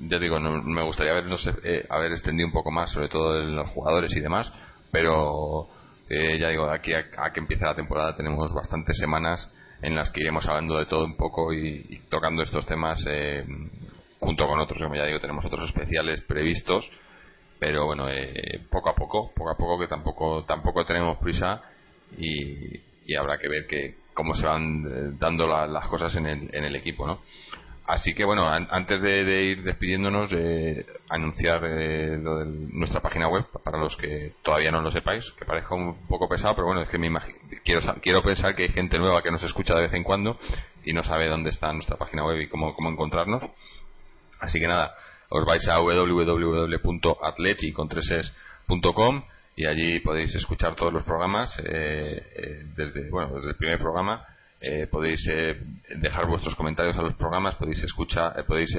ya digo, me gustaría habernos, haber extendido un poco más, sobre todo en los jugadores y demás, pero ya digo, de aquí a que empiece la temporada tenemos bastantes semanas en las que iremos hablando de todo un poco y, tocando estos temas eh, junto con otros, como ya digo, tenemos otros especiales previstos, pero bueno, eh, poco a poco, poco a poco que tampoco tampoco tenemos prisa y, habrá que ver que cómo se van eh, dando las cosas en el, en el equipo, ¿no? Así que bueno, antes de, ir despidiéndonos, eh, anunciar eh, nuestra página web para los que todavía no lo sepáis, que parezca un poco pesado, pero bueno, es que me quiero, quiero pensar que hay gente nueva que nos escucha de vez en cuando y no sabe dónde está nuestra página web y cómo, cómo encontrarnos. Así que nada, os vais a www.atleti.com y allí podéis escuchar todos los programas eh, desde bueno desde el primer programa eh, podéis eh, dejar vuestros comentarios a los programas, podéis escuchar, eh, podéis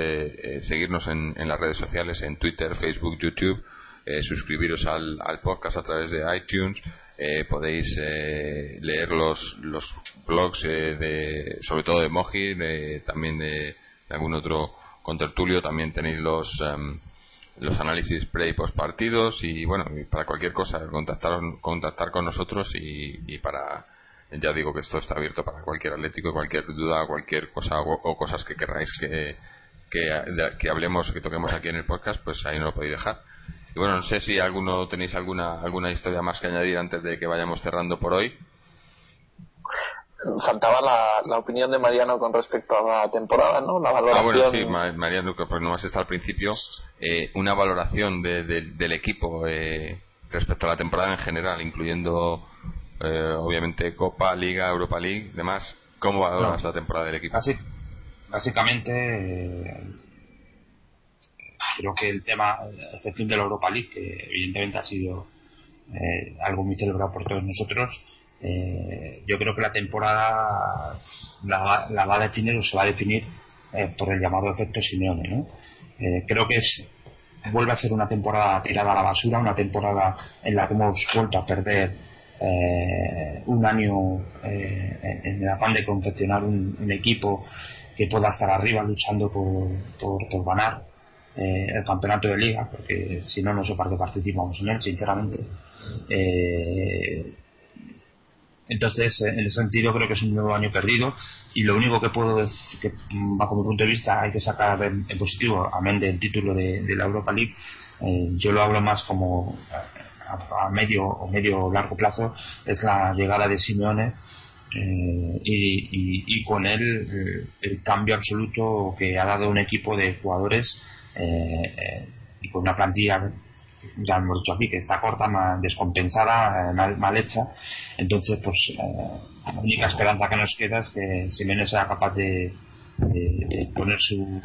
seguirnos en, las redes sociales, en Twitter, Facebook, YouTube, suscribiros al, podcast a través de iTunes, podéis leer los, los blogs de, sobre todo de Moji, también de, algún otro contertulio, también tenéis los em, los análisis pre y post partidos y bueno, para cualquier cosa contactar, contactar con nosotros y para ya digo que esto está abierto para cualquier atlético, cualquier duda, cualquier cosa o, cosas que queráis que, que, hablemos, que toquemos aquí en el podcast, pues ahí no lo podéis dejar. Y bueno, no sé si alguno tenéis alguna alguna historia más que añadir antes de que vayamos cerrando por hoy. Faltaba la, opinión de Mariano con respecto a la temporada, ¿no? La valoración. Ah, bueno, sí, Mariano, que pues no más está al principio. Eh, una valoración del equipo eh, respecto a la temporada en general, incluyendo eh, obviamente Copa, Liga, Europa League, demás. ¿Cómo va la temporada del equipo? básicamente, eh, creo que el tema, excepción de la Europa League, que evidentemente ha sido eh, algo muy celebrado por todos nosotros, yo creo que la temporada la, la, va a definir o se va a definir por el llamado efecto Simeone. ¿no? creo que es vuelve a ser una temporada tirada a la basura, una temporada en la que hemos vuelto a perder eh, un año eh, en el afán de confeccionar un, equipo que pueda estar arriba luchando por, por, ganar eh, el campeonato de liga, porque si no, no sé para qué participamos en él, sinceramente. Entonces, en ese sentido, creo que es un nuevo año perdido y lo único que puedo decir, que bajo mi punto de vista hay que sacar en, positivo, amén del título de, la Europa League, yo lo hablo más como a, medio o medio largo plazo es la llegada de Simeone eh, y, con él el, cambio absoluto que ha dado un equipo de jugadores eh, eh, y con una plantilla ya hemos dicho aquí que está corta, mal descompensada, mal, hecha. Entonces, pues la única esperanza que nos queda es que Simeone sea capaz de, poner su,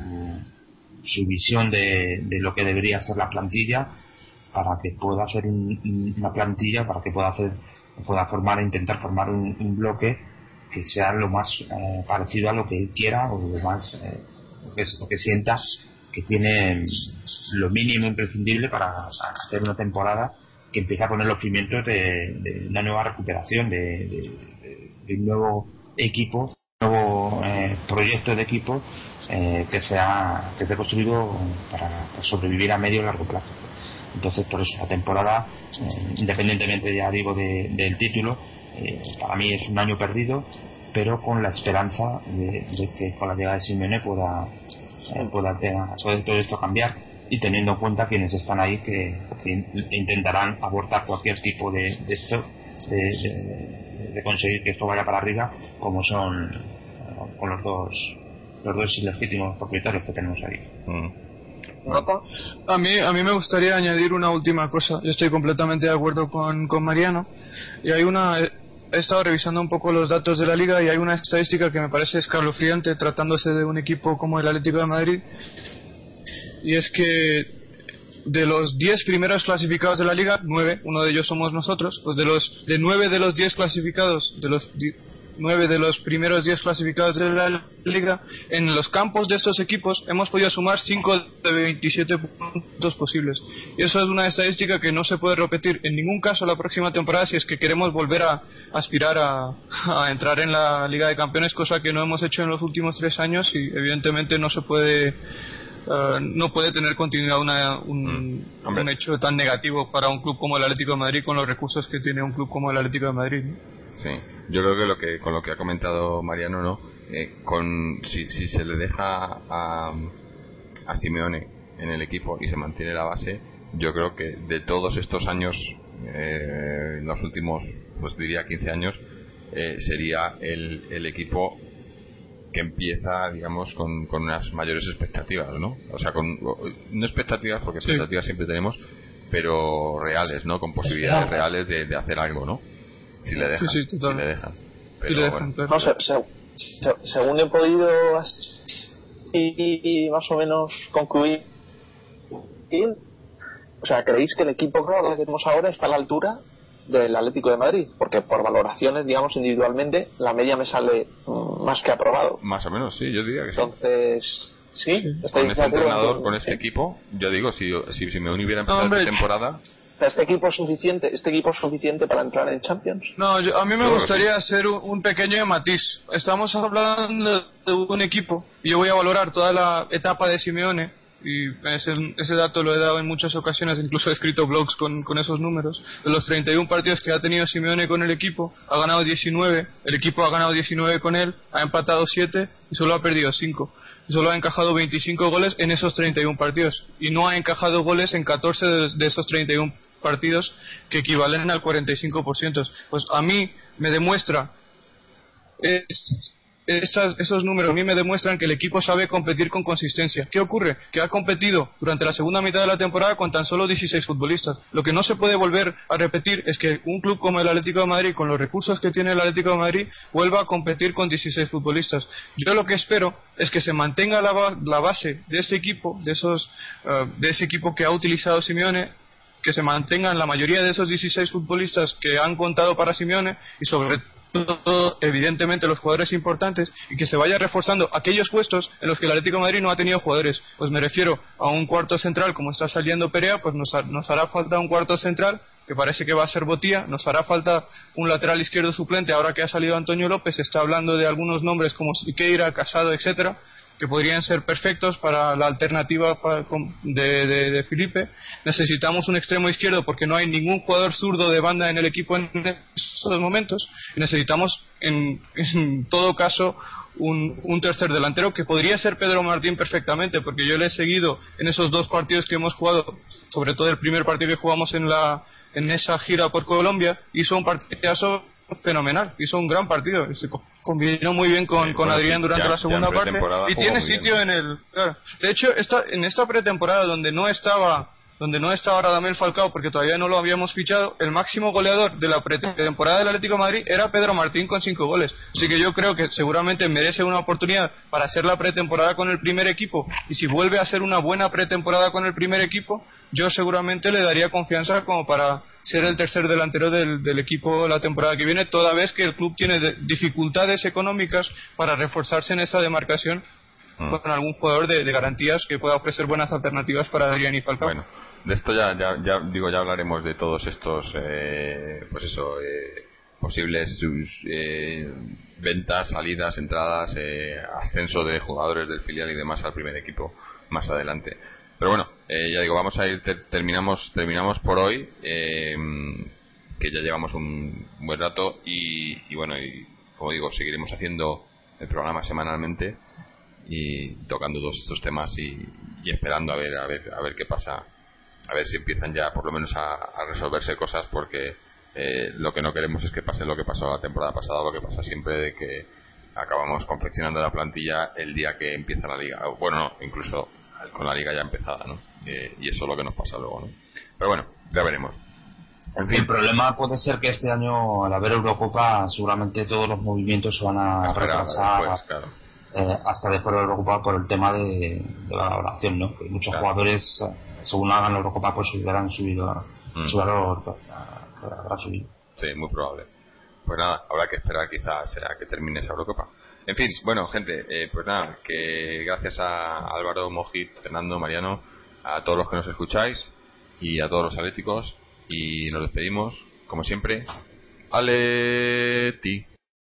su visión de, de, lo que debería ser la plantilla para que pueda hacer una plantilla, para que pueda hacer, pueda formar, intentar formar un, bloque que sea lo más eh, parecido a lo que él quiera o lo más eh, lo, que, sienta que tiene lo mínimo imprescindible para, hacer una temporada que empiece a poner los cimientos de, una nueva recuperación, de, un nuevo equipo, un nuevo eh, proyecto de equipo que sea que esté construido para sobrevivir a medio y largo plazo. Entonces, por eso la temporada, eh, independientemente, ya digo, del título, para mí es un año perdido, pero con la esperanza de, que con la llegada de Simeone pueda, pueda todo esto cambiar y teniendo en cuenta quienes están ahí que, intentarán abortar cualquier tipo de, esto, de, conseguir que esto vaya para arriba, como son con los dos los dos ilegítimos propietarios que tenemos ahí. Mm. A mí, a mí me gustaría añadir una última cosa. Yo estoy completamente de acuerdo con, con Mariano. Y hay una. He estado revisando un poco los datos de la liga y hay una estadística que me parece escalofriante tratándose de un equipo como el Atlético de Madrid. Y es que de los 10 primeros clasificados de la liga, 9, uno de ellos somos nosotros, pues de los de 9 de los 10 clasificados, de los 9 de los primeros 10 clasificados de la liga, en los campos de estos equipos hemos podido sumar 5 de 27 puntos posibles. Y eso es una estadística que no se puede repetir en ningún caso la próxima temporada si es que queremos volver a aspirar a, a entrar en la Liga de Campeones, cosa que no hemos hecho en los últimos 3 años y evidentemente no se puede eh, no puede tener continuidad un, mm, un, hecho tan negativo para un club como el Atlético de Madrid con los recursos que tiene un club como el Atlético de Madrid. Sí, yo creo que, lo que con lo que ha comentado Mariano, ¿no? Eh, con, si, si se le deja a, a Simeone en el equipo y se mantiene la base, yo creo que de todos estos años, eh, en los últimos, pues diría 15 años, sería el, el equipo que empieza, digamos, con, con unas mayores expectativas, ¿no? O sea, con, no expectativas, porque expectativas siempre tenemos, pero reales, ¿no? Con posibilidades reales de, de hacer algo, ¿no? Si le dejan. Sí, si le dejan. según he podido y, más o menos concluir, o sea, ¿creéis que el equipo que tenemos ahora está a la altura del Atlético de Madrid, porque por valoraciones, digamos, individualmente, la media me sale mm, más que aprobado. Más o menos, sí, yo diría que sí. Entonces, sí, con este entrenador, con este equipo, yo digo, si, si, si me hubiera empezado esta temporada. ¿Este equipo es suficiente, este equipo es suficiente para entrar en Champions? No, a mí me gustaría hacer un, pequeño matiz. Estamos hablando de un equipo y yo voy a valorar toda la etapa de Simeone y ese, ese, dato lo he dado en muchas ocasiones, incluso he escrito blogs con, con, esos números. De los 31 partidos que ha tenido Simeone con el equipo, ha ganado 19, el equipo ha ganado 19 con él, ha empatado 7 y solo ha perdido 5. Y solo ha encajado 25 goles en esos 31 partidos y no ha encajado goles en 14 de, de esos 31 partidos que equivalen al 45%. Pues a mí me demuestra es, esos números a mí me demuestran que el equipo sabe competir con consistencia. ¿Qué ocurre? Que ha competido durante la segunda mitad de la temporada con tan solo 16 futbolistas. Lo que no se puede volver a repetir es que un club como el Atlético de Madrid, con los recursos que tiene el Atlético de Madrid, vuelva a competir con 16 futbolistas. Yo lo que espero es que se mantenga la, base de ese equipo, de, esos, eh, de ese equipo que ha utilizado Simeone, que se mantengan la mayoría de esos 16 futbolistas que han contado para Simeone y sobre evidentemente los jugadores importantes y que se vaya reforzando aquellos puestos en los que el Atlético de Madrid no ha tenido jugadores. Pues me refiero a un cuarto central como está saliendo Perea, pues nos, nos hará falta un cuarto central que parece que va a ser Botía, nos hará falta un lateral izquierdo suplente ahora que ha salido Antonio López, está hablando de algunos nombres como Siqueira, Casado, etcétera, que podrían ser perfectos para la alternativa de, de, Felipe. Necesitamos un extremo izquierdo porque no hay ningún jugador zurdo de banda en el equipo en estos momentos. Necesitamos, en, todo caso, un, un, tercer delantero que podría ser Pedro Martín perfectamente, porque yo le he seguido en esos dos partidos que hemos jugado, sobre todo el primer partido que jugamos en, la, en esa gira por Colombia, hizo un partidazo fenomenal, hizo un gran partido, se combinó muy bien con, con Adrián durante la segunda parte. y tiene sitio en el... De hecho, esta, en esta pretemporada donde no estaba donde no estaba Radamel Falcao porque todavía no lo habíamos fichado, el máximo goleador de la pretemporada del Atlético Madrid era Pedro Martín con cinco goles. Así que yo creo que seguramente merece una oportunidad para hacer la pretemporada con el primer equipo. Y si vuelve a hacer una buena pretemporada con el primer equipo, yo seguramente le daría confianza como para ser el tercer delantero del, del equipo la temporada que viene, toda vez que el club tiene dificultades económicas para reforzarse en esa demarcación Mm. con algún jugador de, garantías que pueda ofrecer buenas alternativas para Adrián y Falcao. Bueno, de esto ya, ya, digo, ya hablaremos de todos estos, eh, pues eso, eh, posibles eh, ventas, salidas, entradas, ascenso de jugadores del filial y demás al primer equipo más adelante. Pero bueno, ya digo, vamos a ir, terminamos, terminamos por hoy, que ya llevamos un buen rato y bueno, y como digo, seguiremos haciendo el programa semanalmente y tocando todos estos temas y, esperando a ver, a ver, a ver qué pasa, a ver si empiezan ya por lo menos a, resolverse cosas porque eh, lo que no queremos es que pase lo que pasó la temporada pasada, lo que pasa siempre de que acabamos confeccionando la plantilla el día que empieza la liga. Bueno, no, incluso con la liga ya empezada, ¿no? Eh, y eso es lo que nos pasa luego, ¿no? Pero bueno, ya veremos. En fin. El problema puede ser que este año, al haber Eurocopa, seguramente todos los movimientos se van a retrasar eh, hasta después de la Eurocopa por el tema de, la valoración, ¿no? Que muchos jugadores, según hagan la Eurocopa, pues hubieran subido, mm. su valor habrá subido. Sí, muy probable. Pues nada, habrá que esperar quizás a que termine esa Eurocopa. En fin, bueno, gente, eh, pues nada, que gracias a Álvaro, Mojit, Fernando, Mariano, a todos los que nos escucháis y a todos los atléticos y nos despedimos, como siempre. ¡Aleti!